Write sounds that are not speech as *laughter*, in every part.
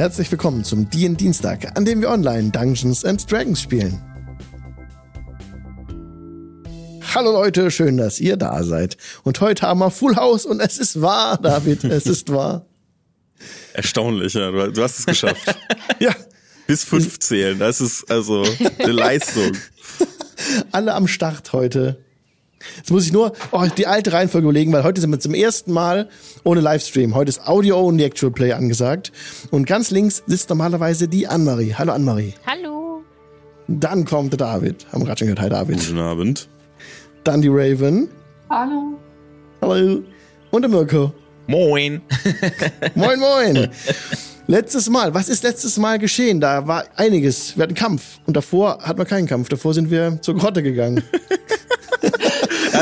Herzlich willkommen zum DIN Dienstag, an dem wir online Dungeons and Dragons spielen. Hallo Leute, schön, dass ihr da seid. Und heute haben wir Full House und es ist wahr, David, es ist *laughs* wahr. Erstaunlich, ja. Du, du hast es geschafft. *laughs* ja. Bis fünf zählen, das ist also eine *laughs* Leistung. Alle am Start heute. Jetzt muss ich nur oh, die alte Reihenfolge überlegen, weil heute sind wir zum ersten Mal ohne Livestream. Heute ist Audio und Actual Play angesagt. Und ganz links sitzt normalerweise die Annemarie. Hallo Annemarie. Hallo. Dann kommt der David. Haben wir gerade schon gehört. Hi David. Guten Abend. Dann die Raven. Hallo. Hallo. Und der Mirko. Moin. *laughs* moin, moin. Letztes Mal, was ist letztes Mal geschehen? Da war einiges. Wir hatten Kampf. Und davor hatten wir keinen Kampf. Davor sind wir zur Grotte gegangen. *laughs*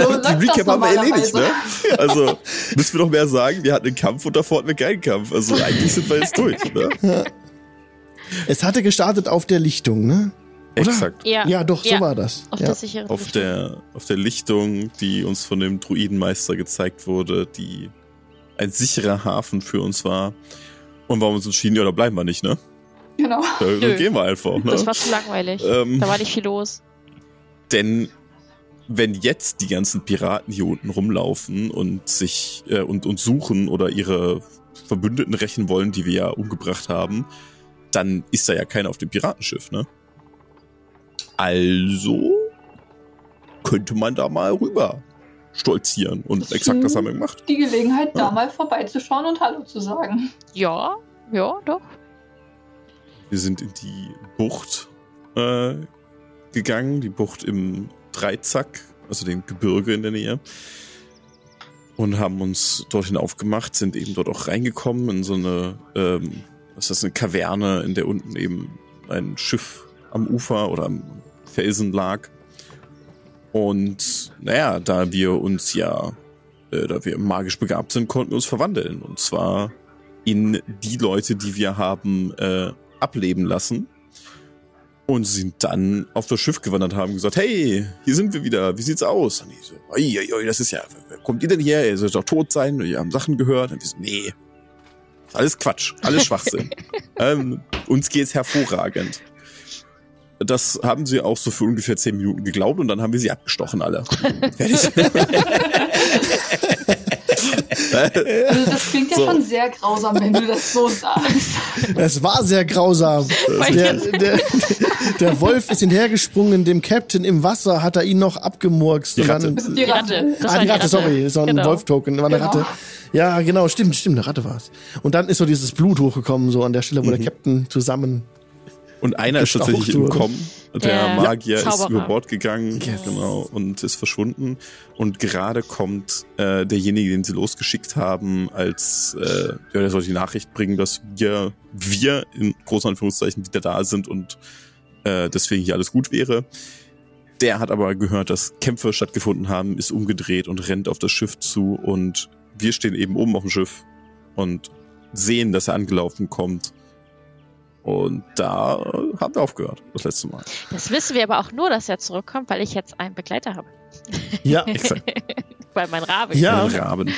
also, die Recap haben wir erledigt, ne? Also, müssen wir doch mehr sagen, wir hatten einen Kampf und davor hatten wir keinen Kampf. Also, eigentlich sind wir jetzt durch, ne? Es hatte gestartet auf der Lichtung, ne? Oder? Exakt. Ja, ja doch, so ja. war das. Auf, ja. der auf, der, auf der Lichtung, die uns von dem Druidenmeister gezeigt wurde, die ein sicherer Hafen für uns war. Und warum uns entschieden, ja, da bleiben wir nicht, ne? Genau. Da, da gehen wir einfach, ne? Das war zu langweilig. Ähm, da war nicht viel los. Denn wenn jetzt die ganzen Piraten hier unten rumlaufen und sich äh, und, und suchen oder ihre Verbündeten rächen wollen, die wir ja umgebracht haben, dann ist da ja keiner auf dem Piratenschiff, ne? Also könnte man da mal rüber stolzieren und das exakt das haben wir gemacht. Die Gelegenheit, ja. da mal vorbeizuschauen und Hallo zu sagen. Ja, ja, doch. Wir sind in die Bucht äh, gegangen, die Bucht im Dreizack, also dem Gebirge in der Nähe. Und haben uns dorthin aufgemacht, sind eben dort auch reingekommen in so eine, ähm, was ist das, eine Kaverne, in der unten eben ein Schiff am Ufer oder am Felsen lag. Und naja, da wir uns ja, äh, da wir magisch begabt sind, konnten wir uns verwandeln. Und zwar in die Leute, die wir haben äh, ableben lassen. Und sind dann auf das Schiff gewandert haben gesagt, hey, hier sind wir wieder, wie sieht's aus? Und ich so, oi, oi, oi, das ist ja, wer kommt ihr denn her? Ihr sollt doch tot sein, wir haben Sachen gehört. Und wir so, nee, alles Quatsch, alles Schwachsinn. *laughs* ähm, uns geht's hervorragend. Das haben sie auch so für ungefähr zehn Minuten geglaubt und dann haben wir sie abgestochen alle. *laughs* Fertig. Also das klingt ja so. schon sehr grausam, wenn du das so sagst. Es war sehr grausam. Der, der, der, Wolf ist hinterhergesprungen, dem Captain im Wasser hat er ihn noch abgemurkst. Die Ratte. Dann, die Ratte. Das ah, die Ratte, sorry. Das war ein genau. Wolf-Token. War eine genau. Ratte. Ja, genau, stimmt, stimmt, eine Ratte war es. Und dann ist so dieses Blut hochgekommen, so an der Stelle, wo mhm. der Captain zusammen und einer ist tatsächlich entkommen. Der. Magier ja, ist über Bord gegangen yes. genau, und ist verschwunden. Und gerade kommt äh, derjenige, den sie losgeschickt haben, als äh, ja, der soll die Nachricht bringen, dass wir, wir in großen Anführungszeichen wieder da sind und äh, deswegen hier alles gut wäre. Der hat aber gehört, dass Kämpfe stattgefunden haben, ist umgedreht und rennt auf das Schiff zu und wir stehen eben oben auf dem Schiff und sehen, dass er angelaufen kommt und da haben wir aufgehört, das letzte Mal. Das wissen wir aber auch nur, dass er zurückkommt, weil ich jetzt einen Begleiter habe. Ja, *laughs* exakt. weil mein Rabe. Ja, der Raben.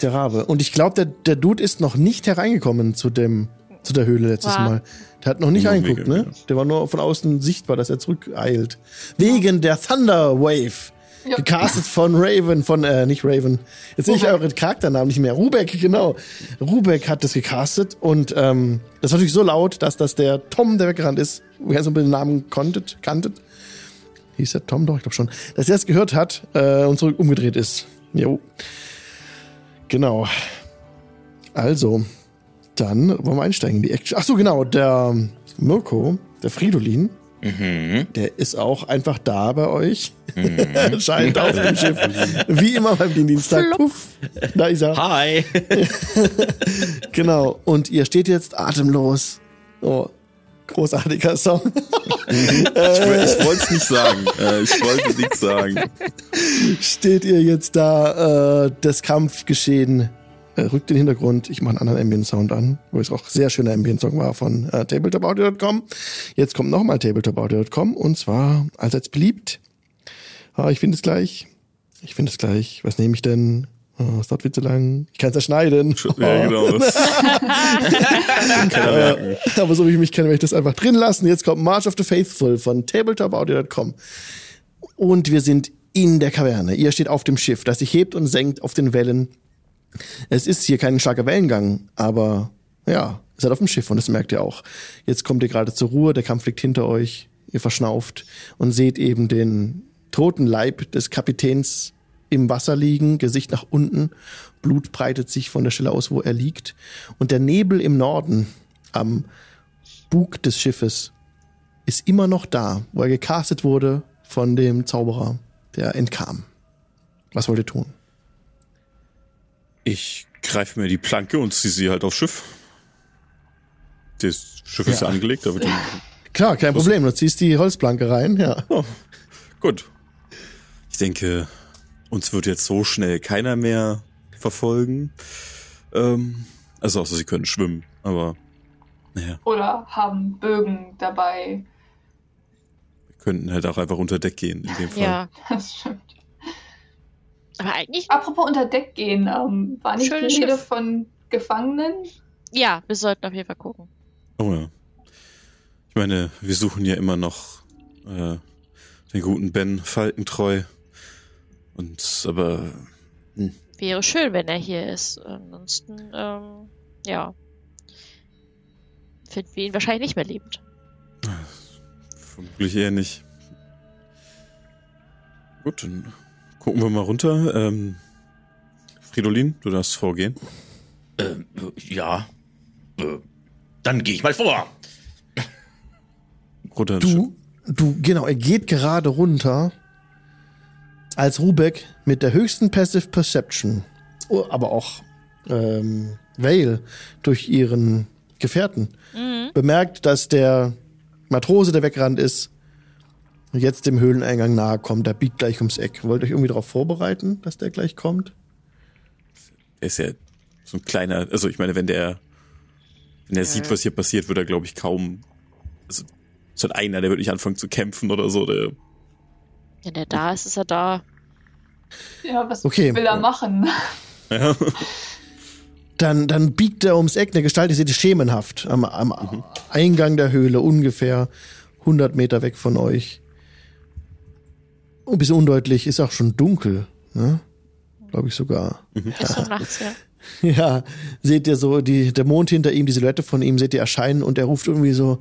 Der Rabe. Und ich glaube, der, der Dude ist noch nicht hereingekommen zu dem zu der Höhle letztes war. Mal. Der hat noch nicht reingeguckt, ne? Der war nur von außen sichtbar, dass er zurückeilt. Wegen der Thunder Wave. Ja. Gecastet von Raven, von, äh, nicht Raven. Jetzt sehe ich eure Charakternamen nicht mehr. Rubeck, genau. Rubeck hat das gecastet und ähm, das war natürlich so laut, dass das der Tom, der weggerannt ist, wer so ein bisschen den Namen konntet, kanntet. Hieß der Tom doch, ich glaube schon. Dass er es gehört hat äh, und zurück umgedreht ist. Jo. Genau. Also, dann wollen wir einsteigen in die Action. Ach so, genau. Der Mirko, der Fridolin, Mhm. Der ist auch einfach da bei euch. Mhm. *laughs* Scheint auf dem Schiff. Wie immer beim Dienstag. Puff. Da ist er. Hi. *laughs* genau. Und ihr steht jetzt atemlos. Oh, großartiger Song. *laughs* ich, ich wollte es nicht sagen. Äh, ich wollte nichts sagen. Steht ihr jetzt da, äh, das Kampfgeschehen äh, rückt den Hintergrund. Ich mache einen anderen Ambient-Sound an, wo es auch sehr schöner Ambient-Song war von äh, tabletopaudio.com. Jetzt kommt nochmal tabletopaudio.com und zwar allseits beliebt. Ah, ich finde es gleich. Ich finde es gleich. Was nehme ich denn? Oh, es dauert viel zu lang. Ich kann es erschneiden. Ja, genau. *laughs* Äh, Aber so wie ich mich kenne, werde ich das einfach drin lassen. Jetzt kommt March of the Faithful von tabletopaudio.com. Und wir sind in der Kaverne. Ihr steht auf dem Schiff, das sich hebt und senkt auf den Wellen. Es ist hier kein starker Wellengang, aber ja, ihr seid auf dem Schiff und das merkt ihr auch. Jetzt kommt ihr gerade zur Ruhe, der Kampf liegt hinter euch, ihr verschnauft und seht eben den toten Leib des Kapitäns im Wasser liegen, Gesicht nach unten, Blut breitet sich von der Stelle aus, wo er liegt. Und der Nebel im Norden am Bug des Schiffes ist immer noch da, wo er gecastet wurde von dem Zauberer, der entkam. Was wollt ihr tun? Ich greife mir die Planke und ziehe sie halt aufs Schiff. Das Schiff ist ja Ja. angelegt, aber die, *laughs* Klar, kein Problem. Du ziehst die Holzplanke rein, ja. oh, gut. Ich denke, uns wird jetzt so schnell keiner mehr verfolgen. Ähm, also außer sie können schwimmen, aber naja, Oder haben Bögen dabei. wir könnten halt auch einfach unter Deck gehen in dem Fall. Ja, Das stimmt. Aber eigentlich, Apropos unter Deck gehen, ähm, war nicht Schönes die Rede Schiff. von Gefangenen? ja, wir sollten auf jeden Fall gucken. Oh ja. Ich meine, wir suchen ja immer noch äh, den guten Ben Falkentreu. Und aber Wäre schön, wenn er hier ist. Ansonsten, ähm, ja. Finden wir ihn wahrscheinlich nicht mehr lebend. vermutlich eher nicht. Gut, dann gucken wir mal runter. Ähm, Fridolin, du darfst vorgehen. Äh, ja. Äh, dann gehe ich mal vor. Runter. Du, du, genau, er geht gerade runter, als Rubek mit der höchsten Passive Perception, oh, aber auch ähm, Vale durch ihren Gefährten bemerkt, dass der Matrose, der weggerannt ist, jetzt dem Höhleneingang nahe kommt. Der biegt gleich ums Eck. Wollt ihr euch irgendwie darauf vorbereiten, dass der gleich kommt? Er ist ja so ein kleiner, also ich meine, wenn der, wenn er sieht, was hier passiert, wird er, glaube ich, kaum, also so einer, der wird nicht anfangen zu kämpfen oder so, der, Wenn er da ist, ist er da. Ja, was Okay. will er machen? ja, *laughs* Dann, dann biegt er ums Eck. Eine Gestalt, die seht ihr schemenhaft am, am Eingang der Höhle, ungefähr 100 Meter weg von euch. Ein bisschen undeutlich, ist auch schon dunkel, ne? Glaube ich sogar. Ist so nachts, ja. *laughs* Ja, seht ihr so, die, der Mond hinter ihm, die Silhouette von ihm, seht ihr erscheinen und er ruft irgendwie so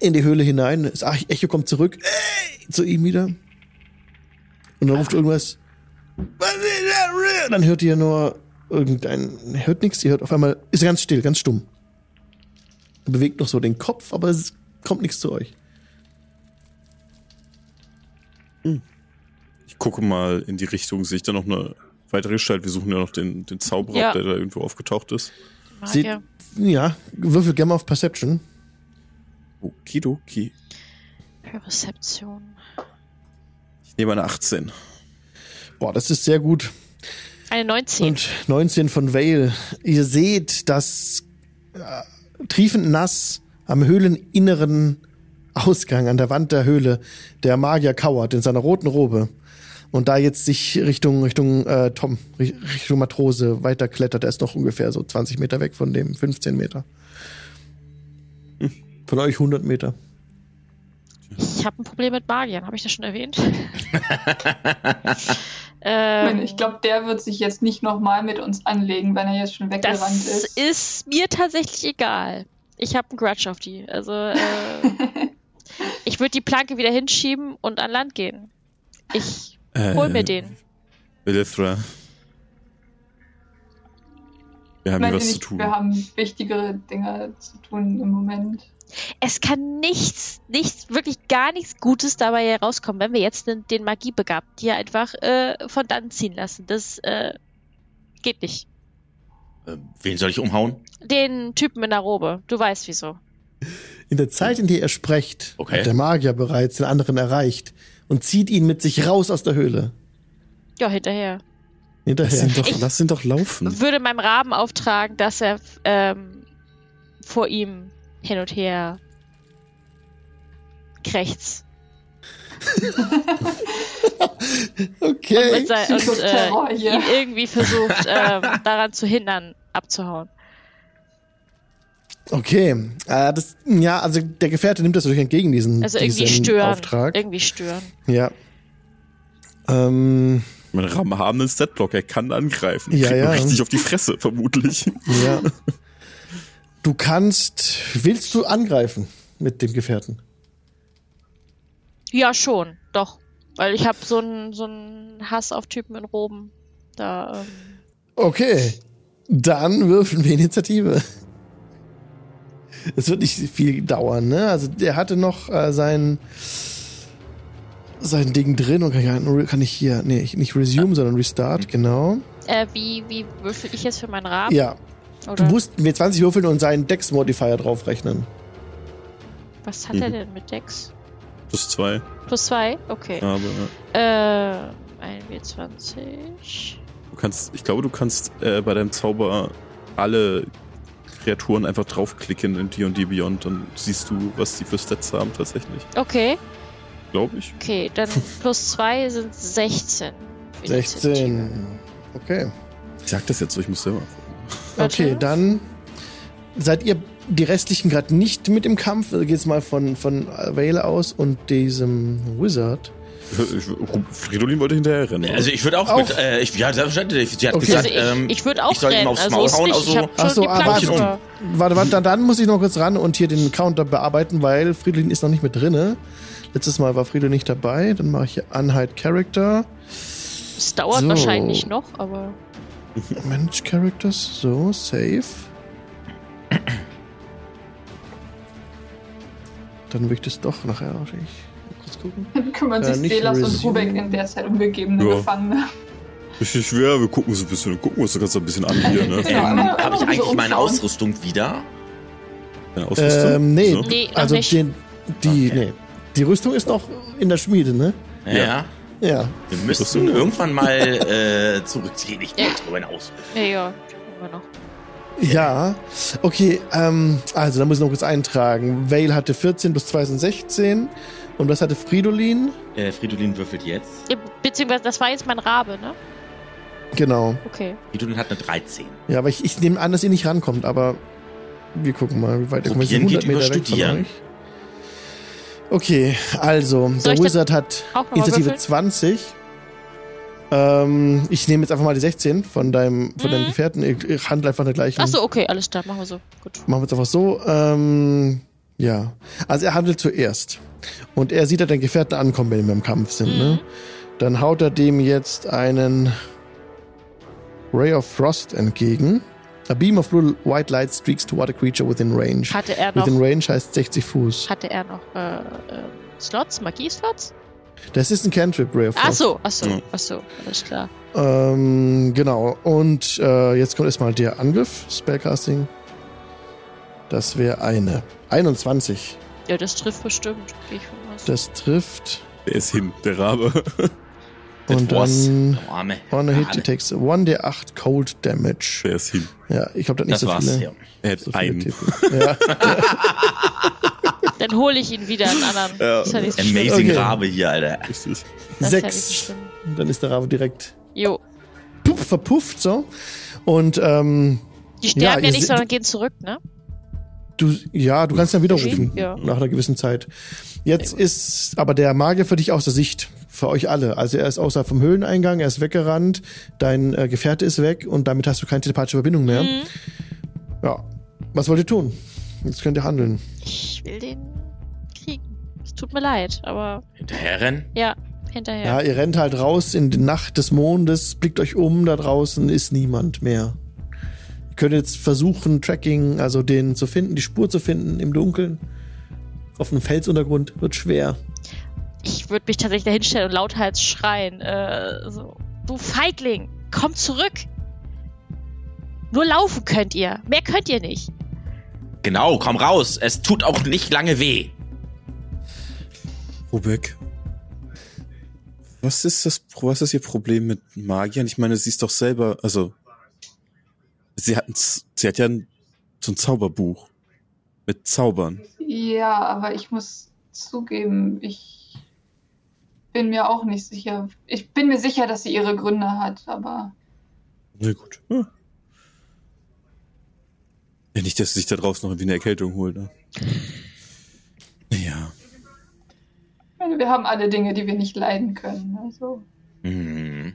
in die Höhle hinein. Das Echo kommt zurück zu ihm wieder. Und dann ruft irgendwas. "Was ist da?" Dann hört ihr nur irgendein, hört nichts, ihr hört auf einmal, ist er ganz still, ganz stumm. Er bewegt noch so den Kopf, aber es kommt nichts zu euch. Gucke mal in die Richtung, sehe ich da noch eine weitere Gestalt? Wir suchen ja noch den, den Zauberer, Ja. der da irgendwo aufgetaucht ist. Magier. ja, würfel gerne mal auf Perception. Okidoki. Rezeption. Ich nehme eine 18. Boah, das ist sehr gut. Eine 19. Und 19 von Vale. Ihr seht, dass äh, triefend nass am höhleninneren Ausgang, an der Wand der Höhle, der Magier kauert in seiner roten Robe. Und da jetzt sich Richtung, Richtung äh, Tom, Ri- Richtung Matrose weiterklettert, er ist noch ungefähr so 20 Meter weg von dem, 15 Meter. Von euch 100 Meter. Ich habe ein Problem mit Magiern, habe ich das schon erwähnt? *laughs* Ich, ähm, ich glaube, der wird sich jetzt nicht nochmal mit uns anlegen, wenn er jetzt schon weggerannt das ist. ist mir tatsächlich egal. Ich habe einen Grudge auf die. Also, äh, *laughs* ich würde die Planke wieder hinschieben und an Land gehen. Ich hol mir Äh, den. Belithra. Wir haben hier was zu nicht, tun. wir haben wichtigere Dinge zu tun im Moment. Es kann nichts, nichts, wirklich gar nichts Gutes dabei herauskommen, wenn wir jetzt den, den Magiebegabten hier einfach äh, von dann ziehen lassen. Das äh, geht nicht. Äh, wen soll ich umhauen? Den Typen in der Robe. Du weißt wieso. In der Zeit, in der ihr sprecht, Okay. hat der Magier bereits den anderen erreicht und zieht ihn mit sich raus aus der Höhle. Ja, hinterher. Lass Hinterher. ihn doch, Ich- lass ihn doch laufen. Würde meinem Raben auftragen, dass er ähm, vor ihm hin und her krächzt. *laughs* okay. Und, sein, und äh, Psychoterror hier. ihn irgendwie versucht, ähm, daran zu hindern, abzuhauen. Okay. Äh, das, ja, also der Gefährte nimmt das natürlich entgegen, diesen, Also irgendwie diesen stören. Auftrag. Irgendwie stören. Ja. Ähm, Mein Ram haben einen Statblock, er kann angreifen. Ja, ja. Richtig auf die Fresse, vermutlich. ja. Du kannst, willst du angreifen mit dem Gefährten? Ja, schon, doch. Weil ich habe so einen so einen Hass auf Typen in Roben. Da, ähm, Okay. Dann würfeln wir Initiative. Es wird nicht viel dauern, ne? Also der hatte noch äh, sein sein Ding drin und kann ich, kann ich hier, nee, nicht resume, sondern restart, genau. äh, wie, wie würfel ich jetzt für meinen Raben? Ja, Oder du musst mir 20 würfeln und seinen Dex Modifier draufrechnen. was hat er Mhm. denn mit Dex? Plus zwei. Plus zwei? Okay. Aber Äh, ein W20. du kannst, ich glaube, du kannst äh, bei deinem Zauber alle Kreaturen einfach draufklicken in D&D Beyond, dann siehst du, was die für Stats haben tatsächlich. Okay, Glaube ich. okay, dann *laughs* plus zwei sind 16. für Initiative. 16. Okay. Ich sag das jetzt so, ich muss selber gucken. Okay, dann seid ihr die restlichen gerade nicht mit im Kampf. Also geht's mal von, von Vale aus und diesem Wizard. Fridolin wollte hinterher rennen. Also ich würde auch, Auch? mit, äh, ich, ja, selbstverständlich. Sie hat Okay. gesagt, Also ich, ähm, ich würde auch ich soll ihm rennen. aufs also Maul ist hauen, nicht. also- ich Ach so, ah, warte. über. Warte, warte, dann, dann muss ich noch kurz ran und hier den Counter bearbeiten, weil Friedlin ist noch nicht mit drinne. Letztes Mal war Friedlin nicht dabei. Dann mache ich hier Unhide Character. Es dauert So. wahrscheinlich noch, aber Manage Characters. So, save. Dann will ich das doch nachher. Ich gucken. Dann kümmern Äh, sich nicht Selas und. Rubek in der Zeit um gegebene Ja. Gefangene. Richtig schwer, wir gucken uns ein bisschen, gucken uns das Ganze ein bisschen an hier, ne? Ja, *laughs* ähm, habe ich eigentlich meine. Ausrüstung wieder? Deine Ausrüstung? Ähm, nee, So? Nee, noch also nicht. den, die, Okay. nee. Die Rüstung ist noch in der Schmiede, ne? Ja. Ja. Ja. Wir müssen Rüstung? irgendwann mal äh, zurückziehen. Ich Ja. will drüber hinaus. ja, ja, wir noch. Ja, okay, ähm, also da muss ich noch kurz eintragen. Vale hatte 14 plus 2 sind 16. Und was hatte Fridolin? Äh, Fridolin würfelt jetzt. Ja, Beziehungsweise, das war jetzt mein Rabe, ne? Genau. Okay. Fridolin hat eine 13. Ja, aber ich, ich nehme an, dass ihr nicht rankommt, aber wir gucken mal, wie weit ihr kommt. Wir sind Probieren geht über weg von Studieren. euch. Okay, also, Soll der Wizard hat Initiative würfeln? 20. Ähm, ich nehme jetzt einfach mal die 16 von deinem, von deinem Mhm. Gefährten. Ich, ich handle einfach eine gleiche. Achso, okay, alles klar, machen wir so. Gut. Machen wir es einfach so. Ähm, ja. Also er handelt zuerst. Und er sieht ja den Gefährten ankommen, wenn wir im Kampf sind. Ne? Dann haut er dem jetzt einen Ray of Frost entgegen. A beam of blue white light streaks toward a creature within range. Hatte er noch, Within range heißt 60 Fuß. hatte er noch äh, äh, Slots, Magieslots? Das ist ein Cantrip, Ray of Frost. Achso, achso, Ja. achso, alles klar. Ähm, genau. Und äh, jetzt kommt erstmal der Angriff, Spellcasting. Das wäre eine. 21. Ja, das trifft bestimmt. Gehe ich. Das trifft. Der ist hin, der Rabe. *laughs* Und dann Arme. on a hit, it takes 1d8 cold damage. Der ist hin. Ja, ich glaube, das Das nicht so war's. viele. Ja. Er hat So viele einen. *laughs* Ja. Dann hole ich ihn wieder einen anderen. Ja. Das ist ja nicht so schlimm. Amazing Okay. Rabe hier, Alter. Das ist ja nicht so Sechs. schlimm. Dann ist der Rabe direkt Jo. puff, verpufft so. Und ähm, Die sterben ja, ihr nicht, sondern gehen zurück, ne? Du, ja, du kannst dann widerrufen Ja. nach einer gewissen Zeit. Jetzt ist aber der Magier für dich außer Sicht. Für euch alle. Also er ist außerhalb vom Höhleneingang, er ist weggerannt, dein äh, Gefährte ist weg und damit hast du keine telepathische Verbindung mehr. Mhm. Ja. Was wollt ihr tun? Jetzt könnt ihr handeln. Ich will den kriegen. Es tut mir leid, aber Hinterher rennen? ja, hinterher. Ja, ihr rennt halt raus in die Nacht des Mondes, blickt euch um, da draußen ist niemand mehr. Ihr könnt jetzt versuchen, Tracking, also den zu finden, die Spur zu finden im Dunkeln. Auf einem Felsuntergrund wird schwer. Ich würde mich tatsächlich dahinstellen und lauthals schreien. Äh, so, du Feigling, komm zurück! Nur laufen könnt ihr. Mehr könnt ihr nicht. Genau, komm raus. Es tut auch nicht lange weh. Rubek. Was ist das, was ist ihr Problem mit Magiern? Ich meine, sie ist doch selber, also, sie hat, sie hat ja ein, so ein Zauberbuch. Mit Zaubern. Ja, aber ich muss zugeben, ich bin mir auch nicht sicher. Ich bin mir sicher, dass sie ihre Gründe hat, aber. Na gut. Ja. ja nicht, dass sie sich da draußen noch irgendwie eine Erkältung holt, ne? Ja. Wir haben alle Dinge, die wir nicht leiden können. Also. Mhm.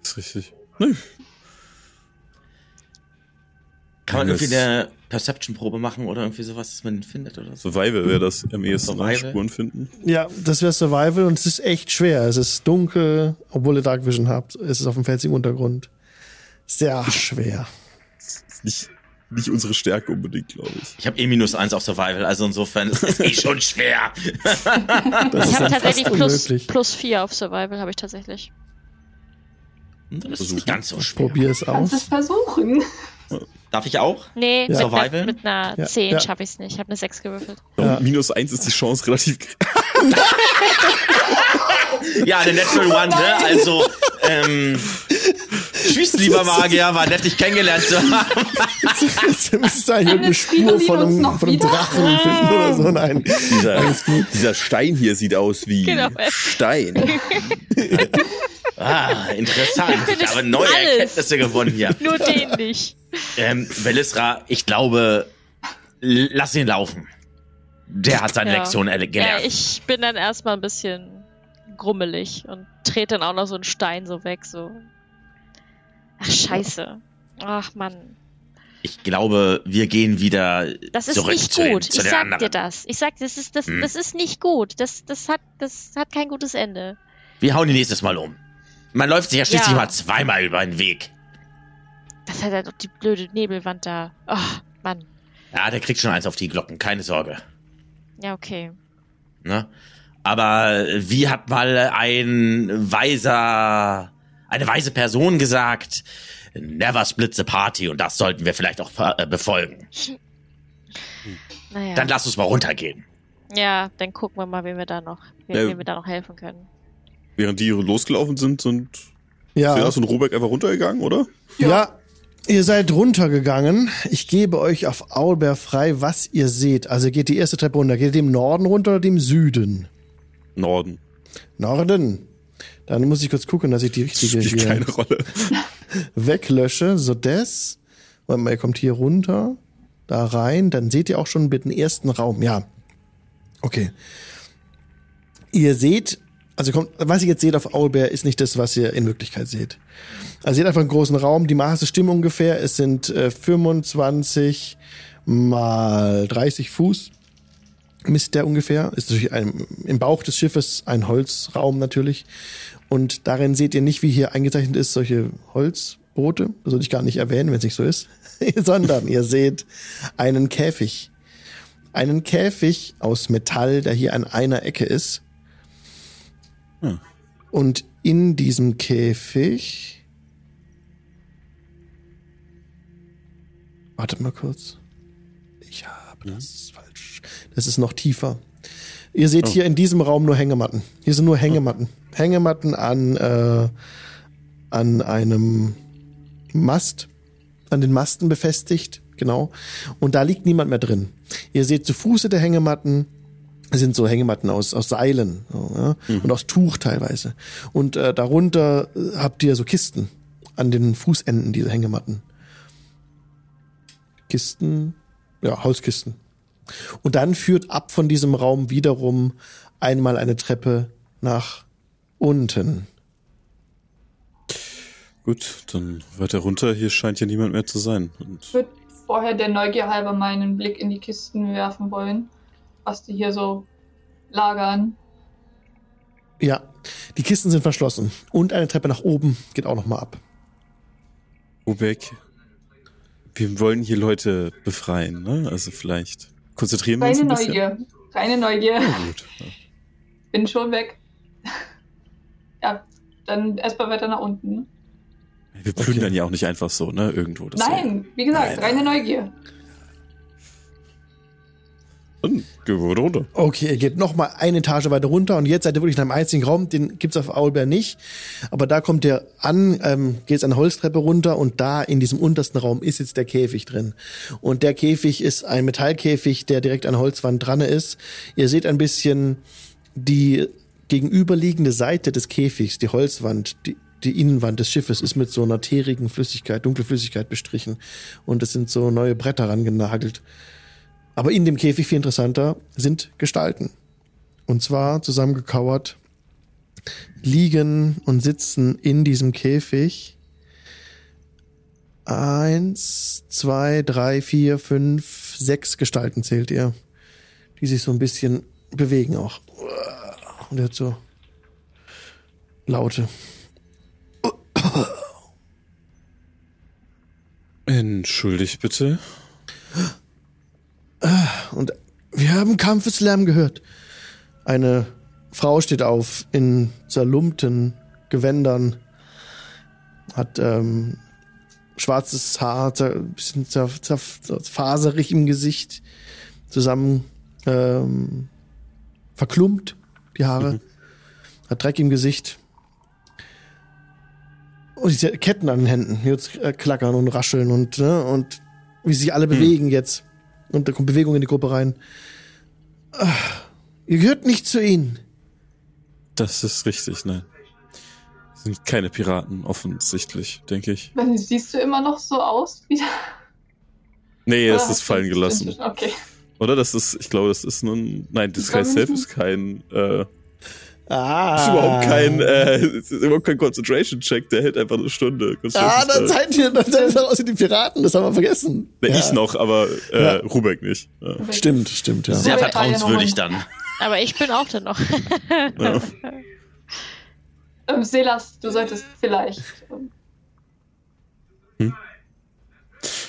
Das ist richtig. Nee. Kann man Das- irgendwie eine Perception-Probe machen oder irgendwie sowas, dass man ihn findet oder so? Survival wäre das am ehesten ne? Spuren finden. Ja, das wäre Survival und es ist echt schwer. Es ist dunkel, obwohl ihr Dark Vision habt. Es ist auf dem felsigen Untergrund. Sehr schwer. Ist nicht, nicht unsere Stärke unbedingt, glaube ich. Ich habe eh minus eins auf Survival, also insofern ist es eh schon schwer. *laughs* Das Ich habe tatsächlich plus, plus vier auf Survival, habe ich tatsächlich. Hm, Dann ist es nicht ganz so Ich schwer. probiere es Kannst es aus. versuchen. Darf ich auch? Nee, Ja. mit, Survival? einer, mit einer Ja, 10 ja. schaffe ich es nicht. Ich habe eine 6 gewürfelt. Ja. Und minus eins ist die Chance relativ. *laughs* Ja, eine Natural One, ne? Also, ähm, tschüss, lieber Magier, war nett, dich kennengelernt zu haben. Jetzt müsst ihr eigentlich eine Spur von einem, von einem wieder? Drachen finden oder so. Nein. Dieser, dieser Stein hier sieht aus wie Genau. Stein. *laughs* Ah, interessant. Ich habe neue alles. Erkenntnisse gewonnen hier. Nur den nicht. Ähm, Velisra, ich glaube, lass ihn laufen. Der hat seine Ja. Lektion erle- Ja, gelernt. ich bin dann erstmal ein bisschen grummelig und trete dann auch noch so einen Stein so weg, so. Ach, scheiße. Ach, Mann. Ich glaube, wir gehen wieder Das ist zurück nicht zu, den, gut. zu Ich den sag anderen. dir das. Ich sag, das ist, das, Hm. das ist nicht gut. Das, das hat, das hat kein gutes Ende. Wir hauen ihn nächstes Mal um. Man läuft sich ja schließlich Ja. mal zweimal über den Weg. Das hat halt doch die blöde Nebelwand da. Ach, Mann. Ja, der kriegt schon eins auf die Glocken, keine Sorge. Ja, okay. Ne? Aber wie hat mal ein weiser, eine weise Person gesagt, never split the party und das sollten wir vielleicht auch äh, befolgen. Naja. Dann lass uns mal runtergehen. ja, dann gucken wir mal, wem wir da noch, Ja. wem wir da noch helfen können. Während die losgelaufen sind, sind Ja. Silas und Robeck einfach runtergegangen, oder? Ja, ihr seid runtergegangen. Ich gebe euch auf Aulbär frei, was ihr seht. Also geht die erste Treppe runter. Geht ihr dem Norden runter oder dem Süden? Norden. Norden. Dann muss ich kurz gucken, dass ich die Das richtige spielt hier keine Rolle. *laughs* weglösche. So das. Warte mal, ihr kommt hier runter, da rein. Dann seht ihr auch schon mit dem ersten Raum. Ja. Okay. Ihr seht, also kommt, was ihr jetzt seht auf Aulbär, ist nicht das, was ihr in Wirklichkeit seht. Also ihr seht einfach einen großen Raum. Die Maße stimmen ungefähr. Es sind äh, 25 mal 30 Fuß. Misst der ungefähr. Ist natürlich ein, im Bauch des Schiffes ein Holzraum natürlich. Und darin seht ihr nicht, wie hier eingezeichnet ist, solche Holzboote. Das würde ich gar nicht erwähnen, wenn es nicht so ist. *laughs* Sondern ihr seht einen Käfig. Einen Käfig aus Metall, der hier an einer Ecke ist. Hm. Und in diesem Käfig. Wartet mal kurz. Ich habe das falsch. Das ist noch tiefer. Ihr seht Oh. hier in diesem Raum nur Hängematten. Hier sind nur Hängematten. Hängematten an, äh, an einem Mast, an den Masten befestigt, genau. Und da liegt niemand mehr drin. Ihr seht zu Fuße der Hängematten sind so Hängematten aus, aus Seilen so, ja? und aus Tuch teilweise. Und äh, darunter äh, habt ihr so Kisten an den Fußenden dieser Hängematten. Kisten, ja, Holzkisten. Und dann führt ab von diesem Raum wiederum einmal eine Treppe nach unten. Gut, dann weiter runter. Hier scheint ja niemand mehr zu sein. Und Ich würde vorher der Neugier halber mal einen Blick in die Kisten werfen wollen, was die hier so lagern. Ja, die Kisten sind verschlossen. Und eine Treppe nach oben geht auch nochmal ab. Robeck, wir wollen hier Leute befreien, ne? Also vielleicht konzentrieren wir uns Reine ein bisschen. Neugier. Reine Neugier. Na gut. Ja. *laughs* Bin schon weg. *laughs* ja, dann erstmal weiter nach unten. Ne? Wir plündern ja auch nicht einfach so, ne? Irgendwo. Das Nein, wie gesagt, Nein. reine Neugier. Dann gehen wir runter. Okay, ihr geht noch mal eine Etage weiter runter und jetzt seid ihr wirklich in einem einzigen Raum, den gibt's auf Aulbär nicht. Aber da kommt ihr an, ähm, geht eine Holztreppe runter und da in diesem untersten Raum ist jetzt der Käfig drin. Und der Käfig ist ein Metallkäfig, der direkt an Holzwand dran ist. Ihr seht ein bisschen die gegenüberliegende Seite des Käfigs, die Holzwand, die, die Innenwand des Schiffes ist mit so einer teerigen Flüssigkeit, dunkle Flüssigkeit bestrichen. Und es sind so neue Bretter rangenagelt. Aber in dem Käfig, viel interessanter, sind Gestalten. Und zwar zusammengekauert, liegen und sitzen in diesem Käfig eins, zwei, drei, vier, fünf, sechs Gestalten zählt ihr, die sich so ein bisschen bewegen auch. Und er hat so Laute. Entschuldigt bitte. Und wir haben Kampfeslärm gehört. Eine Frau steht auf in zerlumpten Gewändern, hat ähm, schwarzes Haar, ein bisschen zer, zer, faserig im Gesicht, zusammen ähm, verklumpt, die Haare, mhm. hat Dreck im Gesicht. Und diese Ketten an den Händen, jetzt äh, klackern und rascheln und, ne, und wie sich alle mhm. bewegen jetzt. Und da kommt Bewegung in die Gruppe rein. Ach, ihr gehört nicht zu ihnen. Das ist richtig, nein. Sind keine Piraten, offensichtlich, denke ich. Siehst du immer noch so aus wie. Nee, es ist fallen gelassen. Okay. Oder? Das ist, ich glaube, das ist nun. Nein, das Self ist kein. Äh, Ah. Das ist überhaupt kein, äh, ist überhaupt kein Concentration-Check, der hält einfach eine Stunde. Ah, dann seid ihr, dann seid ihr aus die Piraten, das haben wir vergessen. Nee, ja. Ich noch, aber äh, ja. Rubek nicht. Ja. Stimmt, stimmt, ja. Sehr vertrauenswürdig dann. Aber ich bin auch dann noch. ja. *laughs* ähm, Selas, du solltest vielleicht. Ähm, hm?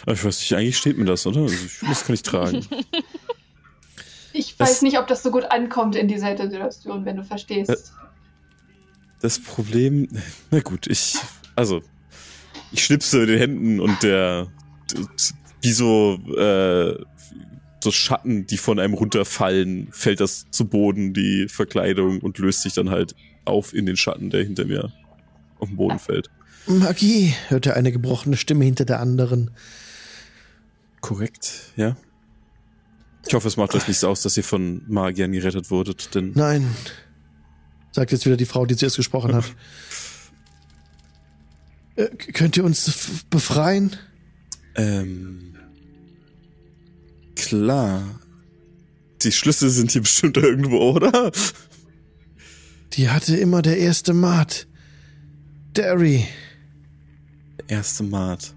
Ich weiß nicht, eigentlich steht mir das, oder? Also ich, das kann ich tragen. *laughs* Ich weiß das, nicht, ob das so gut ankommt in dieser Situation, wenn du verstehst. Das Problem, *laughs* na gut, ich, also, ich schnipse mit den Händen und der, wie so, äh, so Schatten, die von einem runterfallen, fällt das zu Boden, die Verkleidung, und löst sich dann halt auf in den Schatten, der hinter mir auf den Boden fällt. Magie, hörte eine gebrochene Stimme hinter der anderen. Korrekt, ja. Ich hoffe, es macht euch nichts aus, dass ihr von Magiern gerettet wurdet, denn. Nein, sagt jetzt wieder die Frau, die zuerst gesprochen hat. *laughs* äh, könnt ihr uns befreien? Ähm. Klar. Die Schlüssel sind hier bestimmt irgendwo, oder? Die hatte immer der erste Mat. Derry. Der erste Mat.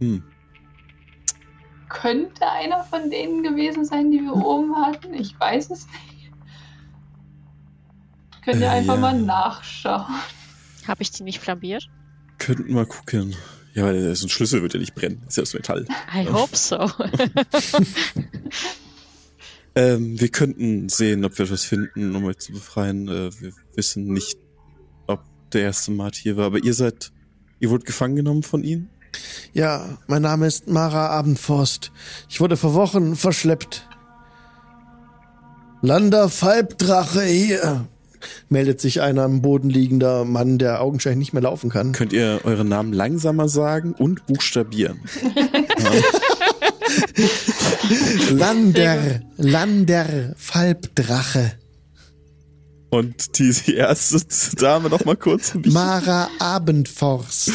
Hm könnte einer von denen gewesen sein, die wir oben hatten. Ich weiß es nicht. Könnt ihr äh, einfach ja. mal nachschauen. Habe ich die nicht flambiert? Könnten mal gucken. Ja, weil so ein Schlüssel wird ja nicht brennen. ist ja aus Metall. I hope so. *laughs* ähm, wir könnten sehen, ob wir etwas finden, um euch zu befreien. Äh, wir wissen nicht, ob der erste Mart hier war, aber ihr seid, ihr wurdet gefangen genommen von ihnen? Ja, mein Name ist Mara Abendforst. Ich wurde vor Wochen verschleppt. Lander Falbdrache hier, meldet sich ein am Boden liegender Mann, der augenscheinlich nicht mehr laufen kann. Könnt ihr euren Namen langsamer sagen und buchstabieren? *laughs* Lander, Lander Falbdrache. Und die erste Dame noch mal kurz. Mara Abendforst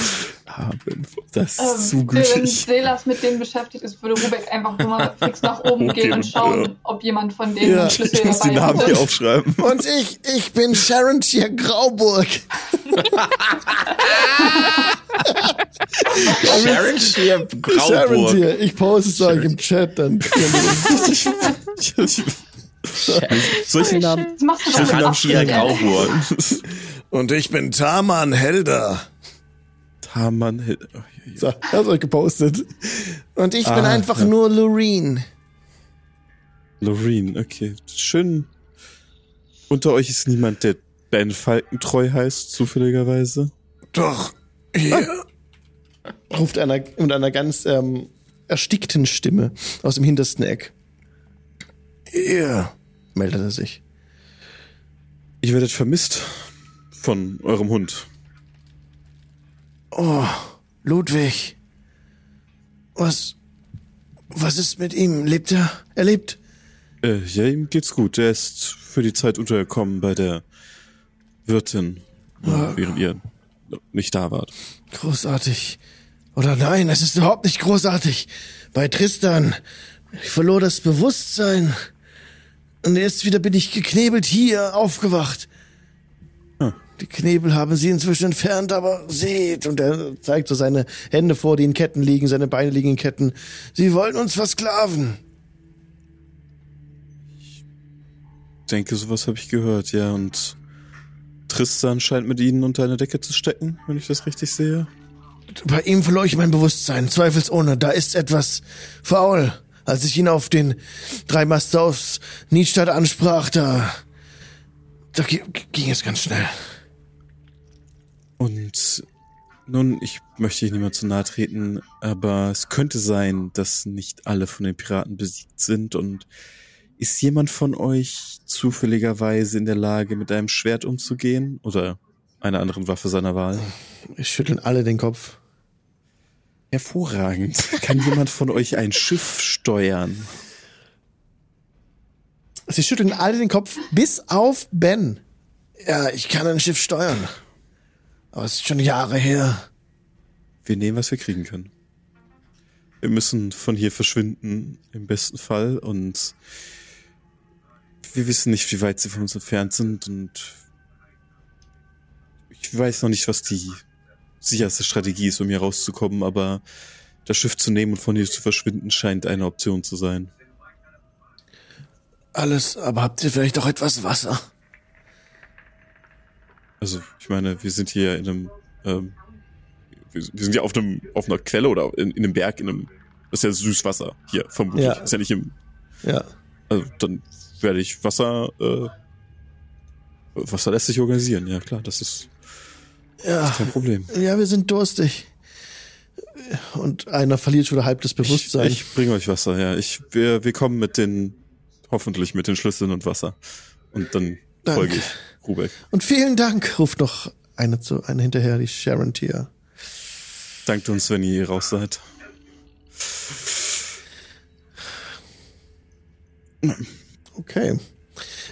haben. Das ist ähm, zu gütig. Wenn Selas mit denen beschäftigt ist, würde Rubek einfach nur mal fix nach oben okay, gehen und schauen, ja. ob jemand von denen ja, Schlüssel ich muss die Namen hier aufschreiben. Und ich, ich bin Sharon Tier Grauburg. Sharon Tier Grauburg. Sharon Tier, ich poste es euch im Chat dann. *laughs* solche Namen, solche Namen Tier Grauburg. Und ich bin Taman Helder. Hamann. Oh, so, er hat euch gepostet. Und ich ah, bin einfach ja. nur Loreen. Loreen, okay. Schön. Unter euch ist niemand, der Ben Falkentreu heißt, zufälligerweise. Doch, hier. Ah. Ruft einer mit einer ganz ähm, erstickten Stimme aus dem hintersten Eck. Ihr, meldet er sich. Ich werdet vermisst von eurem Hund. Oh, Ludwig. Was, was ist mit ihm? Lebt er? Er lebt? Äh, ja, ihm geht's gut. Er ist für die Zeit untergekommen bei der Wirtin, Ja. während ihr nicht da wart. Großartig. Oder nein, es ist überhaupt nicht großartig. Bei Tristan, ich verlor das Bewusstsein. Und jetzt wieder bin ich geknebelt hier aufgewacht. Hm. Die Knebel haben sie inzwischen entfernt, aber seht, und er zeigt so seine Hände vor, die in Ketten liegen, seine Beine liegen in Ketten. Sie wollen uns versklaven. Ich denke, sowas habe ich gehört, ja. Und Tristan scheint mit ihnen unter einer Decke zu stecken, wenn ich das richtig sehe. Bei ihm verlor ich mein Bewusstsein, zweifelsohne. Da ist etwas faul. Als ich ihn auf den Dreimaster aus Niedstadt ansprach, da, da gi- ging es ganz schnell. Und nun, ich möchte hier niemand zu nahe treten, aber es könnte sein, dass nicht alle von den Piraten besiegt sind und ist jemand von euch zufälligerweise in der Lage, mit einem Schwert umzugehen oder einer anderen Waffe seiner Wahl? Wir schütteln alle den Kopf. Hervorragend. Kann jemand von euch ein Schiff steuern? Sie schütteln alle den Kopf, bis auf Ben. Ja, ich kann ein Schiff steuern. Aber es ist schon Jahre her. Wir nehmen, was wir kriegen können. Wir müssen von hier verschwinden, im besten Fall, und wir wissen nicht, wie weit sie von uns entfernt sind, und ich weiß noch nicht, was die sicherste Strategie ist, um hier rauszukommen, aber das Schiff zu nehmen und von hier zu verschwinden scheint eine Option zu sein. Alles, aber habt ihr vielleicht auch etwas Wasser? Also, ich meine, wir sind hier in einem, ähm, wir, wir sind ja auf einem, auf einer Quelle oder in, in einem Berg, in einem, das ist ja Süßwasser hier, vermutlich. Ja. Ist ja nicht im, Ja. Also dann werde ich Wasser, äh, Wasser lässt sich organisieren, ja klar, das ist Ja. kein Problem. Ja, wir sind durstig. Und einer verliert schon halb das Ich, Bewusstsein. ich bringe euch Wasser, ja. Ich, wir, wir kommen mit den, hoffentlich mit den Schlüsseln und Wasser. Und dann Danke. folge ich Rubek. Und vielen Dank, ruft noch eine zu eine hinterher, die Sharon Tier. Dankt uns, wenn ihr hier raus seid. Okay.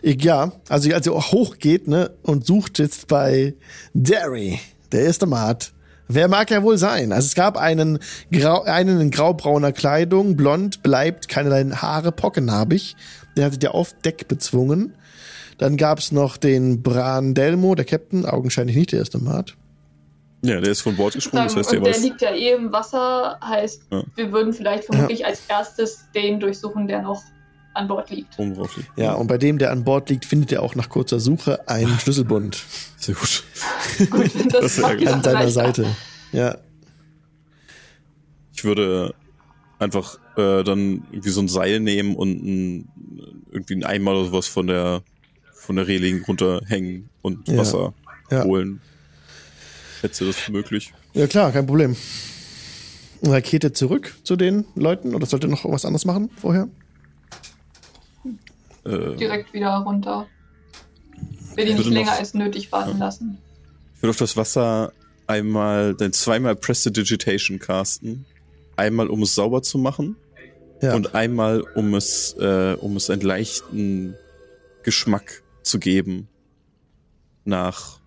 Ja, also als ihr hochgeht, ne, und sucht jetzt bei Derry, der erste Mat. Wer mag er wohl sein? Also es gab einen, grau, einen in graubrauner Kleidung, blond, bleibt, keinerlei Haare, pockennarbig. Der hatte der auf Deck bezwungen. Dann gab's noch den Bran Delmo, der Captain, augenscheinlich nicht der erste Mat. Ja, der ist von Bord gesprungen, das heißt, der der weiß. liegt ja eh im Wasser, heißt, Ja. wir würden vielleicht vermutlich als erstes den durchsuchen, der noch an Bord liegt. Ja, und bei dem, der an Bord liegt, findet er auch nach kurzer Suche einen *laughs* Schlüsselbund Sehr gut. Gut, das, *laughs* Das an seiner. Seite. Ja, Ich würde einfach äh, dann irgendwie so ein Seil nehmen und ein, irgendwie ein Eimer oder sowas von der von der Reling runterhängen und Ja. Wasser Ja. holen. Hättest du das möglich? ja klar, kein Problem. Er zurück zu den Leuten oder sollte er noch was anderes machen vorher? Äh, Direkt wieder runter. Will ihn nicht noch- länger als nötig warten lassen. ich würde auf das Wasser einmal, dann zweimal Prestidigitation casten. Einmal, um es sauber zu machen. Ja. Und einmal, um es, äh, um es einen leichten Geschmack zu geben. Nach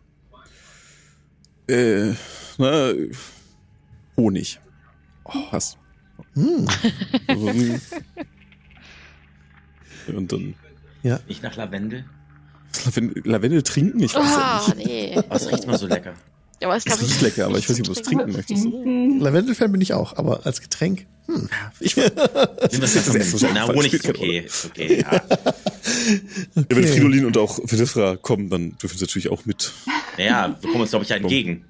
äh, na, Honig. Passt. Hm. Und dann *laughs* Nicht nach Lavendel. Lavendel, Lavendel trinken? Ich weiß ja Ah, nicht. nee. *laughs* Aber es riecht mal so lecker. Ja, aber es ich riecht lecker, aber ich weiß nicht, ob du es trinken möchtest. Trinken. Lavendelfan bin ich auch, aber als Getränk. Hm. Ich, Nimm das *laughs* Das jetzt so mit. Na, Honig ist keine okay. Ist okay, *laughs* ja. Ja, wenn Fridolin und auch Vedifra kommen, dann dürfen sie natürlich auch mit. Naja, wir kommen uns, glaube ich, ja entgegen.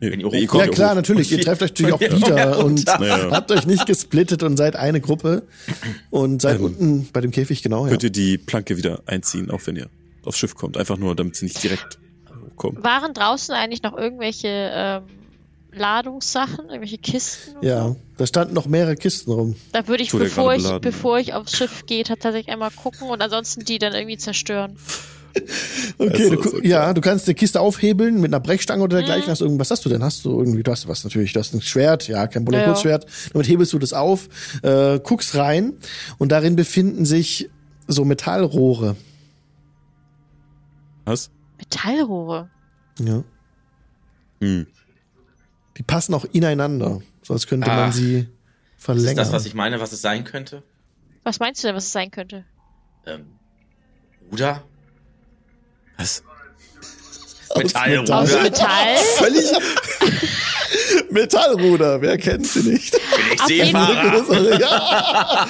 Wenn ihr hochkommt. Ja klar, hoch. natürlich. Ihr trefft euch natürlich auch wieder ja, und habt euch nicht gesplittet und seid eine Gruppe und seid Ähm, unten bei dem Käfig, genau. Ja. Könnt ihr die Planke wieder einziehen, auch wenn ihr aufs Schiff kommt. Einfach nur, damit sie nicht direkt hochkommen. Waren draußen eigentlich noch irgendwelche ähm, Ladungssachen, irgendwelche Kisten? Ja, So? da standen noch mehrere Kisten rum. Da würde ich, bevor ich, beladen, bevor ich aufs Schiff gehe, tatsächlich einmal gucken und ansonsten die dann irgendwie zerstören. *laughs* Okay, Also, du, so ja, du kannst eine Kiste aufhebeln mit einer Brechstange oder dergleichen. Mhm. Hast du irgendwas hast du denn? Hast du irgendwie, du hast was natürlich, du hast ein Schwert, ja, kein Problem, Ja, ja. Kurzschwert. Damit hebelst du das auf, äh, guckst rein und darin befinden sich so Metallrohre. Was? Metallrohre. Ja. Hm. Die passen auch ineinander. So als könnte Ah. man sie Ist verlängern. das, was ich meine, was es sein könnte? Was meinst du denn, was es sein könnte? Ähm, Ruder? Was? Metallruder. Aus Metall? Völlig. *laughs* Metallruder, wer kennt sie nicht? Bin ich ja.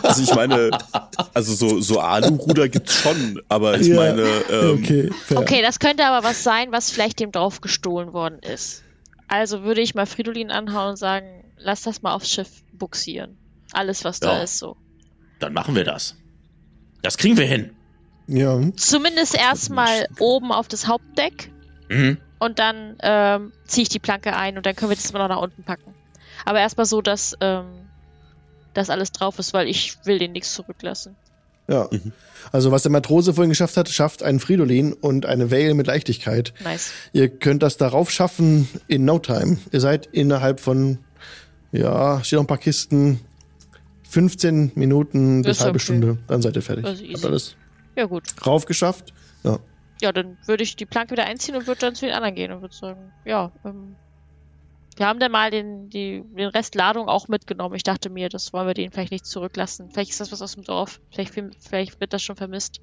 *laughs* Also ich meine, also so, so Aluruder gibt's schon, aber ich Ja. meine, ähm, okay, fair. Okay, das könnte aber was sein, was vielleicht dem drauf gestohlen worden ist. Also würde ich mal Fridolin anhauen und sagen, lass das mal aufs Schiff buxieren. Alles, was da Ja. ist, so. Dann machen wir das. Das kriegen wir hin. Ja. Zumindest erstmal oben auf das Hauptdeck Mhm. und dann ähm, ziehe ich die Planke ein und dann können wir das immer noch nach unten packen. Aber erstmal so, dass ähm, das alles drauf ist, weil ich will den nichts zurücklassen. Ja. Also, was der Matrose vorhin geschafft hat, schafft ein Fridolin und eine Vale mit Leichtigkeit. Nice. Ihr könnt das darauf schaffen in no time. Ihr seid innerhalb von, ja, steht noch ein paar Kisten, 15 Minuten bis halbe okay. Stunde. Dann seid ihr fertig. Also easy. Habt alles Ja, gut. rauf geschafft? Ja. Ja, dann würde ich die Planke wieder einziehen und würde dann zu den anderen gehen und würde sagen, ja, ähm, wir haben dann mal den, die, den Rest Ladung auch mitgenommen. Ich dachte mir, das wollen wir denen vielleicht nicht zurücklassen. Vielleicht ist das was aus dem Dorf. Vielleicht, vielleicht wird das schon vermisst.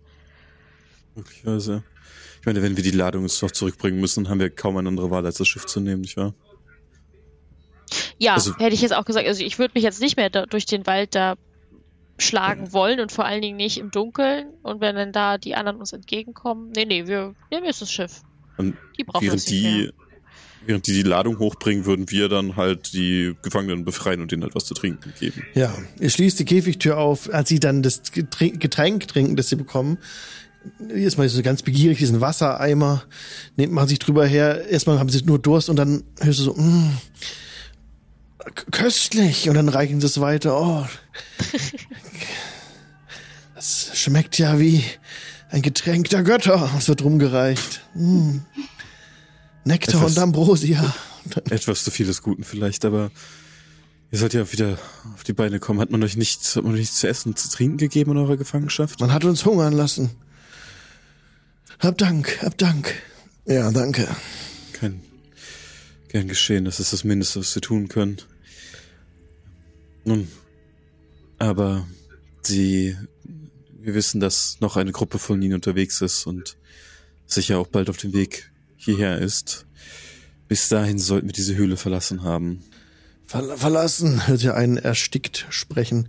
möglicherweise. Ich meine, wenn wir die Ladung jetzt noch zurückbringen müssen, haben wir kaum eine andere Wahl, als das Schiff zu nehmen, nicht wahr? Ja, Also- hätte ich jetzt auch gesagt. Also ich würde mich jetzt nicht mehr da, durch den Wald da schlagen wollen und vor allen Dingen nicht im Dunkeln. Und wenn dann da die anderen uns entgegenkommen. Nee, nee, wir nehmen jetzt das Schiff. Und Die brauchen wir während nicht mehr. die, während die die Ladung hochbringen, würden wir dann halt die Gefangenen befreien und denen halt was zu trinken geben. Ja, ihr schließt die Käfigtür auf, als sie dann das Getränk, trinken, das sie bekommen. Erstmal so ganz begierig diesen Wassereimer, nimmt man sich drüber her. Erstmal haben sie nur Durst und dann hörst du so, mm, k- köstlich. Und dann reichen sie es weiter. Oh, das schmeckt ja wie ein Getränk der Götter. Es wird rumgereicht. Mm. Nektar Etwas- und Ambrosia. Etwas zu viel des Guten vielleicht, aber ihr sollt ja wieder auf die Beine kommen. Hat man euch nichts, hat man euch nichts zu essen und zu trinken gegeben in eurer Gefangenschaft? Man hat uns hungern lassen. Hab Dank, hab Dank. Ja, danke. Kein, gern geschehen, das ist das Mindeste, was wir tun können. Nun, aber sie, wir wissen, dass noch eine Gruppe von ihnen unterwegs ist und sicher auch bald auf dem Weg hierher ist. Bis dahin sollten wir diese Höhle verlassen haben. Ver verlassen, hört ihr einen erstickt sprechen.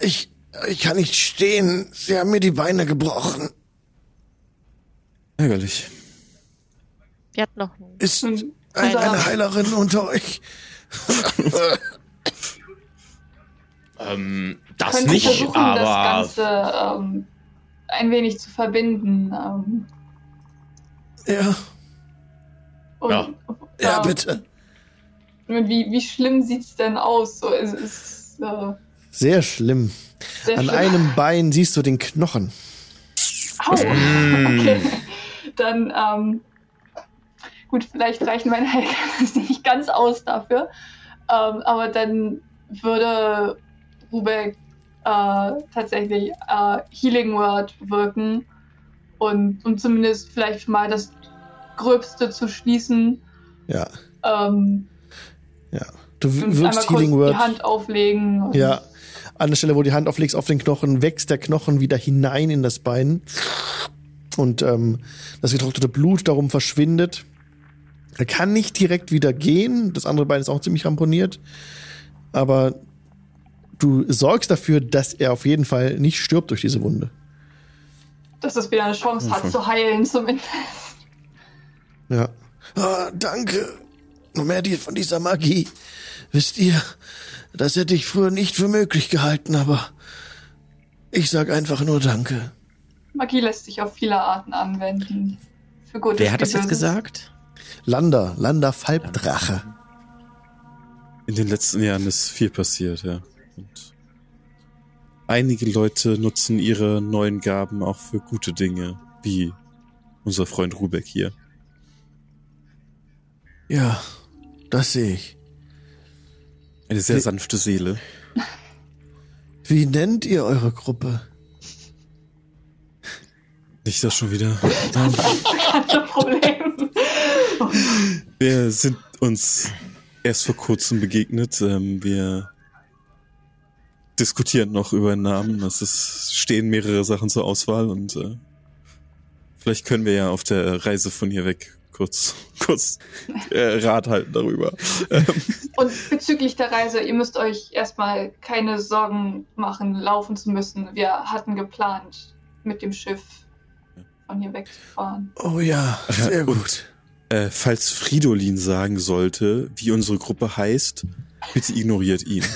Ich, ich kann nicht stehen. Sie haben mir die Beine gebrochen. Ärgerlich. Wir hatten noch einen Ist ein, eine Heilerin unter euch? Ähm, das nicht, versuchen, aber das Ganze ähm, ein wenig zu verbinden. Ähm, Ja, und, Ja. ja, bitte. Wie, wie schlimm sieht's denn aus? So, es ist äh, Sehr schlimm. sehr An schlimm. einem Bein siehst du den Knochen. Au. *laughs* Okay. Dann, ähm, gut, vielleicht reichen meine Heilkräfte *laughs* nicht ganz aus dafür. Ähm, aber dann würde Rubek äh, tatsächlich äh, Healing Word wirken und um zumindest vielleicht mal das Gröbste zu schließen. Ja, Ähm, ja. Du wirkst Healing die Word. Hand auflegen. Ja. An der Stelle, wo die Hand auflegst auf den Knochen, wächst der Knochen wieder hinein in das Bein. Und ähm, das getrocknete Blut darum verschwindet. Er kann nicht direkt wieder gehen. Das andere Bein ist auch ziemlich ramponiert. Aber du sorgst dafür, dass er auf jeden Fall nicht stirbt durch diese Wunde. Dass es wieder eine Chance hat Mhm. zu heilen, zumindest. Ja. Ah, danke. Noch mehr die, von dieser Magie. Wisst ihr, das hätte ich früher nicht für möglich gehalten, aber ich sag einfach nur Danke. Magie lässt sich auf viele Arten anwenden. Für Gutes wer hat das jetzt gesagt? Landa, Landa Falbdrache. In den letzten Jahren ist viel passiert, ja. Und einige Leute nutzen ihre neuen Gaben auch für gute Dinge, wie unser Freund Rubek hier. Ja, das sehe ich. Eine sehr Wie- sanfte Seele. Wie nennt ihr eure Gruppe? Nicht das schon wieder. Kein Problem. Wir sind uns erst vor kurzem begegnet. Ähm, wir diskutieren noch über einen Namen. Es ist, stehen mehrere Sachen zur Auswahl und äh, vielleicht können wir ja auf der Reise von hier weg kurz, *laughs* kurz äh, Rat halten darüber. Ähm, Und bezüglich der Reise, ihr müsst euch erstmal keine Sorgen machen, laufen zu müssen. Wir hatten geplant, mit dem Schiff von hier wegzufahren. Oh ja, sehr gut. Äh, falls Fridolin sagen sollte, wie unsere Gruppe heißt, bitte ignoriert ihn. *laughs*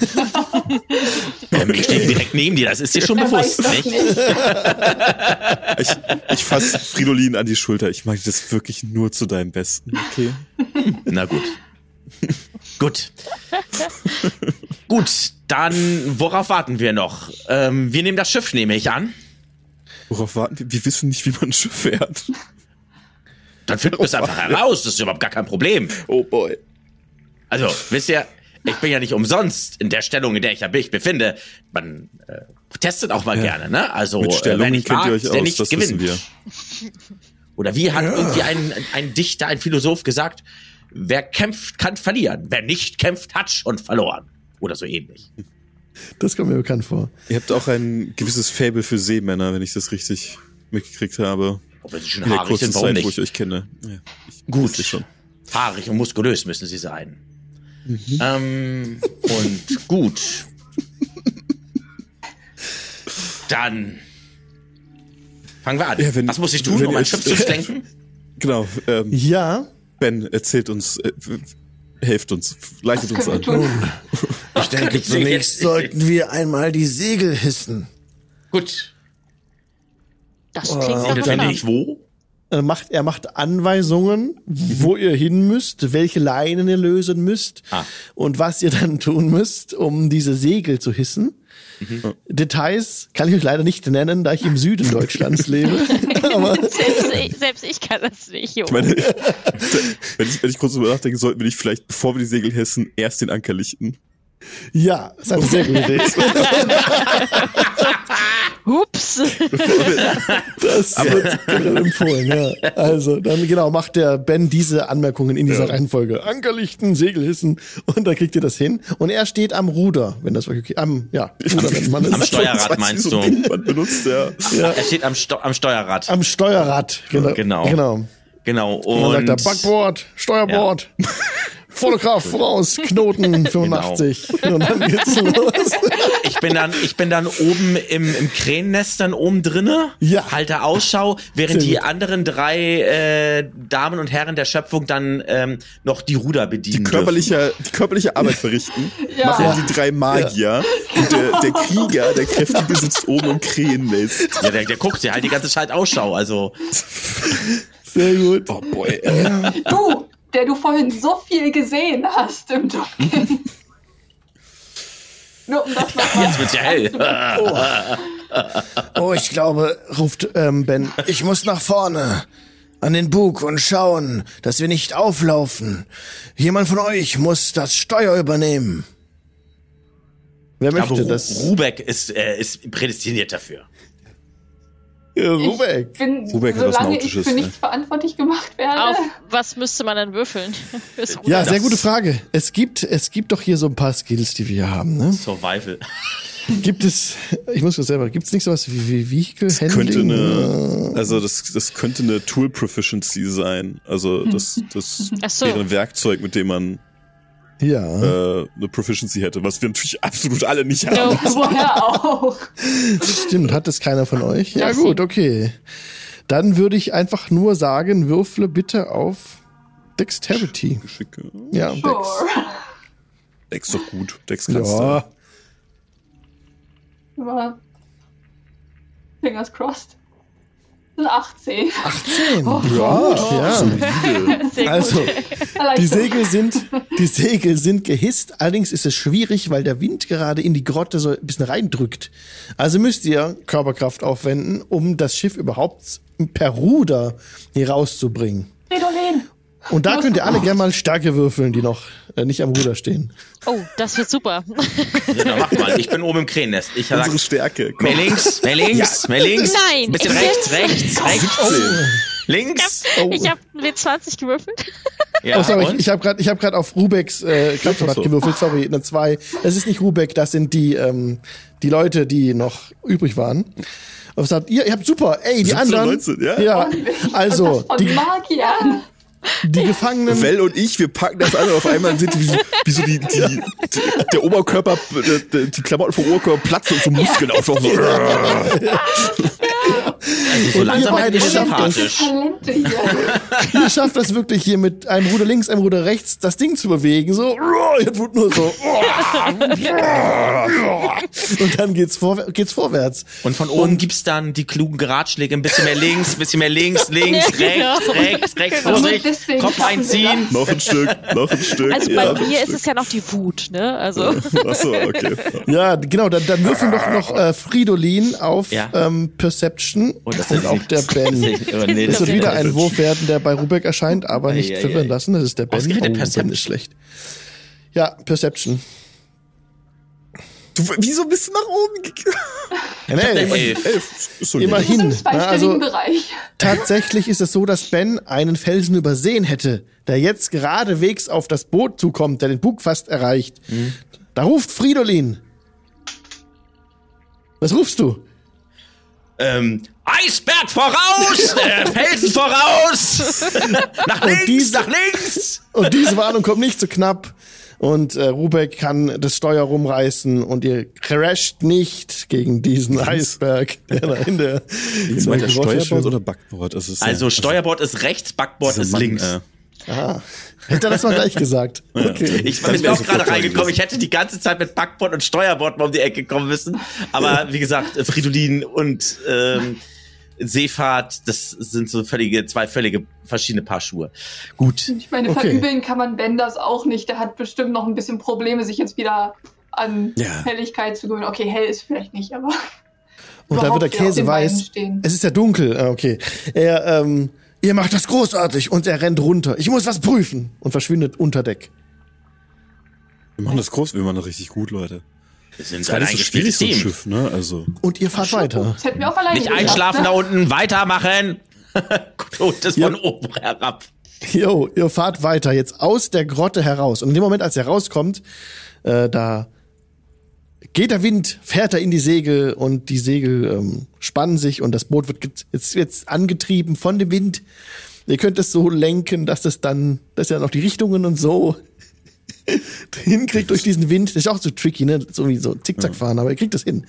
Ähm, Ich stehe direkt neben dir, das ist dir schon Er bewusst, nicht? nicht. *laughs* Ich, ich fasse Fridolin an die Schulter. Ich mag das wirklich nur zu deinem Besten, okay? Na gut. gut. gut, dann worauf warten wir noch? Ähm, wir nehmen das Schiff, nehme ich an. Worauf warten wir? Wir wissen nicht, wie man ein Schiff fährt. Dann finden wir es einfach heraus, das ist überhaupt gar kein Problem. Oh boy. Also, wisst ihr, ich bin ja nicht umsonst in der Stellung, in der ich ja mich befinde. Man äh, testet auch mal Ja. gerne, ne? Also, Mit äh, Stellungen nicht kennt wagt, ihr euch der aus, nicht das gewinnt. wissen wir. Oder wie hat irgendwie ein, ein Dichter, ein Philosoph gesagt, wer kämpft, kann verlieren. Wer nicht kämpft, hat schon verloren. Oder so ähnlich. Das kommt mir bekannt vor. Ihr habt auch ein gewisses Fable für Seemänner, wenn ich das richtig mitgekriegt habe. Ob wir sie schon In haarig sind, warum Zeit, wo ich nicht? euch kenne. Ja, ich Gut. schon. Haarig und muskulös müssen sie sein. Ähm, und gut. Dann fangen wir an. Ja, wenn- Was muss ich tun, wenn um ein Schiff zu schlenken? *laughs* Genau. Ähm, Ja, ben, erzählt uns, äh, helft uns, leitet uns an. tun? ich denke, zunächst sollten wir einmal die Segel hissen. Gut. Das Oh, klingt nach Und dann- ich wo? Er macht, er macht Anweisungen, wo ihr hin müsst, welche Leinen ihr lösen müsst Ah. und was ihr dann tun müsst, um diese Segel zu hissen. Details kann ich euch leider nicht nennen, da ich im Süden *laughs* Deutschlands lebe. *laughs* Aber Selbst ich, selbst ich kann das nicht, Junge. Ich meine, *laughs* wenn ich, wenn ich kurz drüber nachdenke, sollten wir nicht vielleicht, bevor wir die Segel hessen, erst den Anker lichten. ja, ist eine sehr gute Idee. Hups. *laughs* Das wird generell empfohlen, ja. Also, dann genau, macht der Ben diese Anmerkungen in dieser Ja. Reihenfolge. Ankerlichten, Segel hissen und dann kriegt ihr das hin. Und er steht am Ruder, wenn das okay, am, ja, Ruder nennt man. Am Steuerrad Weiß, meinst du? *laughs* Man benutzt, ja. Ja, Er steht am, Steu am Steuerrad. am Steuerrad, genau. Genau. genau. Genau. Und dann Und sagt er Backbord, Steuerbord, volle *laughs* Kraft voraus, Knoten 85. Genau. Und dann geht's los. Ich bin dann, ich bin dann oben im, im Krähennest dann oben drinne, Ja. halte Ausschau, während die anderen drei äh, Damen und Herren der Schöpfung dann ähm, noch die Ruder bedienen Die körperliche, die körperliche Arbeit verrichten, *laughs* Ja. machen die drei Magier. Und der, der Krieger, der Kräftige, sitzt oben im Krähennest. Ja, der, der guckt, der halt die ganze Zeit Ausschau. Also Sehr gut. Oh boy. Du, der du vorhin so viel gesehen hast im Dunkeln. Nur um das nochmal. jetzt wird's ja hell. Oh, ich glaube, ruft ähm, Ben, ich muss nach vorne. An den Bug und schauen, dass wir nicht auflaufen. Jemand von euch muss das Steuer übernehmen. Wer möchte Ru das? Rubeck ist, äh, ist prädestiniert dafür. Ja, Ich Rubeck. bin, Rubeck hat was solange ich Nautisches, für ne? nichts verantwortlich gemacht werde. Auf was müsste man denn würfeln? *laughs* Ja, sehr Das- gute Frage. Es gibt, es gibt doch hier so ein paar Skills, die wir hier haben, ne? Survival. Gibt es, ich muss das selber, gibt es nicht sowas wie, wie Vehicle Könnte Handling? eine, also das, das könnte eine Tool Proficiency sein. Also das, das so. wäre ein Werkzeug, mit dem man ja. äh, eine Proficiency hätte, was wir natürlich absolut alle nicht haben. No. *laughs* Woher auch? Stimmt, hat das keiner von euch? Ja Ja, gut, okay. Dann würde ich einfach nur sagen, würfle bitte auf Dexterity. Geschicke. Ja, Dex. Sure. Dex doch gut. Dex kannst Ja, Aber Fingers crossed. Das sind 18. 18. Oh, ja, ja. du. Sehr Also, gut. die. Segel sind, die Segel sind gehisst. Allerdings ist es schwierig, weil der Wind gerade in die Grotte so ein bisschen reindrückt. Also müsst ihr Körperkraft aufwenden, um das Schiff überhaupt per Ruder hier rauszubringen. Fridolin, Und da könnt ihr alle *laughs* gerne mal Stärke würfeln, die noch äh, nicht am Ruder stehen. Oh, das wird super. Ja, dann mach mal. Ich bin oben im Krähennest. Ich sag, Unsere Stärke. Komm. mehr links, mehr links, mehr links. Nein, Ein bisschen ich- rechts, rechts, rechts. Oh, Links. Ich habe einen W20 gewürfelt. Ja, oh sorry, und? ich habe gerade ich hab grad auf Rubeks äh, Klappblatt so. gewürfelt, sorry, eine 2. Das ist nicht Rubek, das sind die, ähm, die Leute, die noch übrig waren. Und sagt, ihr, ihr habt super, ey, die 17, anderen. 19, ja. ja also, Von die, Magier. Die Gefangenen. Well und ich, wir packen das alle auf einmal sind wie so, wie so die, die, der Oberkörper, die, die Klamotten vom Oberkörper platzen und so Muskeln auf. So. Also so langsam ihr wird beide schafft sympathisch. Hier. Ihr schafft das wirklich hier mit einem Ruder links, einem Ruder rechts, das Ding zu bewegen. So, ihr tut nur so. Und dann geht's, vor, geht's vorwärts. Und von oben gibt's dann die klugen Ratschläge, ein bisschen mehr links, ein bisschen mehr links, links, *laughs* Ja, rechts, genau. rechts, rechts, Genau. Vorsicht, Deswegen Kopf einziehen. noch ein Stück, noch ein Stück. Also ja, bei mir ist Stück. es ja noch die Wut, ne? Also. Achso, okay. *laughs* Ja, genau, dann, dann würfeln doch noch äh, Fridolin auf Ja. ähm, Perception Oh, das und ist auch der Ben. Nee, das wird wieder ist- ein Wurf werden, der bei Rubek erscheint, aber nicht verwirren lassen. Das ist der Ben. Oh, Ben Perception. ist schlecht. Ja, Perception. Du, wieso bist du nach oben gegangen? *laughs* Ja, nee, Elf. Elf. Ist so Immerhin. Na, zweistelligen also Bereich. tatsächlich ist es so, dass Ben einen Felsen übersehen hätte, der jetzt geradewegs auf das Boot zukommt, der den Bug fast erreicht. Mhm. Da ruft Fridolin. Was rufst du? Ähm, Eisberg voraus, *laughs* äh, Felsen voraus, *laughs* nach links, diese- nach links. Und diese Warnung kommt nicht zu knapp. Und äh, Rubek kann das Steuer rumreißen und ihr crasht nicht gegen diesen Eisberg, der da in der, in Ist der Steuerbord oder Backbord? Ist, Also ja, Steuerbord ist rechts, Backbord ist Mann, links. äh, Ah, hätte er das mal gleich gesagt. Okay. Ich bin wär auch gerade reingekommen. Ich hätte die ganze Zeit mit Backbord und Steuerbord mal um die Ecke kommen müssen. Aber wie gesagt, Fridolin und ähm, Seefahrt, das sind so völlige, zwei völlige verschiedene Paar Schuhe. Gut. Ich meine, Okay. verübeln kann man Ben das auch nicht. Der hat bestimmt noch ein bisschen Probleme, sich jetzt wieder an Ja. Helligkeit zu gewöhnen. Okay, hell ist vielleicht nicht, aber. Und da wird der Käse weiß. stehen. Es ist ja dunkel. Ah, Okay. Er, ähm, ihr macht das großartig und er rennt runter. Ich muss was prüfen und verschwindet unter Deck. wir machen das groß, wir machen das richtig gut, Leute. Wir sind Das ein ist so schwierig, eingespieltes so ein Team. Schiff, ne? Also. Und ihr fahrt weiter. Das hätten wir auch alleine Nicht geschafft, einschlafen ne? da unten, weitermachen. *laughs* Gut, das Ja. von oben herab. Jo, ihr fahrt weiter jetzt aus der Grotte heraus. Und in dem Moment, als er rauskommt, äh, da geht der Wind, fährt er in die Segel und die Segel ähm, spannen sich und das Boot wird jetzt, jetzt angetrieben von dem Wind. Ihr könnt es so lenken, dass es dann, dass ihr dann auch die Richtungen und so *laughs* hinkriegt durch diesen Wind. Das ist auch so tricky, ne? So wie so Zickzack fahren, aber ihr kriegt das hin.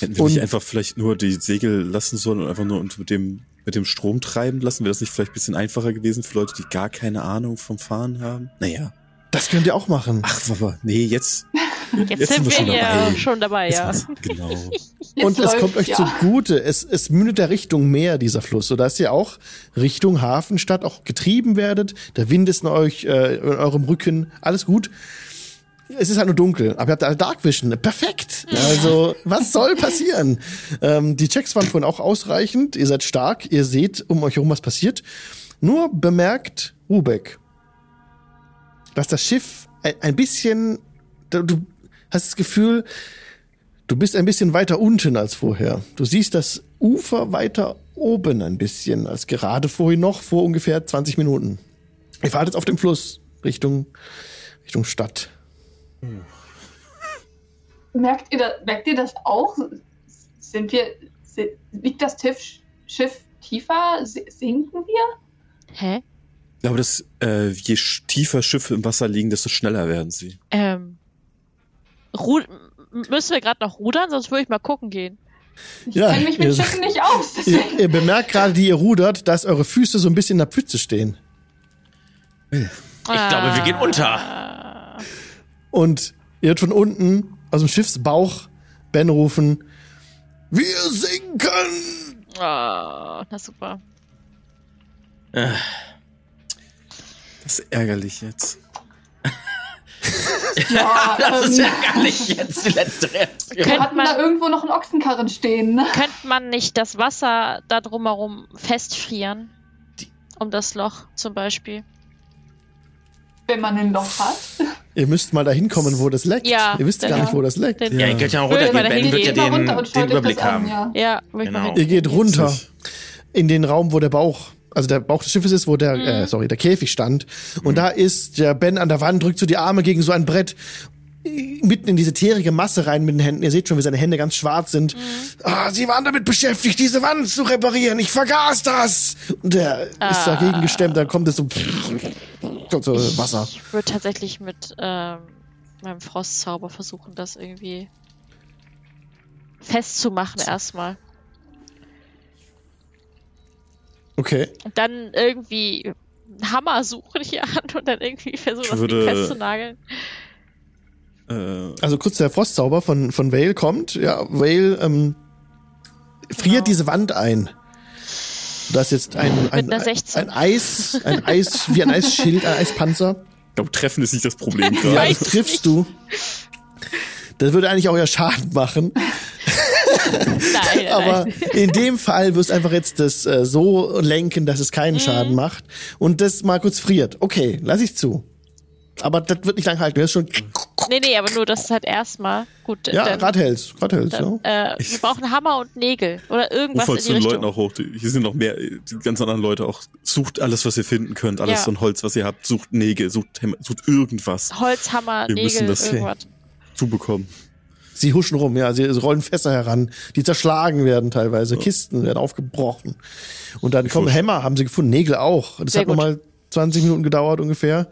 Hätten wir Und- nicht einfach vielleicht nur die Segel lassen sollen und einfach nur uns mit dem, mit dem Strom treiben lassen? Wäre das nicht vielleicht ein bisschen einfacher gewesen für Leute, die gar keine Ahnung vom Fahren haben? Naja. Das könnt ihr auch machen. Ach, aber nee, jetzt. *laughs* Jetzt, Jetzt sind sind wir schon ja dabei. schon dabei, ja. Genau. *laughs* Und es läuft, kommt euch ja. zugute. Es, es mündet der Richtung Meer, dieser Fluss, sodass ihr auch Richtung Hafenstadt auch getrieben werdet. Der Wind ist in euch, äh, in eurem Rücken. Alles gut. Es ist halt nur dunkel, aber ihr habt alle Dark Vision. Perfekt. Also, was soll passieren? Ähm, die Checks waren vorhin auch ausreichend. Ihr seid stark. Ihr seht um euch herum, was passiert. Nur bemerkt Rubek, dass das Schiff ein, ein bisschen, du hast das Gefühl, Du bist ein bisschen weiter unten als vorher. Du siehst das Ufer weiter oben ein bisschen als gerade vorhin noch, vor ungefähr 20 Minuten. Ihr fahrt jetzt auf dem Fluss Richtung, Richtung Stadt. Merkt ihr, das, merkt ihr das auch? Sind wir, si- liegt das Tiff Schiff tiefer? Si- Sinken wir? Hä? Ich glaube, dass äh, je tiefer Schiffe im Wasser liegen, desto schneller werden sie. Ähm. Ru müssen wir gerade noch rudern, sonst würde ich mal gucken gehen. Ich Ja, kenne mich mit ihr- Schiffen *laughs* nicht aus. Ihr, ihr bemerkt gerade, die ihr rudert, dass eure Füße so ein bisschen in der Pfütze stehen. Ich glaube, wir gehen unter. Ah. Und ihr hört von unten aus dem Schiffsbauch Ben rufen, wir sinken! Ah, na super. Äh, Das ist ärgerlich jetzt. *laughs* *laughs* Ja, Das ist ähm, ja gar nicht jetzt die letzte Reaktion. wir Könnte hatten da man, irgendwo noch einen Ochsenkarren stehen. Ne? könnte man nicht das Wasser da drumherum festfrieren? Um das Loch zum Beispiel. wenn man ein Loch hat. Ihr müsst mal da hinkommen, wo das leckt. Ja, Ihr wisst gar ja. nicht, wo das leckt. Ja, ihr könnt ja auch runtergehen. Ben wird ja dahin den, den Überblick das an, haben. ja. Ja, Genau. Ihr geht runter in den Raum, wo der Bauch, also der Bauch des Schiffes ist, wo der, äh, sorry, der Käfig stand. Und da ist der Ben an der Wand, drückt so die Arme gegen so ein Brett äh, mitten in diese teerige Masse rein mit den Händen. Ihr seht schon, wie seine Hände ganz schwarz sind. Ah, sie waren damit beschäftigt, diese Wand zu reparieren. Ich vergaß das. Und der ist Ah. dagegen gestemmt. Dann kommt es so, kommt so Wasser. Ich würde tatsächlich mit ähm, meinem Frostzauber versuchen, das irgendwie festzumachen erstmal. Okay. Und dann irgendwie einen Hammer suchen hier an und dann irgendwie versuchen, das würde- Ding festzunageln. Äh, Also kurz der Frostzauber von, von Vale kommt. Ja, Vale ähm, friert Genau. diese Wand ein. Das ist jetzt ein, ein, einer 16. ein Eis, ein Eis, wie ein Eisschild, ein Eispanzer. ich glaube, Treffen ist nicht das Problem Ja, das ich triffst nicht. du. Das würde eigentlich auch ja Schaden machen. *laughs* Nein, Aber nein. in dem Fall wirst du einfach jetzt das äh, so lenken, dass es Mhm. keinen Schaden macht. Und das mal kurz friert. Okay, lass ich zu. Aber das wird nicht lang halten. Das ist schon. Nee, nee, aber nur das ist halt erstmal. Gut, Ja, dann, grad hält's. Grad hält's, dann, ja. äh, wir brauchen Hammer und Nägel oder irgendwas mal in zu die den Richtung. Leuten auch hoch. Hier sind noch mehr, die ganzen anderen Leute auch. Sucht alles, was ihr finden könnt. Alles Ja. so ein Holz, was ihr habt. Sucht Nägel, sucht, sucht irgendwas Holz, Hammer, Wir müssen Nägel, das- irgendwas. zu bekommen. Sie huschen rum, ja, sie rollen Fässer heran, die zerschlagen werden teilweise, Kisten werden aufgebrochen. Und dann kommen husch. Hämmer, haben sie gefunden, Nägel auch. Das Sehr hat nochmal 20 Minuten gedauert ungefähr.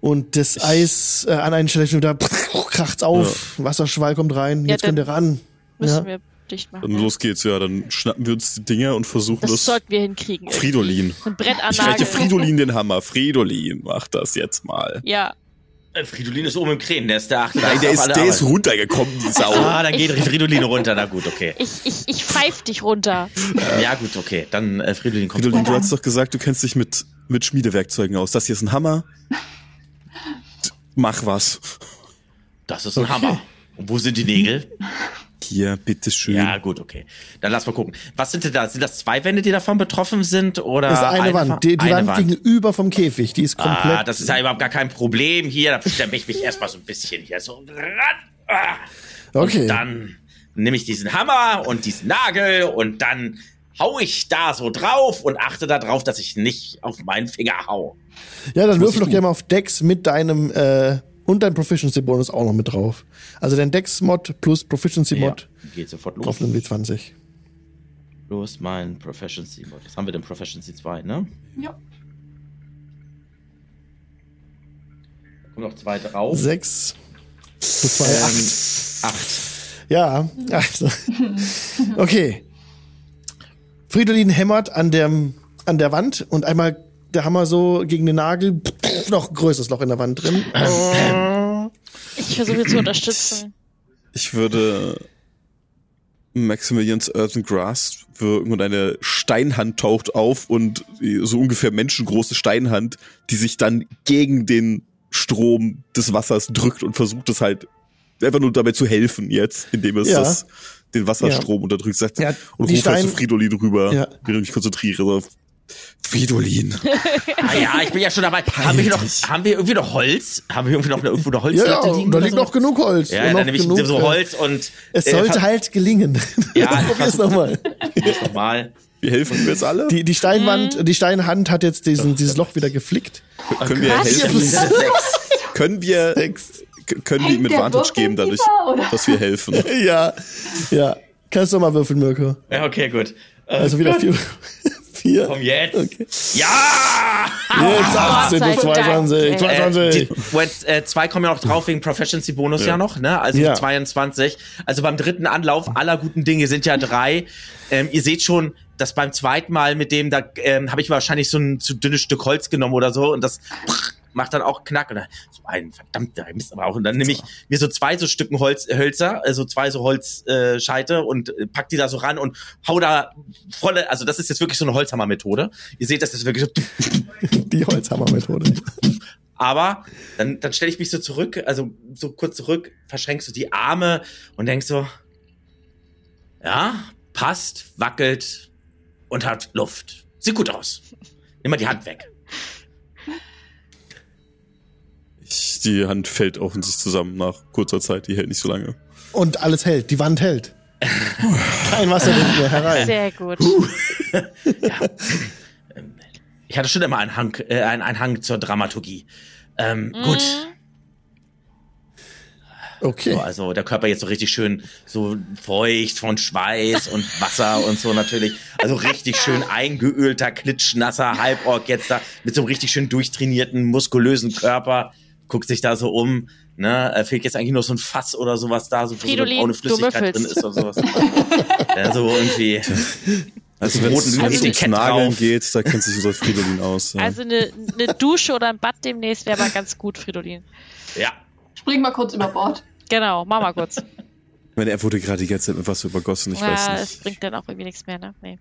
Und das Eis äh, an einer Stelle schon wieder kracht's auf, Wasserschwall kommt rein, Ja, jetzt könnt ihr ran. Müssen Ja. wir dicht machen. Dann los geht's, ja. Dann schnappen wir uns die Dinger und versuchen Das das. sollten wir hinkriegen. Fridolin. Ein Brett Ich reiche. Fridolin den Hammer. Fridolin macht das jetzt mal. Ja, Fridolin ist oben im Krähen, der ist der achte. Nein, der ist, der ist runtergekommen, die Sau. Ah, dann geht Fridolin runter. Na gut, okay. ich, ich, ich pfeif dich runter. Ja gut, okay. Dann äh, Fridolin kommt Fridolin, runter. du hast doch gesagt, du kennst dich mit, mit Schmiedewerkzeugen aus. Das hier ist ein Hammer. Mach was. Das ist ein Hammer. *laughs* Und wo sind die Nägel? Hier, bitteschön. Ja, gut, okay. Dann lass mal gucken. Was sind denn da? Sind das zwei Wände, die davon betroffen sind? Oder Das ist eine einfach- Wand, die, die eine Wand, gegenüber vom Käfig, die ist komplett. Ah, das ist ja überhaupt gar kein Problem hier. Da stemme ich mich erstmal so ein bisschen hier so ran. Ah. okay. Und dann nehme ich diesen Hammer und diesen Nagel und dann hau ich da so drauf und achte darauf, dass ich nicht auf meinen Finger hau. ja, dann würfel ich doch gerne mal auf Dex mit deinem äh, und dein Proficiency-Bonus auch noch mit drauf. Also dein Dex-Mod plus Proficiency-Mod geht sofort los. auf einen W20. Los, mein Proficiency. Was haben wir denn? Proficiency 2, ne? Ja. Da kommen noch zwei drauf. Sechs plus zwei, acht. Ähm, acht. Ja, also. *laughs* Okay. Fridolin hämmert an, dem, an der Wand und einmal der Hammer so gegen den Nagel. Noch ein größeres Loch in der Wand drin. Ich versuche zu unterstützen. Ich würde Maximilians Earthen Grass wirken und eine Steinhand taucht auf und so ungefähr menschengroße Steinhand, die sich dann gegen den Strom des Wassers drückt und versucht es halt einfach nur dabei zu helfen jetzt, indem es Ja. das, den Wasserstrom unterdrückt sagt Ja, und ruft halt zu Fridolin rüber, Ja. während ich mich konzentriere. Fridolin. *laughs* Ah ja, ich bin ja schon dabei. Haben wir, hier noch, haben wir irgendwie noch Holz? Haben wir irgendwie noch eine, irgendwo eine Ja, Holzlatte ja, liegen? da liegt so? noch genug Holz. Ja, und dann nehme ich genug, so Holz und Es äh, sollte halt gelingen. Ja, *laughs* Probier's nochmal. nochmal. Wir helfen ihm jetzt alle? Die, die Steinwand, die Steinhand hat jetzt diesen, dieses Loch wieder geflickt. können wir helfen? Ja, Können wir, können wir ihm Hängt der Advantage Würfel geben dadurch, oder? dass wir helfen? *laughs* Ja, ja. Kannst du mal würfeln, Mirko. Ja, okay, gut. Also wieder vier. Vier. Komm jetzt. Okay. Ja! Jetzt 18 sei plus Dank. 22. Äh, 22. Die, äh, zwei kommen ja noch drauf wegen Proficiency Bonus ja, Ja. noch, ne? Also Ja. 22. Also beim dritten Anlauf aller guten Dinge sind ja drei. Ähm, ihr seht schon, dass beim zweiten Mal mit dem, da ähm, habe ich wahrscheinlich so ein zu dünnes Stück Holz genommen oder so und das macht dann auch Knack. Und dann, so ein verdammter Mist aber auch. Und dann nehme ich mir so zwei so Stücken Holz, Hölzer, also zwei so Holzscheite äh, Scheite und äh, pack die da so ran und hau da volle, also das ist jetzt wirklich so eine Holzhammer-Methode. Ihr seht, das ist wirklich so *laughs* Die Holzhammer-Methode. aber dann, dann stelle ich mich so zurück, also so kurz zurück, verschränkst du die Arme und denkst so, ja, passt, wackelt und hat Luft. Sieht gut aus. Nimm mal die Hand weg. Die Hand fällt auch in sich zusammen nach kurzer Zeit. Die hält nicht so lange. Und alles hält. Die Wand hält. *laughs* Kein Wasser mehr herein. Sehr gut. *laughs* Ich hatte schon immer einen Hang, äh, einen, einen Hang zur Dramaturgie. Ähm, Gut. Mhm. Okay. So, also der Körper jetzt so richtig schön so feucht von Schweiß und Wasser und so natürlich. Also richtig *laughs* schön eingeölter, klitschnasser Halborg jetzt da mit so einem richtig schön durchtrainierten, muskulösen Körper. Guckt sich da so um. Ne, äh, fehlt jetzt eigentlich nur so ein Fass oder sowas da, so, wo so eine Fridolin, braune du Flüssigkeit drin ist oder sowas. *laughs* ja, so irgendwie. *laughs* Also wenn roten es ums Nageln geht, da kennt sich unser Fridolin *laughs* aus. Ja. Also eine, eine Dusche oder ein Bad demnächst wäre mal ganz gut, Fridolin. Ja. Spring mal kurz über Bord. Genau, mach mal kurz. ich meine, er wurde gerade die ganze Zeit mit Wasser übergossen, ich ja, weiß es nicht. bringt dann auch irgendwie nichts mehr, ne? Nee.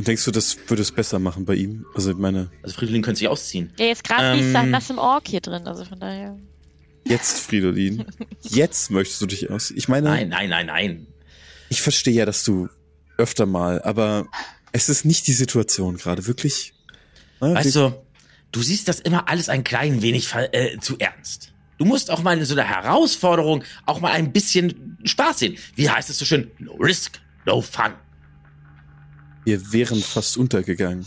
Und denkst du, das würde es besser machen bei ihm? Also ich meine, Also Fridolin könnte sich ausziehen. Ja, jetzt gerade Ähm. gesagt, nass im Ork hier drin, also von daher. jetzt Fridolin, jetzt möchtest du dich aus. Ich meine, Nein, nein, nein, nein. ich verstehe ja, dass du öfter mal, aber es ist nicht die Situation gerade, wirklich. Ne, Weißt du, du siehst das immer alles ein klein wenig äh, zu ernst. Du musst auch mal in so einer Herausforderung auch mal ein bisschen Spaß sehen. Wie heißt es so schön? No risk, no fun. Wir wären fast untergegangen.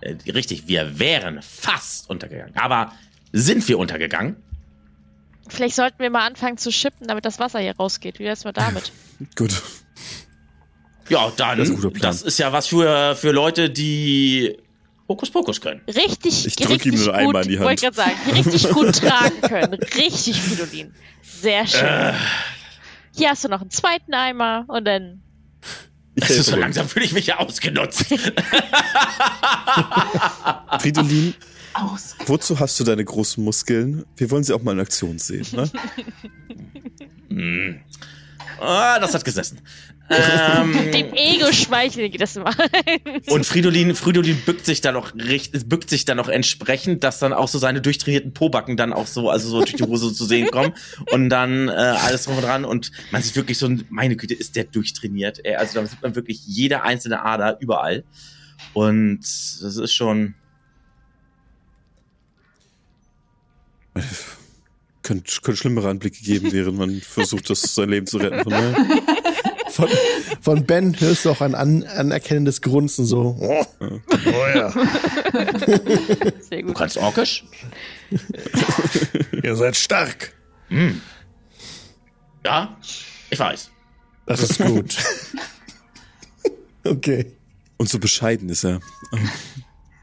Äh, richtig, wir wären fast untergegangen. Aber sind wir untergegangen? Vielleicht sollten wir mal anfangen zu schippen, damit das Wasser hier rausgeht. Wie wär's mal damit? *laughs* Gut. Ja, dann, Das das ist ein guter ist, ja was für, für Leute, die Hokuspokus können. Richtig, Ich drück ihm nur gut, einmal in die Hand. wollte gerade sagen, die richtig *laughs* gut tragen können. Richtig, Fridolin. Sehr schön. Äh. Hier hast du noch einen zweiten Eimer und dann Ich Das ist so langsam fühle ich mich ja ausgenutzt. *laughs* Fridolin, Aus. wozu hast du deine großen Muskeln? Wir wollen sie auch mal in Aktion sehen, ne? *laughs* Hm. Ah, das hat gesessen. Ähm, *laughs* dem Ego schmeicheln geht das immer. *laughs* Und Fridolin, Fridolin bückt sich dann noch recht, bückt sich dann noch entsprechend, dass dann auch so seine durchtrainierten Pobacken dann auch so, also so durch die Hose zu sehen kommen *laughs* und dann äh, alles drum und dran und man sieht wirklich so, ein- meine Güte, ist der durchtrainiert. Ey. Also da sieht man wirklich jede einzelne Ader überall und das ist schon, Könnte könnte schlimmere Anblicke geben, während man versucht, das sein Leben zu retten. Von daher. Von, von Ben hörst du auch ein an, anerkennendes Grunzen so. Oh, oh ja. Sehr du gut. kannst Orkisch? Ihr seid stark. Hm. Ja, ich weiß. Das ist gut. okay. Und so bescheiden ist er.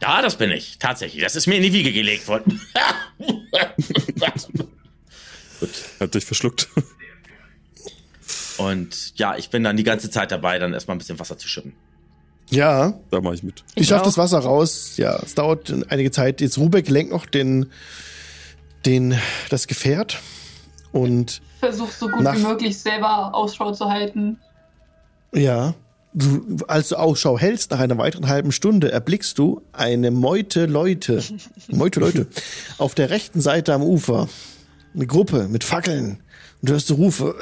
Ja, das bin ich, tatsächlich. Das ist mir in die Wiege gelegt worden. *laughs* Hat dich verschluckt. Und ja, ich bin dann die ganze Zeit dabei, dann erstmal ein bisschen Wasser zu schütten. Ja, Da mache ich mit. ich Ich schaff auch. das Wasser raus. Ja, es dauert einige Zeit. Jetzt Rubeck lenkt noch den, den, das Gefährt. Und Versuch so gut Nach- wie möglich selber Ausschau zu halten. ja, du, als du Ausschau hältst, nach einer weiteren halben Stunde erblickst du eine Meute Leute, *laughs* Meute Leute, auf der rechten Seite am Ufer. Eine Gruppe mit Fackeln. Und du hörst so Rufe.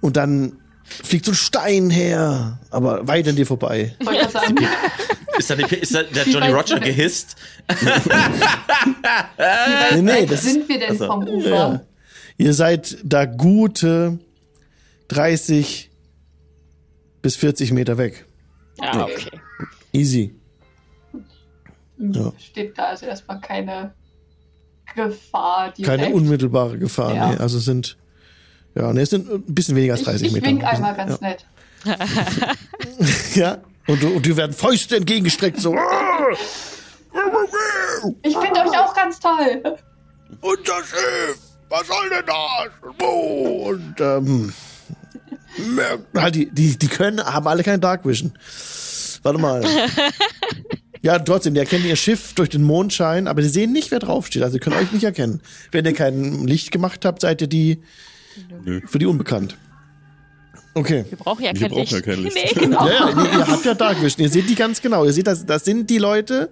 Und dann fliegt so ein Stein her, aber weit an dir vorbei. Ist da, die, ist da der Johnny Roger gehisst? Wie weit Nee, das- sind wir denn also, vom Ufer? Ja. Ihr seid da gute 30 bis 40 Meter weg. Ja, okay. Easy. Ja. Steht da also erstmal keine Gefahr. Direkt. Keine unmittelbare Gefahr. Ja. Nee. Also sind, ja, nee, es sind ein bisschen weniger als Ich, 30 ich Meter. wink einmal ganz ja. nett. *laughs* Ja. Und, und dir werden Fäuste entgegengestreckt, so. Ich finde euch auch ganz toll. Unser Schiff! Was soll denn das? Wo? Und, ähm, halt, die, die, die können, haben alle kein Dark Vision. Warte mal. *laughs* Ja, trotzdem, die erkennen ihr Schiff durch den Mondschein, aber die sehen nicht, wer draufsteht. Also, sie können euch nicht erkennen. Wenn ihr kein Licht gemacht habt, seid ihr die Nö. für die unbekannt. Okay. Wir brauchen ja Wir kein brauchen Licht. ja kein Licht. *laughs* Nee, genau. Ja, ja, ihr, ihr habt ja Dark Vision. Ihr seht die ganz genau. Ihr seht, das, das sind die Leute,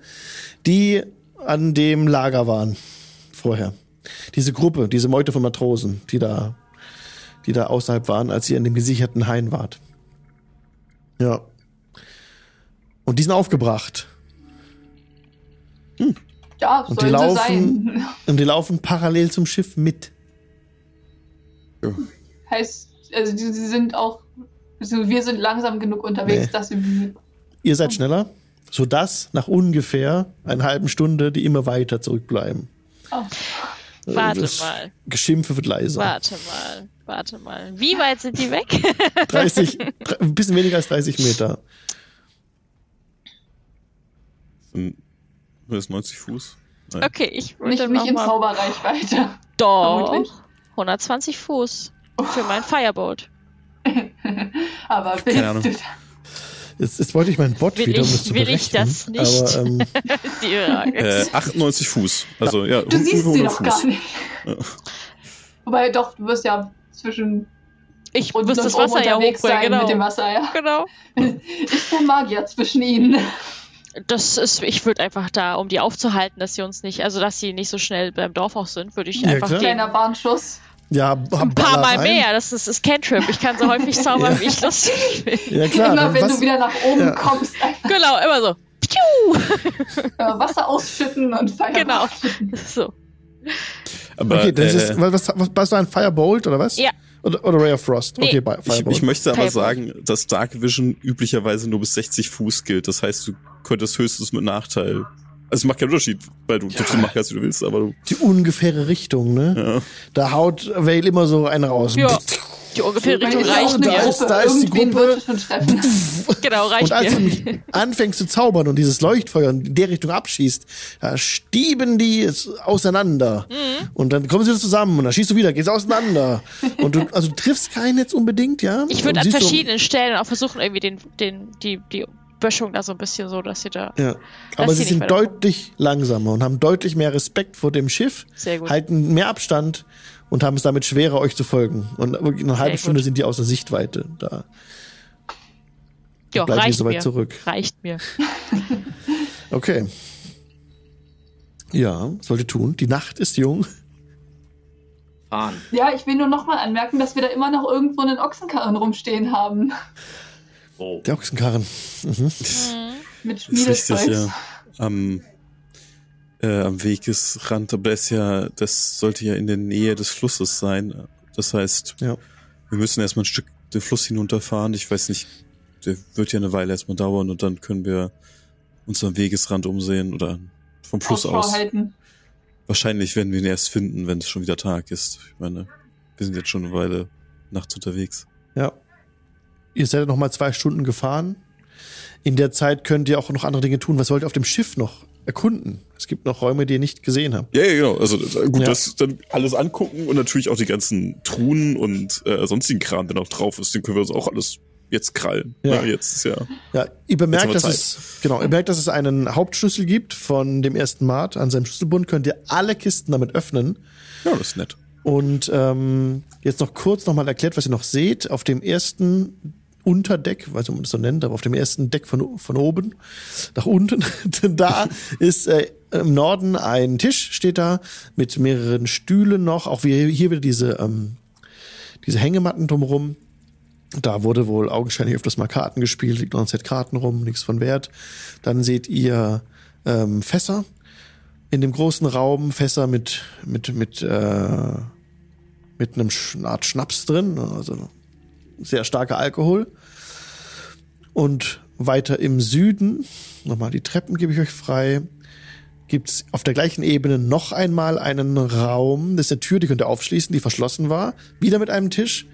die an dem Lager waren vorher. Diese Gruppe, diese Meute von Matrosen, die da, die da außerhalb waren, als ihr in dem gesicherten Hain wart. Ja. Und die sind aufgebracht. Hm. Ja, und die laufen, sein. Und die laufen parallel zum Schiff mit. Ja. Heißt, also sie sind auch, also wir sind langsam genug unterwegs, nee. dass wir. Ihr seid schneller, sodass nach ungefähr einer halben Stunde die immer weiter zurückbleiben. Oh. Warte das mal. Geschimpfe wird leiser. Warte mal, warte mal. Wie weit sind die weg? *laughs* 30, ein bisschen weniger als 30 Meter. Das ist 90 Fuß. Nein. Okay, ich würde nicht, nicht in Zauberreichweite. Doch. Vermutlich. 120 Fuß für mein Firebolt. *laughs* Aber Keine Ahnung. Jetzt, jetzt, wollte ich meinen Bot will wieder, um das zu Will ich das nicht? Aber, ähm, *laughs* äh, 98 Fuß. Also, ja, du siehst sie doch gar nicht. Ja. Wobei, doch, du wirst ja zwischen ich muss das Wasser ja hochbringen, sein genau. mit dem Wasser, ja. Genau. *laughs* Ich bin Magier zwischen ihnen. Das ist, ich würde einfach da, um die aufzuhalten, dass sie uns nicht, also dass sie nicht so schnell beim Dorf auch sind, würde ich ja, einfach. Klar. Kleiner Bahnschuss. Ja, ein paar Mal rein. mehr. Das ist, ist Cantrip. Ich kann so häufig *laughs* zaubern, ja. wie ich lustig bin. Ja, klar. Immer wenn was? du wieder nach oben ja. kommst. Einfach. *laughs* Genau, immer so. *laughs* Wasser ausschütten und Feuer Genau. So. Aber, okay, das äh, ist, was, was, was war ein Firebolt oder was? Ja. Oder, oder Ray of Frost. Nee. Okay, Firebolt. Ich, ich möchte aber sagen, dass Dark Vision üblicherweise nur bis 60 Fuß gilt. Das heißt, du könntest höchstens mit Nachteil also es macht keinen Unterschied, weil du ja. so machen kannst, wie du willst, aber du. Die ungefähre Richtung, ne? Ja. Da haut Vale immer so einen raus. Ja. *laughs* Die Richtung reicht mir. Da ist, da ist die Gruppe. *laughs* genau, reicht Und als mir. du mich anfängst zu zaubern und dieses Leuchtfeuer in der Richtung abschießt, da stieben die auseinander. Mhm. Und dann kommen sie wieder zusammen und dann schießt du wieder, geht's auseinander. und du, also du triffst keinen jetzt unbedingt, ja? Ich würde an verschiedenen so, Stellen auch versuchen, irgendwie den, den, die, die Böschung da so ein bisschen so, dass sie da. Ja. Aber sie sind deutlich langsamer und haben deutlich mehr Respekt vor dem Schiff, Sehr gut. halten mehr Abstand und haben es damit schwerer, euch zu folgen. Und eine halbe Stunde sind die außer Sichtweite da. Ja, bleiben reicht so weit mir. zurück. Reicht mir. *laughs* okay. Ja, sollte tun. Die Nacht ist jung. Fahren. Ja, ich will nur nochmal anmerken, dass wir da immer noch irgendwo einen Ochsenkarren rumstehen haben. Oh. Der Ochsenkarren. Mhm. mhm. Mit Schmiedezeugs. ja. Am, äh, am Wegesrand, aber das, ja, das sollte ja in der Nähe des Flusses sein. Das heißt, ja. wir müssen erstmal ein Stück den Fluss hinunterfahren. Ich weiß nicht, der wird ja eine Weile erstmal dauern und dann können wir uns am Wegesrand umsehen oder vom Fluss aus. Halten. Wahrscheinlich werden wir ihn erst finden, wenn es schon wieder Tag ist. Ich meine, wir sind jetzt schon eine Weile nachts unterwegs. Ja. Ihr seid noch mal zwei Stunden gefahren. In der Zeit könnt ihr auch noch andere Dinge tun. Was wollt ihr auf dem Schiff noch erkunden? Es gibt noch Räume, die ihr nicht gesehen habt. Ja, ja genau. Also gut, ja. das dann alles angucken und natürlich auch die ganzen Truhen und äh, sonstigen Kram, der noch drauf ist, den können wir uns auch alles jetzt krallen. Ja, ja jetzt ist ja. Ja, ihr bemerkt, dass es genau, ihr merkt, dass es einen Hauptschlüssel gibt von dem ersten Mart. An seinem Schlüsselbund könnt ihr alle Kisten damit öffnen. Ja, das ist nett. Und ähm, jetzt noch kurz nochmal erklärt, was ihr noch seht. Auf dem ersten Unterdeck, weiß nicht, ob man das so nennt, aber auf dem ersten Deck von, von oben nach unten, *laughs* da ist äh, im Norden ein Tisch, steht da, mit mehreren Stühlen noch, auch wie hier wieder diese, ähm, diese Hängematten drumherum. Da wurde wohl augenscheinlich öfters mal Karten gespielt, liegt noch ein Set Karten rum, nichts von Wert. Dann seht ihr ähm, Fässer. In dem großen Raum, Fässer mit, mit, mit, äh, mit einem Sch Art Schnaps drin, also sehr starker Alkohol. Und weiter im Süden, nochmal die Treppen gebe ich euch frei, gibt's auf der gleichen Ebene noch einmal einen Raum. Das ist eine Tür, die könnt ihr aufschließen, die verschlossen war. Wieder mit einem Tisch,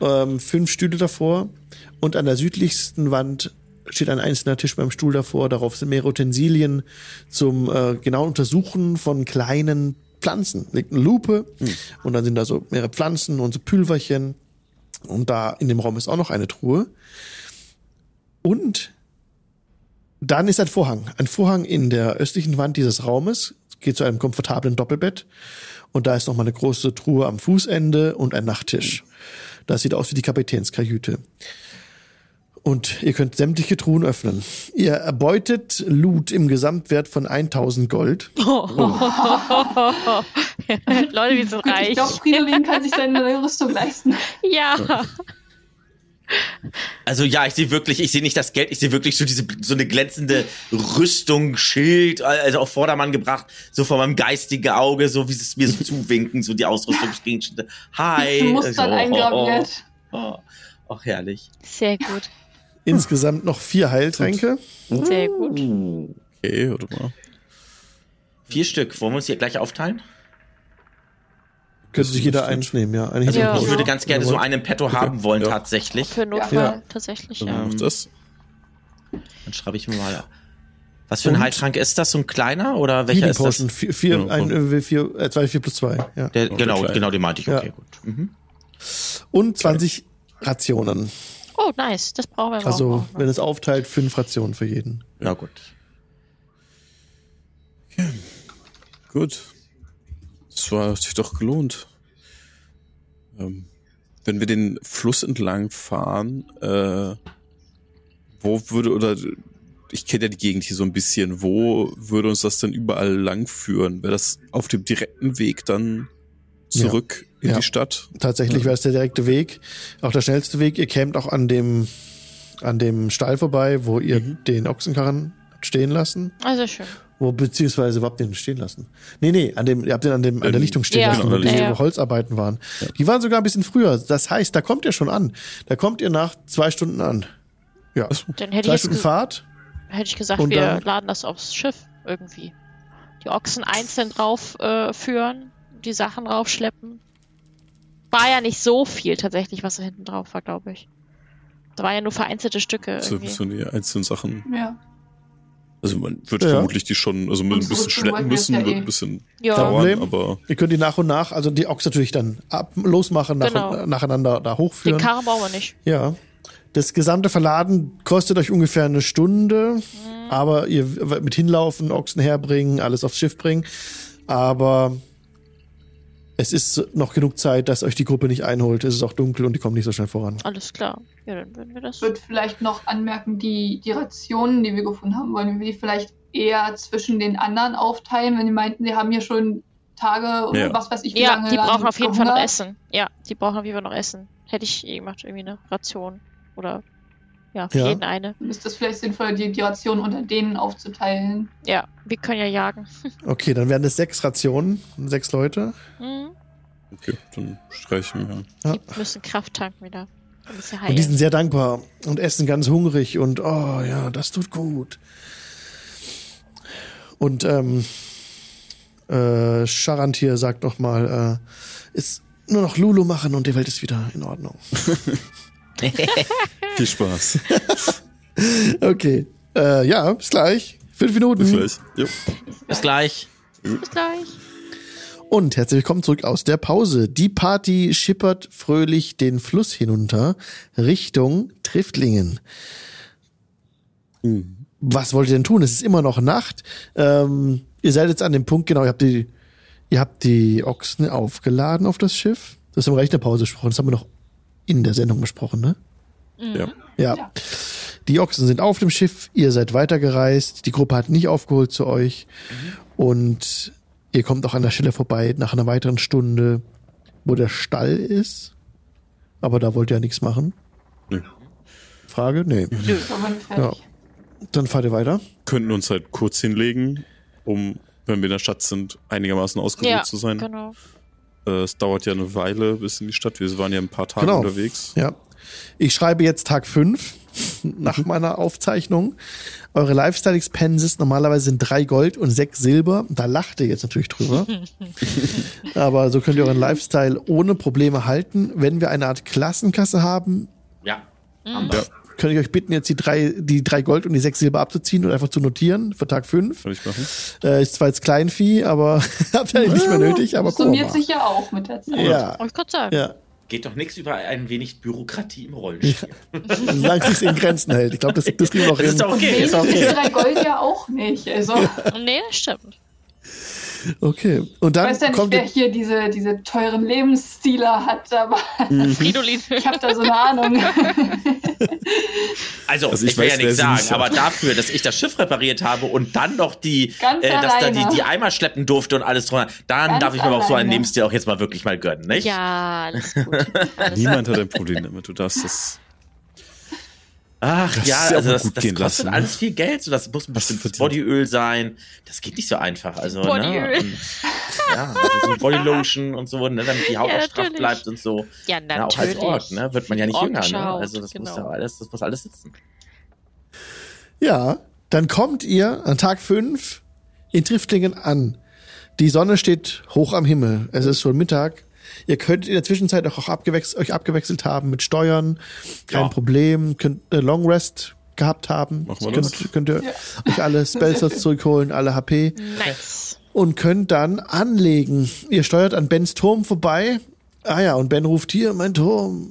ähm, fünf Stühle davor. Und an der südlichsten Wand steht ein einzelner Tisch beim Stuhl davor. Darauf sind mehrere Utensilien zum äh, genauen Untersuchen von kleinen Pflanzen. Liegt eine Lupe mhm. und dann sind da so mehrere Pflanzen und so Pülverchen. Und da in dem Raum ist auch noch eine Truhe. Und dann ist ein Vorhang. Ein Vorhang in der östlichen Wand dieses Raumes. Geht zu einem komfortablen Doppelbett. Und da ist noch mal eine große Truhe am Fußende und ein Nachttisch. Das sieht aus wie die Kapitänskajüte. Und ihr könnt sämtliche Truhen öffnen. Ihr erbeutet Loot im Gesamtwert von 1000 Gold. Oh. Oh. *laughs* Leute, wir sind reich. Ich glaube, Fridolin kann sich seine Rüstung leisten. *laughs* Ja. Also ja, ich sehe wirklich, ich sehe nicht das Geld, ich sehe wirklich so diese so eine glänzende Rüstung, Schild, also auf Vordermann gebracht, so vor meinem geistigen Auge, so wie es mir so zuwinken, so die Ausrüstungsgegenstände. Hi. Mustern so, eingraviert. Oh, oh, oh, Ach, herrlich. Sehr gut. Insgesamt noch vier Heiltränke. Sehr gut. Okay, warte mal. Vier Stück. Wollen wir uns hier gleich aufteilen? Könnte sich jeder eins nehmen, ja. Eine Also Ja. ich würde ganz gerne so einen Petto haben wollen, Ja. tatsächlich. Für Notfall Ja. tatsächlich, Dann ja. mach das. Dann schreibe ich mir mal. Was für ein Und? Heiltrank ist das? So ein kleiner oder welcher ist das? Vier, vier, Genau, ein, äh, vier, äh, zwei, vier plus zwei. Ja. Der, genau, genau, den meinte ich. Okay, Ja. gut. Mhm. Und 20 Rationen. Oh, nice. Das brauchen wir Also, auch. wenn es aufteilt, fünf Rationen für jeden. Ja, gut. Gut. Das war, sich doch gelohnt. Ähm, wenn wir den Fluss entlang fahren, äh, wo würde, oder ich kenne ja die Gegend hier so ein bisschen, wo würde uns das denn überall lang führen? Wäre das auf dem direkten Weg dann zurück in Ja. die Stadt? Tatsächlich Ja. wäre es der direkte Weg, auch der schnellste Weg. Ihr kämt auch an dem, an dem Stall vorbei, wo ihr Mhm. den Ochsenkarren stehen lassen. Also schön. Wo, beziehungsweise, wo habt ihr den stehen lassen? Nee, nee, an dem, ihr habt den an dem, an der Lichtung stehen ja, lassen, wo die ja. Holzarbeiten waren. Die waren sogar ein bisschen früher. Das heißt, da kommt ihr schon an. Da kommt ihr nach zwei Stunden an. Ja. Dann hätte ich, Zwei jetzt Stunden Fahrt. hätte ich gesagt, wir dann- laden das aufs Schiff irgendwie. Die Ochsen einzeln drauf äh, führen, die Sachen draufschleppen. War ja nicht so viel tatsächlich, was da hinten drauf war, glaube ich. Da waren ja nur vereinzelte Stücke So, irgendwie. so die einzelnen Sachen. Ja. Also man wird Ja. vermutlich die schon, also mit Und ein bisschen schleppen müssen, wird eh. ein bisschen Ja. Dauern, aber Ihr könnt die nach und nach, also die Ochs natürlich dann ab, losmachen, nach, Genau. nacheinander da Den hochführen. Karren brauchen wir nicht. Ja. Das gesamte Verladen kostet euch ungefähr eine Stunde, Mhm. aber ihr mit hinlaufen, Ochsen herbringen, alles aufs Schiff bringen. Aber es ist noch genug Zeit, dass euch die Gruppe nicht einholt. Es ist auch dunkel und die kommen nicht so schnell voran. Alles klar. Ja, dann würden wir das. Ich würde vielleicht noch anmerken, die, die Rationen, die wir gefunden haben, wollen wir die vielleicht eher zwischen den anderen aufteilen, wenn die meinten, die haben hier schon Tage oder Ja. was weiß ich, wie Ja, lange die lang brauchen auf jeden Fall noch. Essen. Ja, die brauchen auf jeden Fall noch Essen. Hätte ich eh gemacht, irgendwie eine Ration. Oder ja, für Ja. jeden eine. Ist das vielleicht sinnvoll, die, die Rationen unter denen aufzuteilen. Ja, wir können ja jagen. *laughs* Okay, dann wären es sechs Rationen, sechs Leute. Hm, okay, dann streichen wir. Ja. Die müssen Kraft tanken wieder. Und die sind sehr dankbar und essen ganz hungrig und oh ja, das tut gut. Und ähm, äh, Charantir sagt noch mal, äh, ist nur noch Lulu machen und die Welt ist wieder in Ordnung. *laughs* *laughs* Viel Spaß. *laughs* Okay, äh, ja, bis gleich. Fünf Minuten. Bis gleich. Jo. Bis gleich. Bis gleich. Und herzlich willkommen zurück aus der Pause. Die Party schippert fröhlich den Fluss hinunter Richtung Triftlingen. Mhm. Was wollt ihr denn tun? Es ist immer noch Nacht. Ähm, ihr seid jetzt an dem Punkt, genau, ihr habt die, ihr habt die Ochsen aufgeladen auf das Schiff. Das haben wir gleich in der Pause besprochen. Das haben wir noch in der Sendung besprochen, ne? Ja. Ja. Ja. Die Ochsen sind auf dem Schiff, ihr seid weitergereist, die Gruppe hat nicht aufgeholt zu euch und ihr kommt auch an der Stelle vorbei nach einer weiteren Stunde, wo der Stall ist. Aber da wollt ihr ja nichts machen. Nö. Frage? Nee. Wir fertig. Dann fahrt ihr weiter. Könnten uns halt kurz hinlegen, um, wenn wir in der Stadt sind, einigermaßen ausgeruht Ja, zu sein. genau. Äh, es dauert ja eine Weile bis in die Stadt. Wir waren ja ein paar Tage Genau. unterwegs. Ja. Ich schreibe jetzt Tag 5 *laughs* nach meiner Aufzeichnung. Eure Lifestyle Expenses normalerweise sind drei Gold und sechs Silber. Da lacht ihr jetzt natürlich drüber. *laughs* Aber so könnt ihr euren Lifestyle ohne Probleme halten. Wenn wir eine Art Klassenkasse haben, Ja. Mhm. Ja, könnte ich euch bitten, jetzt die drei, die drei Gold und die sechs Silber abzuziehen und einfach zu notieren für Tag 5. kann ich machen. Äh, ist zwar jetzt Kleinvieh, aber *laughs* habt ihr nicht mehr nötig, aber wir summiert sich ja auch mit der Zeit. Ja, Wollte ich gerade sagen. ja. Geht doch nichts über ein wenig Bürokratie im Rollenspiel. *laughs* Solange es sich in Grenzen hält. Ich glaube, das, das kriegen wir noch Das hin. ist doch Und okay. wenig ist okay. drei Gold ja auch nicht. Also, ich Nee, das stimmt. Okay. Und dann weiß ja nicht, kommt wer hier diese, diese teuren Lebensstile hat, aber Fridolin. ich habe da so eine Ahnung. *laughs* Also, Also ich ich will weiß, ja nichts sagen, aber dafür, dass ich das Schiff repariert habe und dann noch die, äh, dass da die, die Eimer schleppen durfte und alles drunter, dann Ganz darf ich mir aber auch so einen. Lebensstil auch jetzt mal wirklich mal gönnen, nicht? Ja, alles gut. Alles *laughs* Niemand hat ein Problem damit. Du darfst das Ach Das ja, also das, das kostet lassen, ne? alles viel Geld. So, das muss ein bestimmtes verdient. Bodyöl sein. Das geht nicht so einfach. Also, Bodyöl. Ne? Und, ja, also so Bodylotion und so, ne, damit die Haut Ja, auch straff natürlich. bleibt und so. Ja, Ja, auch als natürlich. Ork, ne, wird man ja nicht jünger, Orkische ne? Also das muss genau. ja alles, das muss alles sitzen. Ja, dann kommt ihr an Tag 5 in Triftlingen an. Die Sonne steht hoch am Himmel. Es ist schon Mittag. Ihr könnt in der Zwischenzeit auch abgewechselt, euch abgewechselt haben mit Steuern. Kein Ja. Problem. Könnt äh, Long Rest gehabt haben. Machen wir könnt, könnt ihr euch alle Spellslots *laughs* zurückholen, alle HP. Nice. Und könnt dann anlegen. Ihr steuert an Bens Turm vorbei. Ah ja, und Ben ruft hier, mein Turm.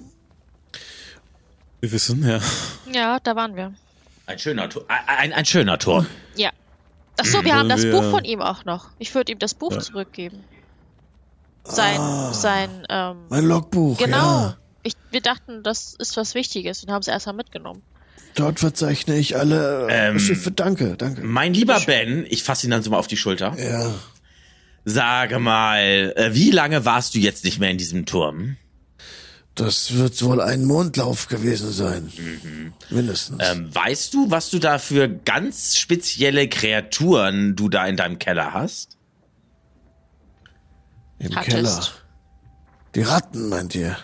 Wir wissen, ja. Ja, da waren wir. Ein schöner Turm. Ein, ein, ein schöner Turm. Ja. Ach so, wir haben das Buch von ihm auch noch. Ich würde ihm das Buch Ja. zurückgeben. Sein, sein, ähm, Mein Logbuch. genau. Ja. Ich, wir dachten, das ist was Wichtiges und haben es erstmal mitgenommen. Dort verzeichne ich alle äh, Ähm, Schiffe. Danke, danke. Mein lieber Ben, ich fasse ihn dann so mal auf die Schulter. Ja. Sage mal, äh, wie lange warst du jetzt nicht mehr in diesem Turm? Das wird wohl ein Mondlauf gewesen sein. Mindestens. Ähm, weißt du, was du da für ganz spezielle Kreaturen du da in deinem Keller hast? Im hattest. Keller. Die Ratten, meint ihr?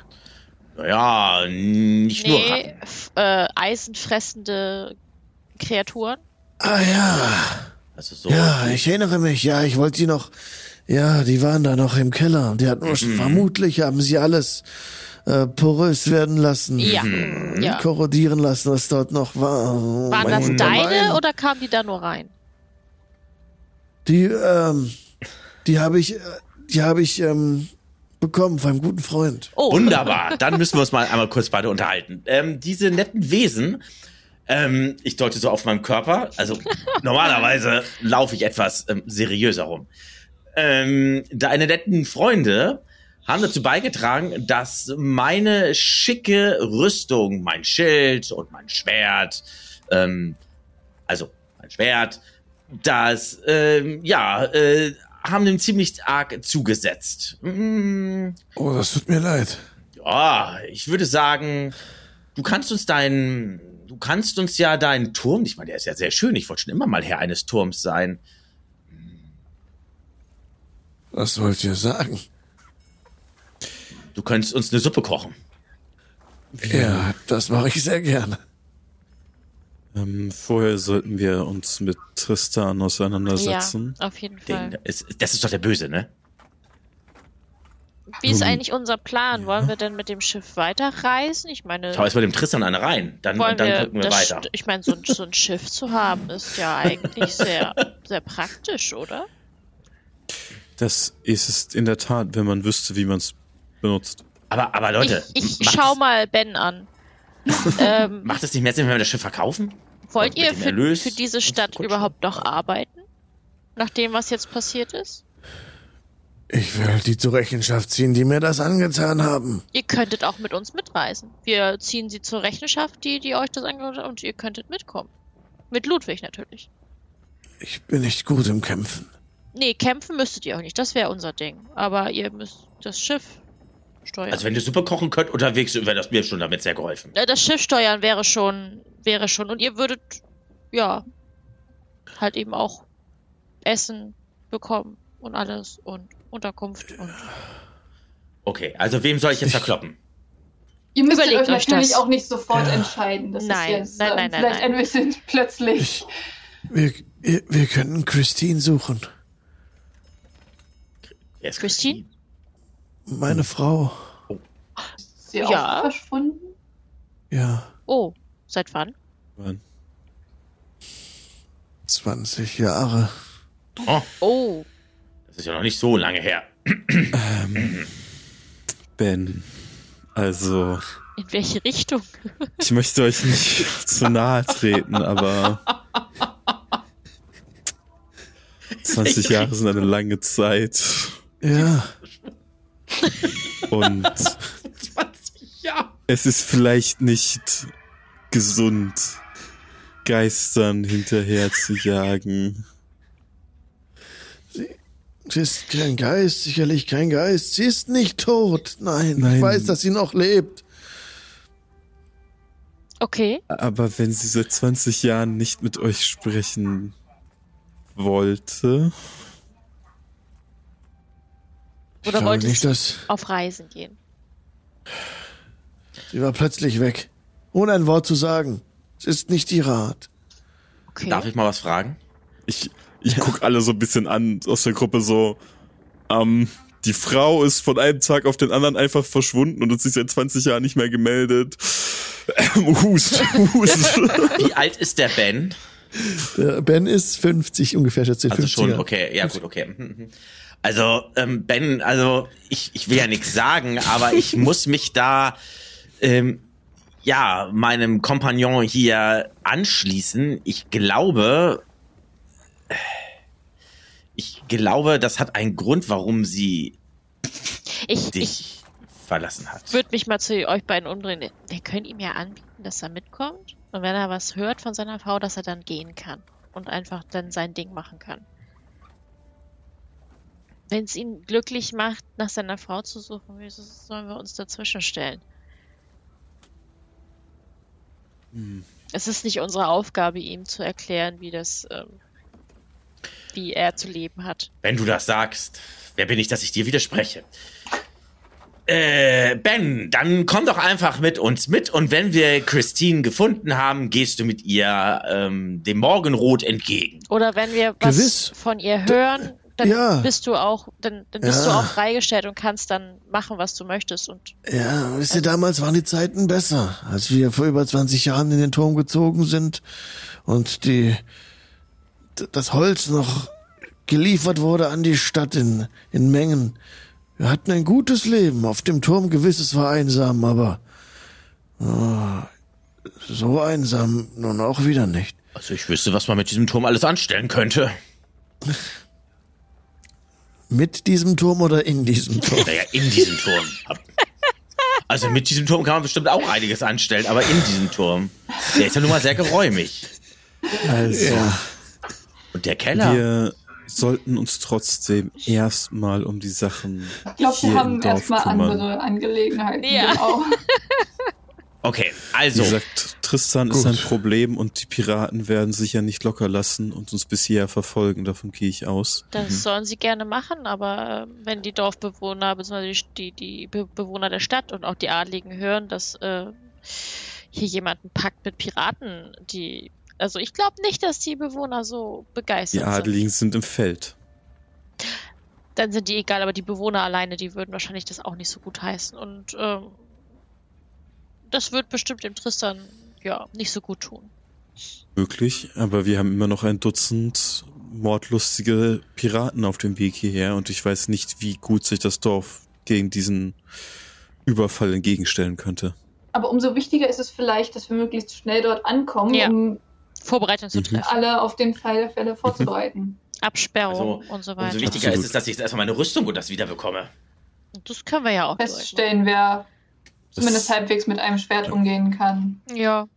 Naja, nicht nur Nee, Ratten. f- äh, eisenfressende Kreaturen. Ah ja. Also so. Ja, ich erinnere mich. Ja, ich wollte die noch. Ja, die waren da noch im Keller. Die hatten vermutlich haben sie alles äh, porös werden lassen. Ja, Und ja. korrodieren lassen, was dort noch war. Waren das Mein deine oder kamen die da nur rein? Die, ähm, die habe ich, äh, die habe ich ähm, bekommen von einem guten Freund. Oh, Wunderbar. Dann müssen wir uns mal einmal kurz beide unterhalten. Ähm, diese netten Wesen, ähm, ich deute so auf meinem Körper, also normalerweise *laughs* laufe ich etwas ähm, seriöser rum. Ähm, deine netten Freunde haben dazu beigetragen, dass meine schicke Rüstung, mein Schild und mein Schwert, ähm, also mein Schwert, das, ähm, ja, äh, haben dem ziemlich arg zugesetzt. Mm, Oh, das tut mir leid. ja, ich würde sagen, du kannst uns deinen, du kannst uns ja deinen Turm, ich meine, der ist ja sehr schön, ich wollte schon immer mal Herr eines Turms sein. Was wollt ihr sagen? Du könntest uns eine Suppe kochen. Ja, das mache ich sehr gerne. Ähm, vorher sollten wir uns mit Tristan ja, auseinandersetzen. auf jeden Den, Fall. ist, das ist doch der Böse, ne? Wie ist eigentlich unser Plan? Wollen wir denn mit dem Schiff weiterreisen? Ich meine, Schau erst mal dem Tristan eine rein, dann, wollen dann wir, gucken wir weiter. Ich meine, so ein, so ein Schiff zu haben, ist ja eigentlich *laughs* sehr, sehr praktisch, oder? Das ist es in der Tat, wenn man wüsste, wie man es benutzt. Aber, aber Leute, ich ich schau mal Ben an. *laughs* ähm, macht es nicht mehr Sinn, wenn wir das Schiff verkaufen? Wollt ihr für, Erlös für diese Stadt verkutschen? überhaupt noch arbeiten? Nach dem, was jetzt passiert ist? Ich will die zur Rechenschaft ziehen, die mir das angetan haben. Ihr könntet auch mit uns mitreisen. Wir ziehen sie zur Rechenschaft, die, die euch das angehört haben, und ihr könntet mitkommen. Mit Ludwig natürlich. Ich bin nicht gut im Kämpfen. Nee, kämpfen müsstet ihr auch nicht. Das wäre unser Ding. Aber ihr müsst das Schiff steuern. Also wenn du Suppe kochen könnt unterwegs, wäre das mir schon damit sehr geholfen. Äh, das Schiff steuern wäre schon, wäre schon. Und ihr würdet, ja, halt eben auch Essen bekommen und alles und Unterkunft und. Okay, also wem soll ich jetzt verkloppen? Ihr müsst Überlegt euch euch natürlich das. auch nicht sofort Ja. entscheiden. Das Nein, ist jetzt nein, ähm, nein, nein, vielleicht nein. ein bisschen plötzlich. Wir, wir, wir könnten Christine suchen. Christine? Meine Frau. Ist sie Ja. auch verschwunden? Ja, Oh, seit wann? Mann. 20 Jahre. Oh, Oh, das ist ja noch nicht so lange her. Ben, also, in welche Richtung? *laughs* ich möchte euch nicht zu nahe treten, aber *laughs* 20 Jahre sind eine lange Zeit. Ja, Und 20 Jahre. es ist vielleicht nicht gesund, Geistern hinterher zu jagen. sie ist kein Geist, sicherlich kein Geist. Sie ist nicht tot. Nein, Nein. ich weiß, dass sie noch lebt. Okay. Aber wenn sie seit 20 Jahren nicht mit euch sprechen wollte. Ich Oder glaube wollte nicht, sie dass auf Reisen gehen? sie war plötzlich weg. Ohne ein Wort zu sagen. Es ist nicht ihre Art. Okay. Darf ich mal was fragen? Ich, ich guck alle so ein bisschen an aus der Gruppe so, ähm, die Frau ist von einem Tag auf den anderen einfach verschwunden und hat sich seit 20 Jahren nicht mehr gemeldet. Ähm, hust, hust. *laughs* Wie alt ist der Ben? Der Ben ist 50 ungefähr, schätze ich. Also 50er. schon, okay, ja gut, okay. Also, ähm, Ben, also ich, ich will ja nichts sagen, aber ich *laughs* muss mich da ähm, ja meinem Kompagnon hier anschließen. Ich glaube, ich glaube, das hat einen Grund, warum sie Ich, ich dich verlassen hat. würde mich mal zu euch beiden umdrehen. Wir können ihm ja anbieten, dass er mitkommt. Und wenn er was hört von seiner Frau, dass er dann gehen kann. Und einfach dann sein Ding machen kann. Wenn es ihn glücklich macht, nach seiner Frau zu suchen, wieso sollen wir uns dazwischen stellen? Es ist nicht unsere Aufgabe, ihm zu erklären, wie das, ähm, wie er zu leben hat. Wenn du das sagst, wer bin ich, dass ich dir widerspreche? Äh, Ben, dann komm doch einfach mit uns mit und wenn wir Christine gefunden haben, gehst du mit ihr ähm, dem Morgenrot entgegen. Oder wenn wir was Gewiss. von ihr hören, dann ja. bist du auch, dann, dann bist du Ja. auch freigestellt und kannst dann machen, was du möchtest. Und Ja, wisst ihr, damals waren die Zeiten besser, als wir vor über 20 Jahren in den Turm gezogen sind und die, das Holz noch geliefert wurde an die Stadt in, in Mengen. Wir hatten ein gutes Leben. Auf dem Turm gewiss, es war einsam, aber oh, so einsam nun auch wieder nicht. Also ich wüsste, was man mit diesem Turm alles anstellen könnte. *laughs* Mit diesem Turm oder in diesem *laughs* Turm? Naja, in diesem Turm. Also mit diesem Turm kann man bestimmt auch einiges anstellen, aber in diesem Turm. Der ist ja nun mal sehr geräumig. Also, Ja, Und der Keller. wir sollten uns trotzdem erstmal um die Sachen Ich glaube, wir haben erstmal andere Angelegenheiten. Ja. Genau. *laughs* Okay, Wie also. gesagt, Tristan ist Gut. ein Problem und die Piraten werden sicher nicht locker lassen und uns bis hierher verfolgen. Davon gehe ich aus. das sollen sie gerne machen, aber äh, wenn die Dorfbewohner, beziehungsweise die, die Be Bewohner der Stadt und auch die Adligen hören, dass äh, hier jemand einen Pakt mit Piraten, die. Also ich glaube nicht, dass die Bewohner so begeistert Die sind. Adeligen sind im Feld. Dann sind die egal, aber die Bewohner alleine, die würden wahrscheinlich das auch nicht so gut heißen. Und ähm, das wird bestimmt dem Tristan ja nicht so gut tun. Möglich, aber wir haben immer noch ein Dutzend mordlustige Piraten auf dem Weg hierher und ich weiß nicht, wie gut sich das Dorf gegen diesen Überfall entgegenstellen könnte. Aber umso wichtiger ist es vielleicht, dass wir möglichst schnell dort ankommen, Ja. um Vorbereitung zu Mhm. treffen, alle auf den Fall der Fälle vorzubereiten. Absperrung Also, und so Umso weiter. wichtiger Absolut. ist es, dass ich jetzt erstmal meine Rüstung und das wieder bekomme. Und das können wir ja auch Feststellen, wer zumindest halbwegs mit einem Schwert umgehen kann. Ja.